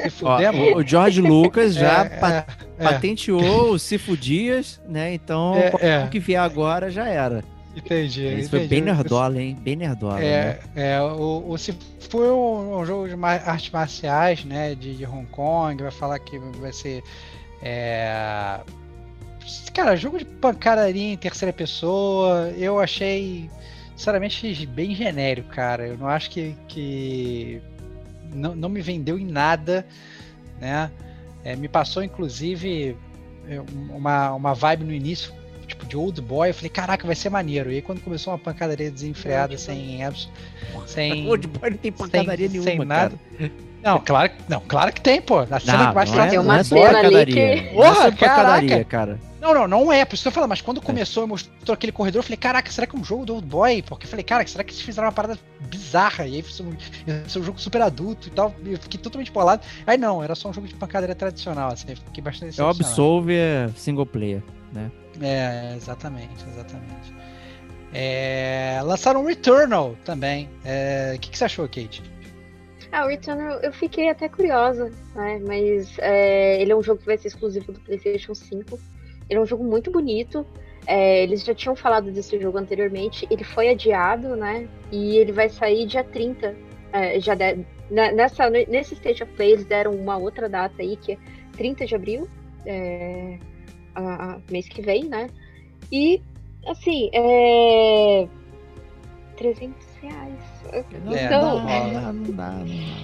Sifu (laughs) Ó, demo. o, o George Lucas já É, pa- é, patenteou o Cifu Dias, né? Então, É, qualquer é. um que vier agora já era. entendi. Isso foi entendi. bem nerdola, hein? Bem nerdola, né? É, é o, o Sifu é um, um jogo de artes marciais, né? De, de Hong Kong. Vai falar que vai ser. é, Cara, jogo de pancadaria em terceira pessoa. Eu achei, sinceramente, bem genérico, cara. Eu não acho que. que não, não me vendeu em nada, né? É, me passou, inclusive, é, uma, uma vibe no início, tipo de Old Boy, eu falei, caraca, vai ser maneiro. E aí quando começou uma pancadaria desenfreada, sem abs- (laughs) sem Old Boy não tem pancadaria sem, nenhuma, sem nada. cara. Não, claro, não, claro que tem, pô. A cena Não, que mais não é, Tem não uma é cena ali pancadaria. que- é Porra, pancadaria, caraca. cara. Não, não, não é. Por isso que eu falo, mas quando começou e mostrou aquele corredor, eu falei, caraca, será que é um jogo do Old Boy? Porque eu falei, cara, será que eles fizeram uma parada bizarra? E aí foi um, ia ser um jogo super adulto e tal. E eu fiquei totalmente bolado. Aí não, era só um jogo de pancadaria tradicional, assim, eu fiquei bastante É o. Absolve é single player. É, exatamente, exatamente. É, lançaram o Returnal também. É, O que, que você achou, Kate? Ah, o Returnal eu fiquei até curiosa, né? Mas é, ele é um jogo que vai ser exclusivo do PlayStation 5. Ele é um jogo muito bonito. É, eles já tinham falado desse jogo anteriormente. Ele foi adiado, né? E ele vai sair dia 30. É, já de- na- nessa, nesse State of Play eles deram uma outra data aí, que é 30 de abril, é, a- a- mês que vem, né? E, assim, é. 300 reais. Não, É, dá, não dá, não dá, não dá.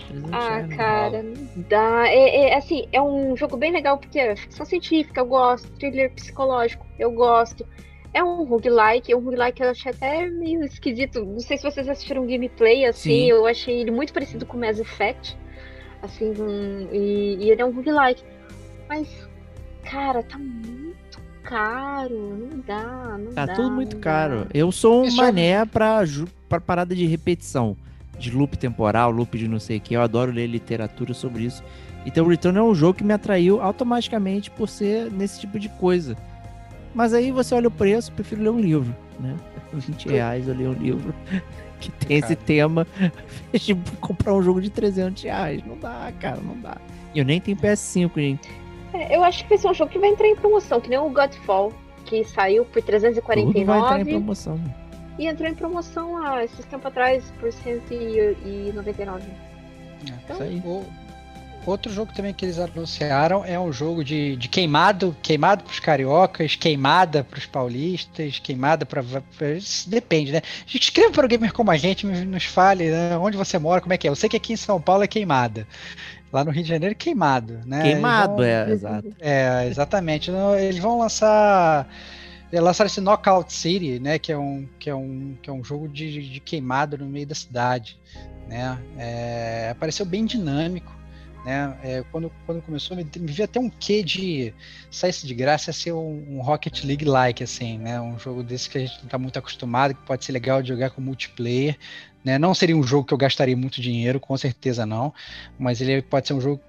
300 Ah, cara, não dá. É, é, assim, é um jogo bem legal porque é ficção científica, eu gosto. Thriller psicológico, eu gosto. É um roguelike, é um roguelike que eu achei até meio esquisito. Não sei se vocês assistiram gameplay, assim, Sim. eu achei ele muito parecido com Mass Effect. Assim, um- e, e ele é um roguelike. Mas, cara, tá muito caro. Não dá, não Tá dá. tudo muito caro. dá. Eu sou um mané pra, pra parada de repetição. De loop temporal, loop de não sei o que. Eu adoro ler literatura sobre isso. Então o Return é um jogo que me atraiu automaticamente por ser nesse tipo de coisa. Mas aí você olha o preço, prefiro ler um livro, né? (laughs) 20 reais eu li um livro (laughs) que tem esse Cara. tema. (laughs) Tipo, comprar um jogo de 300 reais. Não dá, cara, não dá. E eu nem tenho PS5, hein? É, eu acho que vai ser um jogo que vai entrar em promoção, que nem o Godfall, que saiu por Tudo vai entrar em 349 promoção. E entrou em promoção há esses tempos atrás por 199. É, Isso aí. O- outro jogo também que eles anunciaram é um jogo de, de queimado, queimado pros cariocas, queimada pros paulistas, queimada para depende, né? Escreva para o gamer como a gente, nos fale né, onde você mora, como é que é. Eu sei que aqui em São Paulo é queimada. Lá no Rio de Janeiro é queimado, né? Queimado, Eles é, exato. É, exatamente. Não, Eles vão lançar. É, Lançaram esse Knockout City, né? Que é um, que é um, que é um jogo de, de queimado no meio da cidade. Né? É, bem dinâmico. Né? É, quando, quando começou, me, vi até um quê de saísse de graça ia ser um, um Rocket League-like, assim, né? Um jogo desse que a gente não está muito acostumado, que pode ser legal de jogar com multiplayer. Né? Não seria um jogo que eu gastaria muito dinheiro, com certeza não. Mas ele pode ser um jogo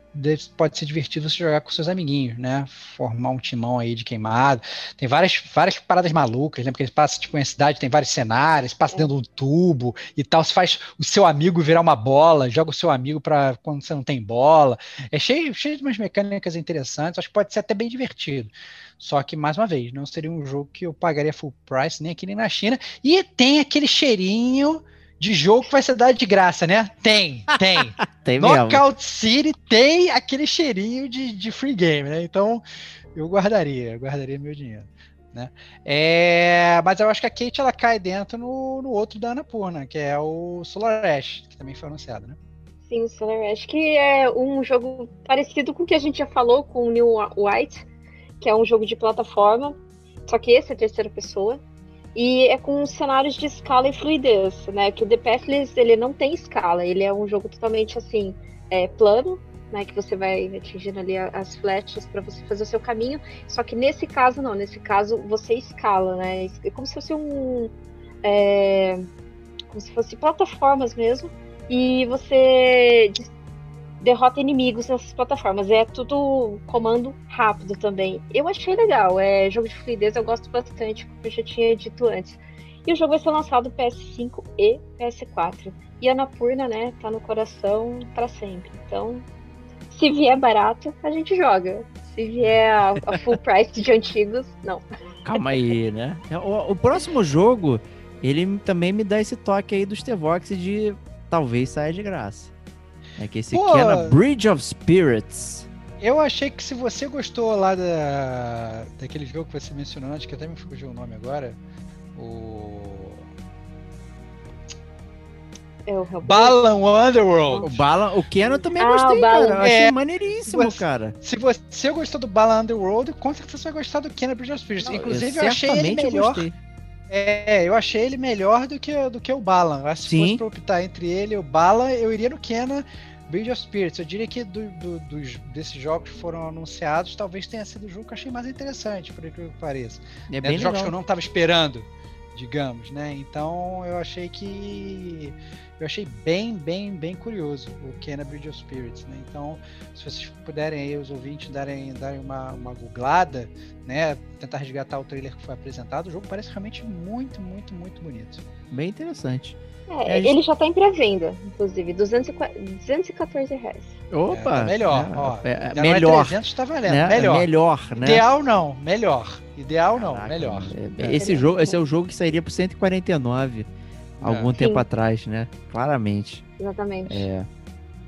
pode ser divertido você jogar com seus amiguinhos, né? Formar um timão aí de queimado. Tem várias, várias paradas malucas, né? Porque passa tipo em cidade, tem vários cenários, passa dentro de um tubo e tal. Você faz o seu amigo virar uma bola, joga o seu amigo para quando você não tem bola. É cheio, cheio de umas mecânicas interessantes. Acho que pode ser até bem divertido. Só que, mais uma vez, não seria um jogo que eu pagaria full price, nem aqui nem na China. E tem aquele cheirinho de jogo que vai ser dado de graça, né? Tem, tem. (laughs) Tem mesmo. Knockout City tem aquele cheirinho de, de free game, né? Então eu guardaria, eu guardaria meu dinheiro. Né? É, mas eu acho que a Kate ela cai dentro no, no outro da Annapurna, que é o Solar Ash, que também foi anunciado, né? Sim, o Solar Ash, que é um jogo parecido com o que a gente já falou com o New White, que é um jogo de plataforma, só que esse é terceira pessoa. E é com cenários de escala e fluidez, né? Que o The Pathless, ele não tem escala, ele é um jogo totalmente assim, é, plano, né? Que você vai atingindo ali as flechas para você fazer o seu caminho. Só que nesse caso não, nesse caso você escala, né? É como se fosse um, é, como se fosse plataformas mesmo. E você derrota inimigos nessas plataformas. É tudo comando rápido também. Eu achei legal. É jogo de fluidez, eu gosto bastante, como eu já tinha dito antes. E o jogo vai ser lançado PS5 e PS4. E a Anapurna, né, tá no coração para sempre. Então, se vier barato, a gente joga. Se vier a, a full (laughs) price de antigos, não. Calma aí, né? O, o próximo jogo, ele também me dá esse toque aí dos Tevox de talvez saia de graça. É que esse Pô. Kenna Bridge of Spirits. Eu achei que se você gostou lá da, daquele jogo que você mencionou antes, que até me fugiu o nome agora, o. É o Hellblade. Balan O Underworld. Bala, o Keanu também Ah, gostei, o Balan. cara. Eu achei É. maneiríssimo, Você- cara. Se você gostou do Balan Underworld, com certeza você vai gostar do Keanu Bridge of Spirits. Não, Inclusive, eu, achei ele eu melhor. gostei. É, eu achei ele melhor do que, do que o Balan. Eu acho que se Sim. fosse pra optar entre ele e o Balan, eu iria no Keanu Bridge of Spirits. Eu diria que do- do- dos, desses jogos que foram anunciados, talvez tenha sido o jogo que eu achei mais interessante, por incrível que pareça. É É bem dos jogos que eu não estava esperando, digamos, né? Então eu achei que eu achei bem, bem, bem curioso o Kena Bridge of Spirits, né? Então, se vocês puderem aí, os ouvintes, darem, darem uma, uma googlada, né? Tentar resgatar o trailer que foi apresentado, o jogo parece realmente muito, muito, muito bonito. Bem interessante. É, É, ele já tá em pré-venda, inclusive, 204 214 reais. Opa! É, tá melhor, né? ó. É, é, não é melhor. 300, tá valendo. né? Melhor. Melhor, né? Ideal não, melhor. Ideal não, Caraca, melhor. é- É. Esse, jogo, esse é o jogo que sairia por 149 algum É. tempo Sim. atrás, né? Claramente. Exatamente. É.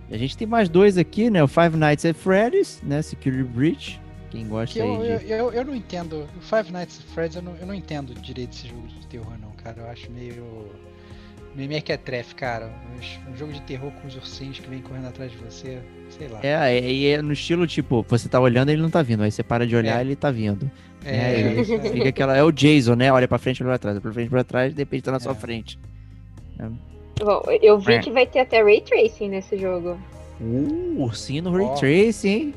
A gente tem mais dois aqui, né? O Five Nights at Freddy's, né? Security Breach. Quem gosta Que eu, aí eu, de... eu, eu não entendo. O Five Nights at Freddy's, eu não, eu não entendo direito esse jogo de terror, não, cara. Eu acho meio. meio mequetrefe, cara. Um, um jogo de terror com os ursinhos que vem correndo atrás de você. Sei lá. É, é, e é no estilo tipo, você tá olhando ele não tá vindo. Aí você para de olhar É. ele tá vindo. É, É, isso, é. Fica aquela. É o Jason, né? Olha pra frente, olha pra trás. Olha pra frente, pra trás, de repente tá na sua É. frente. Bom, eu vi É. que vai ter até Ray Tracing nesse jogo. Uh, ursinho no Ray. Tracing, hein?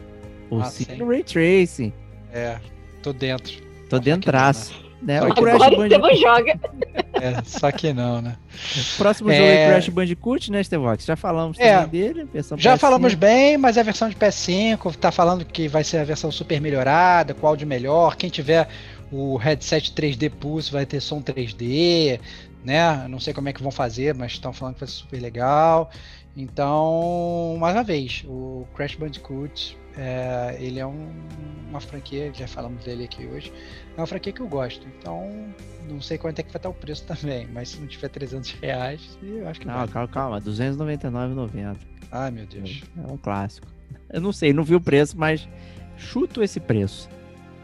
Ah, Ursinho sim. no Ray Tracing. É, tô dentro. Tô não, dentraço. Né? O Crash Agora o Bandicoot. Joga. (laughs) É, só que não, né? Próximo É. jogo é Crash Bandicoot, né, Stevox? Já falamos É. também dele. versão Já PS5. falamos bem, mas é a versão de PS5 tá falando que vai ser a versão super melhorada, qual de melhor. Quem tiver o headset 3D Pulse vai ter som 3D, né? Não sei como é que vão fazer, mas estão falando que vai ser super legal. Então, mais uma vez, o Crash Bandicoot, é, ele é um- uma franquia, já falamos dele aqui hoje, é uma franquia que eu gosto. Então, não sei quanto é que vai estar o preço (laughs) também, mas se não tiver 300 reais, eu acho que Não, vai. calma, calma. 299,90. Ai, meu Deus. É um clássico. Eu não sei, não vi o preço, mas chuto esse preço.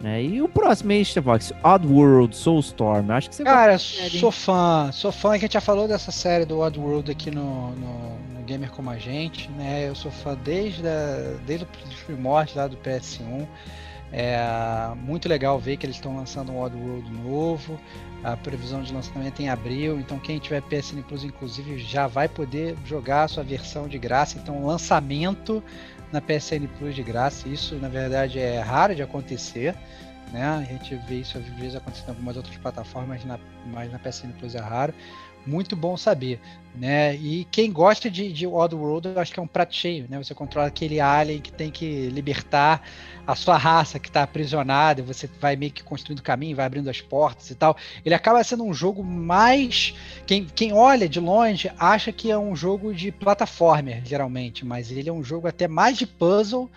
Né? E o próximo aí, Stevox, Oddworld Soulstorm. Acho que você Cara, série, sou fã, sou fã, que a gente já falou dessa série do Oddworld aqui no, no, no Gamer Como a Gente, né? Eu sou fã desde, a, desde os primórdios lá do PS1. É muito legal ver que eles estão lançando um Oddworld novo. A previsão de lançamento é em abril, então quem tiver PSN Plus, inclusive, já vai poder jogar a sua versão de graça. Então, lançamento na PSN Plus de graça. Isso, na verdade, é raro de acontecer. Né? A gente vê isso às vezes acontecendo em algumas outras plataformas, na, mas na PSN Plus é raro. Muito bom saber, né? E quem gosta de, de Oddworld, eu acho que é um prato cheio, né? Você controla aquele alien que tem que libertar a sua raça que está aprisionada, você vai meio que construindo caminho, vai abrindo as portas e tal. Ele acaba sendo um jogo mais. Quem, quem olha de longe acha que é um jogo de plataformer, geralmente, mas ele é um jogo até mais de puzzle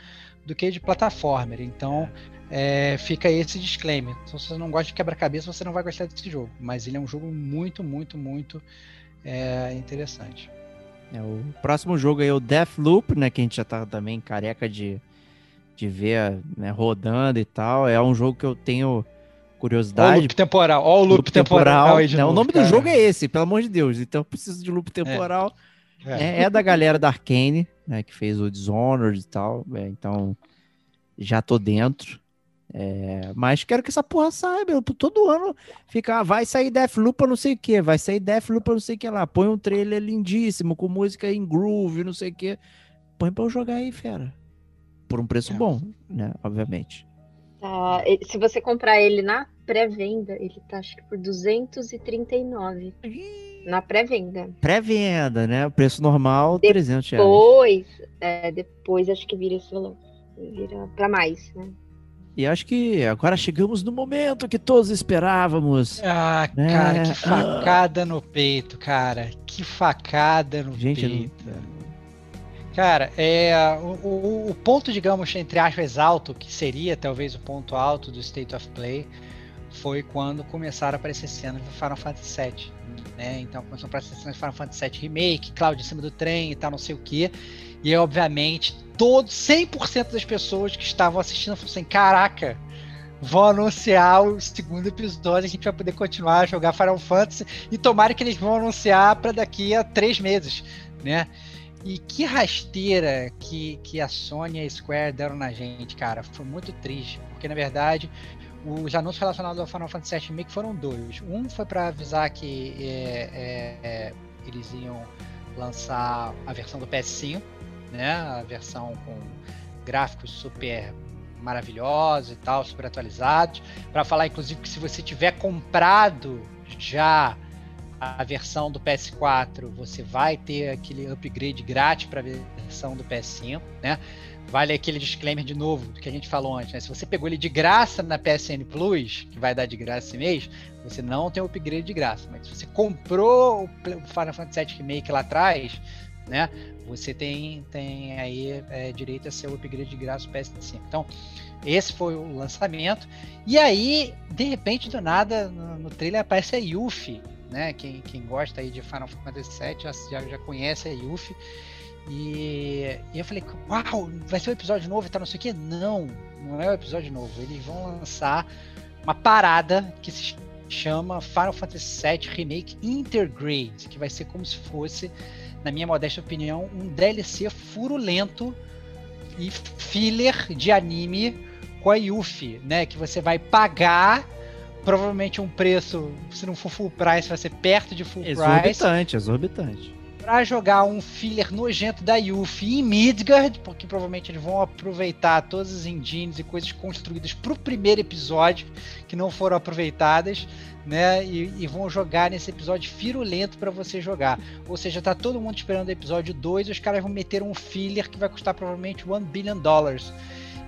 do que de plataformer. Então. É, fica esse disclaimer. Se você não gosta de quebra-cabeça, você não vai gostar desse jogo. Mas ele é um jogo muito, muito, muito é, interessante. É, o próximo jogo aí é o Deathloop, né? Que a gente já tá também careca de, de ver né, rodando e tal. É um jogo que eu tenho Ó o curiosidade. loop temporal, ó o loop, temporal. aí de né? O novo, nome do cara. jogo é esse, pelo amor de Deus. Então eu preciso de loop temporal. É. É, é da galera da Arkane, né? Que fez o Dishonored e tal. é, então já tô dentro. É, mas quero que essa porra saia, meu. Todo ano fica, ah, vai sair Deathloop pra não sei o que, vai sair Deathloop pra não sei o que lá. Põe um trailer lindíssimo, com música em groove, não sei o que. Põe pra eu jogar aí, fera. Por um preço É. bom, né? Obviamente. Tá, se você comprar ele na pré-venda, ele tá acho que por 239. Na pré-venda. Pré-venda, né? O preço normal, 300 reais. Depois, é, depois acho que vira esse valor. Vira pra mais, né? E acho que agora chegamos no momento que todos esperávamos. Ah, É, cara, que ah. facada no peito, cara. Que facada no Gente, eu não- peito. Cara, é, o, o- o ponto, digamos, entre aspas, alto, que seria talvez o ponto alto do State of Play, foi quando começaram a aparecer cenas do Final Fantasy VII. Né? Então começou a aparecer cenas do Final Fantasy VII Remake, Cloud em cima do trem e tal, não sei o que. E obviamente, todos, 100% das pessoas que estavam assistindo falaram assim: caraca, vão anunciar o segundo episódio, a gente vai poder continuar a jogar Final Fantasy e tomara que eles vão anunciar para daqui a três meses, né? E que rasteira que, que a Sony e a Square deram na gente, cara. Foi muito triste, porque na verdade os anúncios relacionados ao Final Fantasy VII Remake foram dois. Um foi para avisar que é, é, é, eles iam lançar a versão do PS5, né? A versão com gráficos super maravilhosos e tal, super atualizados. Para falar, inclusive, que se você tiver comprado já a versão do PS4, você vai ter aquele upgrade grátis para a versão do PS5, né? Vale aquele disclaimer de novo que a gente falou antes, né? Se você pegou ele de graça na PSN Plus, que vai dar de graça esse mês, você não tem o upgrade de graça. Mas se você comprou o Final Fantasy VII Remake lá atrás, né? Você tem, tem aí é, direito a ser o upgrade de graça do PS5. Então, esse foi o lançamento. E aí, de repente, do nada, no, no trailer aparece a Yuffie, né? Quem, quem gosta aí de Final Fantasy VII já, já, conhece a Yuffie. E, e, eu falei, uau, vai ser um episódio novo e tal, não sei o que. Não, não é um episódio novo. Eles vão lançar uma parada que se chama Final Fantasy VII Remake Intergrade, que vai ser como se fosse, na minha modesta opinião, um DLC furulento e filler de anime com a Yuffie, né? Que você vai pagar provavelmente um preço, se não for full price, vai ser perto de full exorbitante, price. Exorbitante, exorbitante para jogar um filler nojento da Yuffie em Midgard, porque provavelmente eles vão aproveitar todas as engines e coisas construídas para o primeiro episódio que não foram aproveitadas, né? E, e vão jogar nesse episódio firulento para você jogar. Ou seja, tá todo mundo esperando o episódio 2 e os caras vão meter um filler que vai custar provavelmente 1 billion dollars.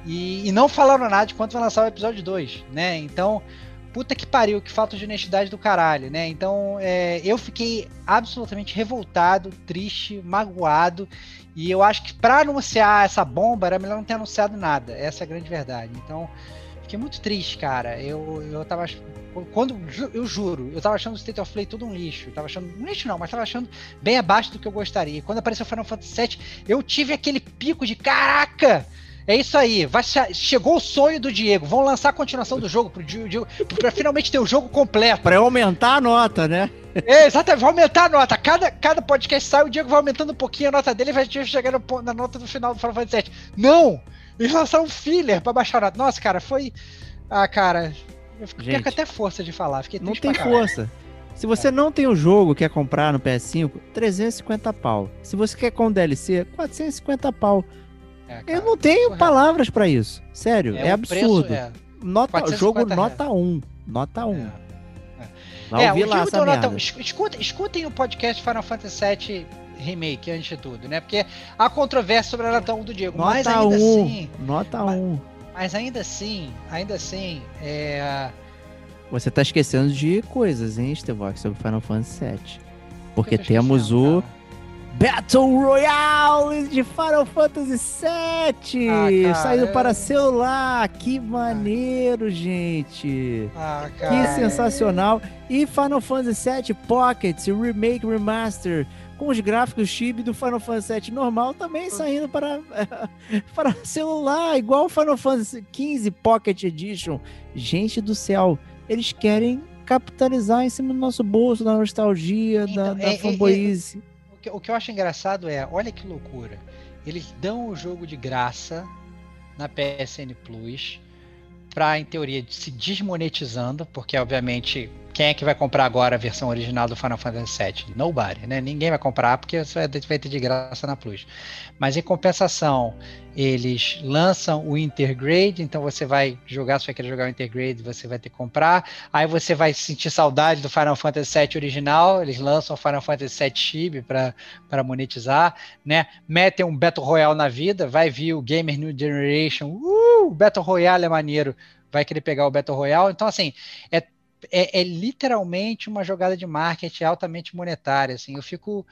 E, e não falaram nada de quanto vai lançar o episódio 2, né? Então, puta que pariu, que falta de honestidade do caralho, né? Então, é, eu fiquei absolutamente revoltado, triste, magoado. E eu acho que para anunciar essa bomba era melhor não ter anunciado nada. Essa é a grande verdade. Então, fiquei muito triste, cara. Eu, eu tava. Quando. Eu juro, eu tava achando o State of Play todo um lixo. Eu tava achando. Um lixo não, mas tava achando bem abaixo do que eu gostaria. Quando apareceu o Final Fantasy VII, eu tive aquele pico de caraca! É isso aí. Vai, chegou o sonho do Diego. Vão lançar a continuação do jogo pro Diego, pra finalmente ter o jogo completo. Pra aumentar a nota, né? É, exatamente, vai aumentar a nota. Cada, cada podcast sai, o Diego vai aumentando um pouquinho a nota dele e vai chegar na nota do final do Final Fantasy VII. Não! Eles lançaram um filler pra baixar a nota. Nossa, cara, foi. Ah, cara. Eu fiquei Gente, com até força de falar. Fiquei não tem força. Se você é. não tem o jogo quer comprar no PS5, 350 pau. Se você quer com DLC, 450 pau. É, eu não tenho palavras para isso. Sério, é, é absurdo. Preço, é. Nota, jogo nota 1. Nota 1. É. Vai é, lá essa nota, escutem, escutem o podcast Final Fantasy VII Remake antes de tudo, né? Porque há controvérsia sobre a nota 1 do Diego. Nota mas ainda 1, assim. Nota mas, 1. Mas ainda assim, ainda assim, é. Você tá esquecendo de coisas, hein, Stevox, sobre Final Fantasy VII. Porque temos o. Cara? Battle Royale de Final Fantasy VII, ah, saindo para celular. Que maneiro, gente. Ah, que sensacional. E Final Fantasy VII Pocket Remake Remaster com os gráficos chip do Final Fantasy VII normal também saindo para, (laughs) para celular, igual o Final Fantasy XV Pocket Edition. Gente do céu, eles querem capitalizar em cima do nosso bolso, da nostalgia, então, da, da é, fanboyice. É, é que, o que eu acho engraçado é, olha que loucura. Eles dão o jogo de graça na PSN Plus para, em teoria, se desmonetizando, porque obviamente quem é que vai comprar agora a versão original do Final Fantasy VII? Nobody, né? Ninguém vai comprar porque você vai ter de graça na Plus. Mas em compensação, eles lançam o Intergrade, então você vai jogar, se você quer jogar o Intergrade, você vai ter que comprar. Aí você vai sentir saudade do Final Fantasy VII original, eles lançam o Final Fantasy VII Chib para monetizar, né? Metem um Battle Royale na vida, vai vir o Gamer New Generation, uh, Battle Royale é maneiro, vai querer pegar o Battle Royale. Então, assim, é é, é, literalmente uma jogada de marketing altamente monetária. Assim, eu fico.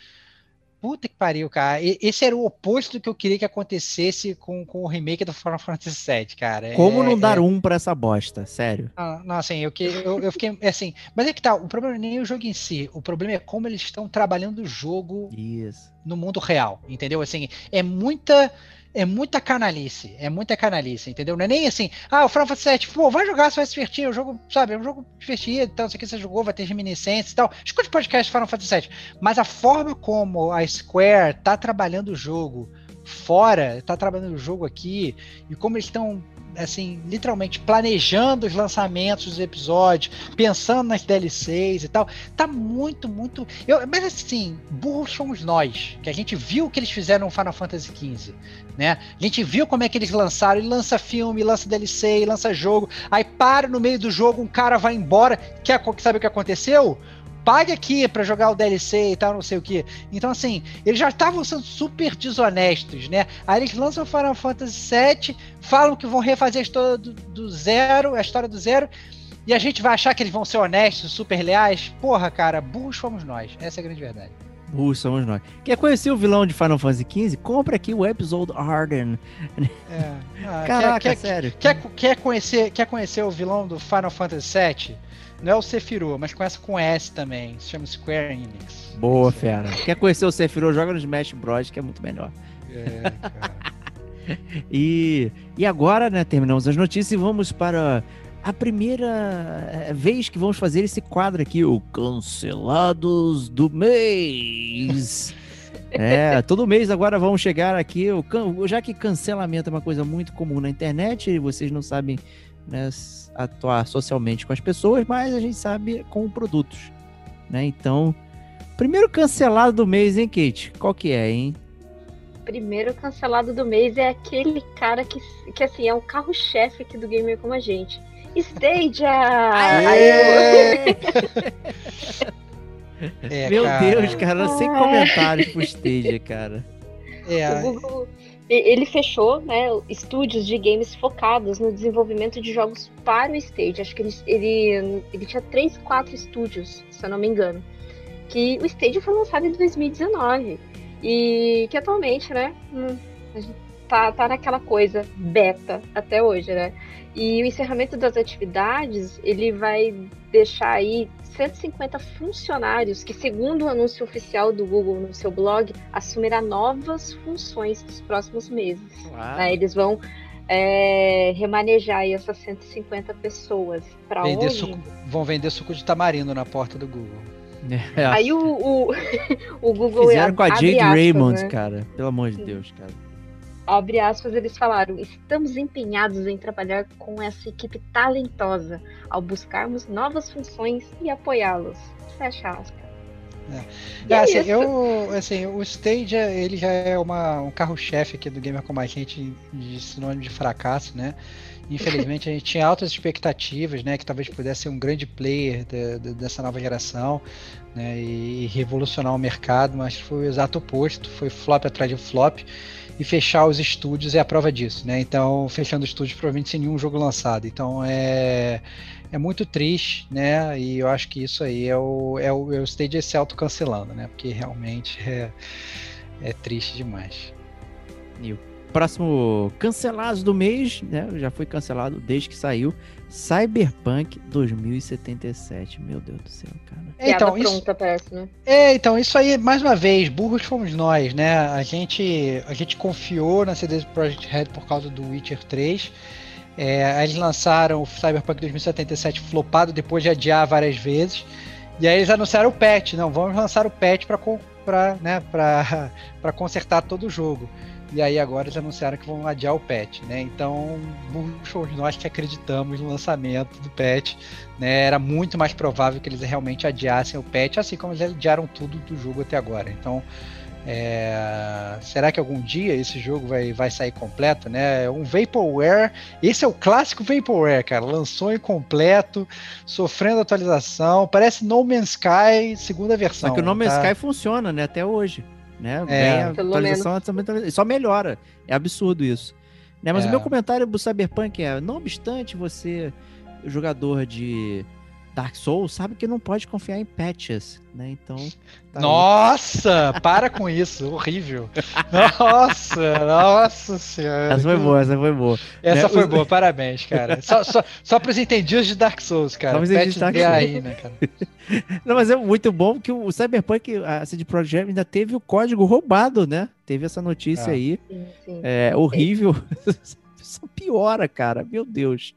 Puta que pariu, cara. esse era o oposto do que eu queria que acontecesse com, com o remake do Final (laughs) Fantasy VII, cara. Como é, não dar é... um pra essa bosta? Sério. Não, não assim, eu, eu, eu fiquei assim. Mas é que tá, o problema nem é o jogo em si. O problema é como eles estão trabalhando o jogo Isso. no mundo real. Entendeu? Assim, é muita é muita canalice, é muita canalice, entendeu? Não é nem assim, ah, o Final Fantasy VII, pô, vai jogar, você vai se divertir, o jogo, sabe, é um jogo divertido, então, isso aqui você jogou, vai ter reminiscências e tal. Escute podcast Final Fantasy VII, mas a forma como a Square tá trabalhando o jogo fora, tá trabalhando o jogo aqui, e como eles estão assim, literalmente planejando os lançamentos dos episódios, pensando nas DLCs e tal. Tá muito, muito. Eu, mas assim, burros somos nós, que a gente viu o que eles fizeram no Final Fantasy XV. Né? A gente viu como é que eles lançaram, ele lança filme, lança DLC, lança jogo, aí para no meio do jogo, um cara vai embora, quer sabe o que aconteceu? Pague aqui para jogar o DLC e tal, não sei o que. Então, assim, eles já estavam sendo super desonestos, né? Aí eles lançam Final Fantasy VII, falam que vão refazer a história do, do zero, a história do zero, e a gente vai achar que eles vão ser honestos, super leais. Porra, cara, burros fomos nós. Essa é a grande verdade. Burros somos nós. Quer conhecer o vilão de Final Fantasy XV? Compre aqui o Episode Arden. É. Ah, Caraca, quer, sério. Quer, quer, conhecer, quer conhecer o vilão do Final Fantasy VII? Não é o Sephiroth, mas começa com S também. Se chama Square Enix. Boa, fera. Quer conhecer o Sephiroth? Joga no Smash Bros, que é muito melhor. É, (laughs) e, e agora, né, terminamos as notícias e vamos para a primeira eh, vez que vamos fazer esse quadro aqui, o Cancelados do Mês. (laughs) É, todo mês agora vamos chegar aqui, o, já que cancelamento é uma coisa muito comum na internet, e vocês não sabem né, atuar socialmente com as pessoas, mas a gente sabe com produtos, né? Então, primeiro cancelado do mês, hein, Kate? Qual que é, hein? Primeiro cancelado do mês é aquele cara que, que assim, é um carro-chefe aqui do Gamer Como a Gente. Stadia! (laughs) é, Meu cara. Deus, cara, sem comentários pro Stadia, cara. É, o Google, ele fechou né, estúdios de games focados no desenvolvimento de jogos para o Stage. Acho que ele, ele, ele tinha três, quatro estúdios, se eu não me engano. Que o Stage foi lançado em 2019. E que atualmente, né, hum, tá, tá naquela coisa beta até hoje, né? E o encerramento das atividades, ele vai deixar aí 150 funcionários que, segundo o anúncio oficial do Google no seu blog, assumirá novas funções nos próximos meses. Né? Eles vão é, remanejar essas 150 pessoas. Para onde? Suco, vão vender suco de tamarindo na porta do Google. É. Aí o, o, (laughs) o Google Fizeram com a Jade Raymond, né? cara. Pelo amor de Deus, cara abre aspas, eles falaram: estamos empenhados em trabalhar com essa equipe talentosa ao buscarmos novas funções e apoiá-los. Fecha aspas. É. É, assim, eu, assim, o Stadia ele já é uma, um carro-chefe aqui do Gamer como a gente de sinônimo de fracasso, né? Infelizmente a gente tinha altas expectativas, né? Que talvez pudesse ser um grande player de, de, dessa nova geração, né? E, e revolucionar o mercado, mas foi o exato oposto, foi flop atrás de flop e fechar os estúdios é a prova disso, né? Então, fechando os estúdios provavelmente sem nenhum jogo lançado. Então, é, é muito triste, né? E eu acho que isso aí é o, é o, é o Stage se autocancelando, né? Porque realmente é, é triste demais. E o próximo cancelado do mês, né? Já foi cancelado desde que saiu. Cyberpunk 2077. Meu Deus do céu, cara. É, então, isso, pronta, parece, né? É, então, isso aí, mais uma vez, burros fomos nós, né? A gente, a gente confiou na CD Projekt Red por causa do Witcher 3. É, eles lançaram o Cyberpunk 2077 flopado depois de adiar várias vezes. E aí eles anunciaram o patch. Não, vamos lançar o patch para né, (laughs) consertar todo o jogo. E aí agora eles anunciaram que vão adiar o patch, né? Então, nós que acreditamos no lançamento do patch, né? Era muito mais provável que eles realmente adiassem o patch, assim como eles adiaram tudo do jogo até agora. Então, é... será que algum dia esse jogo vai, vai sair completo, né? Um Vaporware, esse é o clássico Vaporware, cara. Lançou incompleto, sofrendo atualização, parece No Man's Sky segunda versão. Só que o No Man's tá? Sky funciona, né? Até hoje né? É, a atualização só melhora. É absurdo isso. Né? Mas é. o meu comentário do Cyberpunk é, não obstante você, jogador de Dark Souls sabe que não pode confiar em patches, né? Então. Tá nossa, aí. para com isso, horrível. Nossa, nossa senhora. Essa foi boa, essa foi boa. Essa né? foi boa, parabéns, cara. Só, só, só para os entendidos de Dark Souls, cara. Só Patch Dark Souls. aí, né, cara? (laughs) Não, mas é muito bom que o Cyberpunk, a CD Projekt ainda teve o código roubado, né? Teve essa notícia ah. aí. Sim, sim. É horrível. (laughs) Só piora, cara. Meu Deus.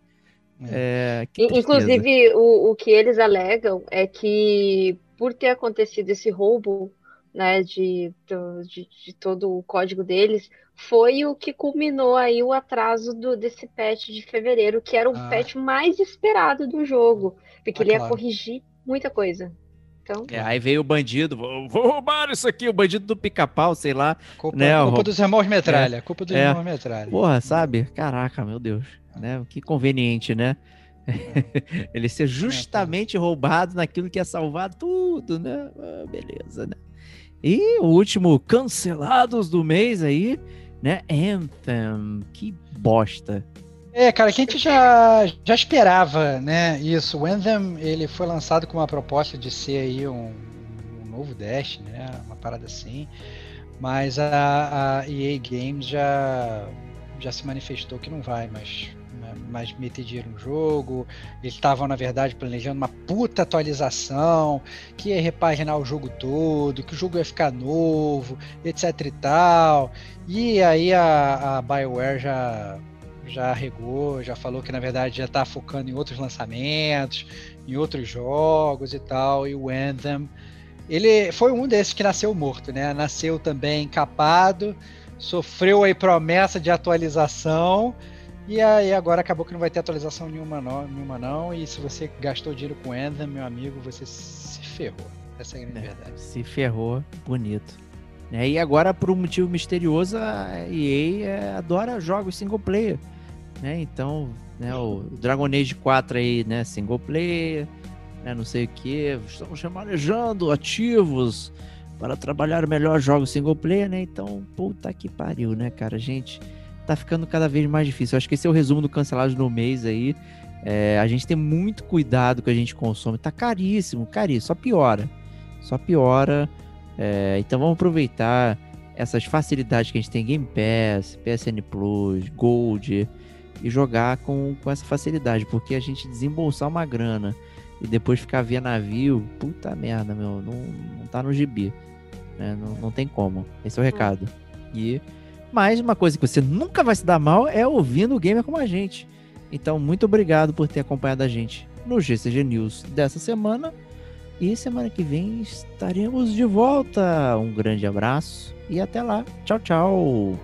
É, Inclusive, o, o que eles alegam é que por ter acontecido esse roubo né, de, de, de, todo o código deles, foi o que culminou aí o atraso do, desse patch de fevereiro, que era o ah. patch mais esperado do jogo, porque ah, ele ia claro. corrigir muita coisa. Então... É, aí veio o bandido, vou, vou, roubar isso aqui, o bandido do pica-pau, sei lá. Culpa, né, culpa dos irmãos metralha, é, culpa dos é, irmãos metralha. Porra, sabe? Caraca, meu Deus. Né? Que conveniente, né? (laughs) Ele ser justamente roubado naquilo que ia salvar tudo, né? Ah, beleza, né? E o último cancelados do mês aí, né? Anthem. Que bosta. É, cara, que a gente já, já esperava, né? Isso. O Anthem, ele foi lançado com uma proposta de ser aí um, um novo Dash, né? Uma parada assim. Mas a, a EA Games já, já se manifestou que não vai mais mais meter dinheiro no jogo. Eles estavam, na verdade, planejando uma puta atualização que ia repaginar o jogo todo, que o jogo ia ficar novo, etc e tal. E aí a, a BioWare já já arregou, já falou que na verdade já está focando em outros lançamentos, em outros jogos e tal, e o Anthem, ele foi um desses que nasceu morto, né? Nasceu também capado, sofreu aí promessa de atualização, e aí agora acabou que não vai ter atualização nenhuma não, nenhuma não, e se você gastou dinheiro com Anthem, meu amigo, você se ferrou. Essa é a grande é, verdade. Se ferrou, bonito. É, e agora, por um motivo misterioso, a EA é, adora jogos single player né? Então, né, o Dragon Age 4 aí, né, single player, né, não sei o que, estamos remanejando ativos para trabalhar melhor jogos single player, né? Então, puta que pariu, né, cara? Gente, tá ficando cada vez mais difícil. Eu acho que esse é o resumo do cancelado no mês aí. É, a gente tem muito cuidado que a gente consome. Tá caríssimo, caríssimo. Só piora. Só piora. É, então vamos aproveitar essas facilidades que a gente tem Game Pass, PSN Plus, Gold, e jogar com, com essa facilidade, porque a gente desembolsar uma grana e depois ficar via navio, puta merda, meu, não, não tá no gibi. Né? Não, não tem como. Esse é o recado. E mais uma coisa que você nunca vai se dar mal é ouvindo o gamer como a gente. Então, muito obrigado por ter acompanhado a gente no GCG News dessa semana. E semana que vem estaremos de volta. Um grande abraço e até lá. Tchau, tchau.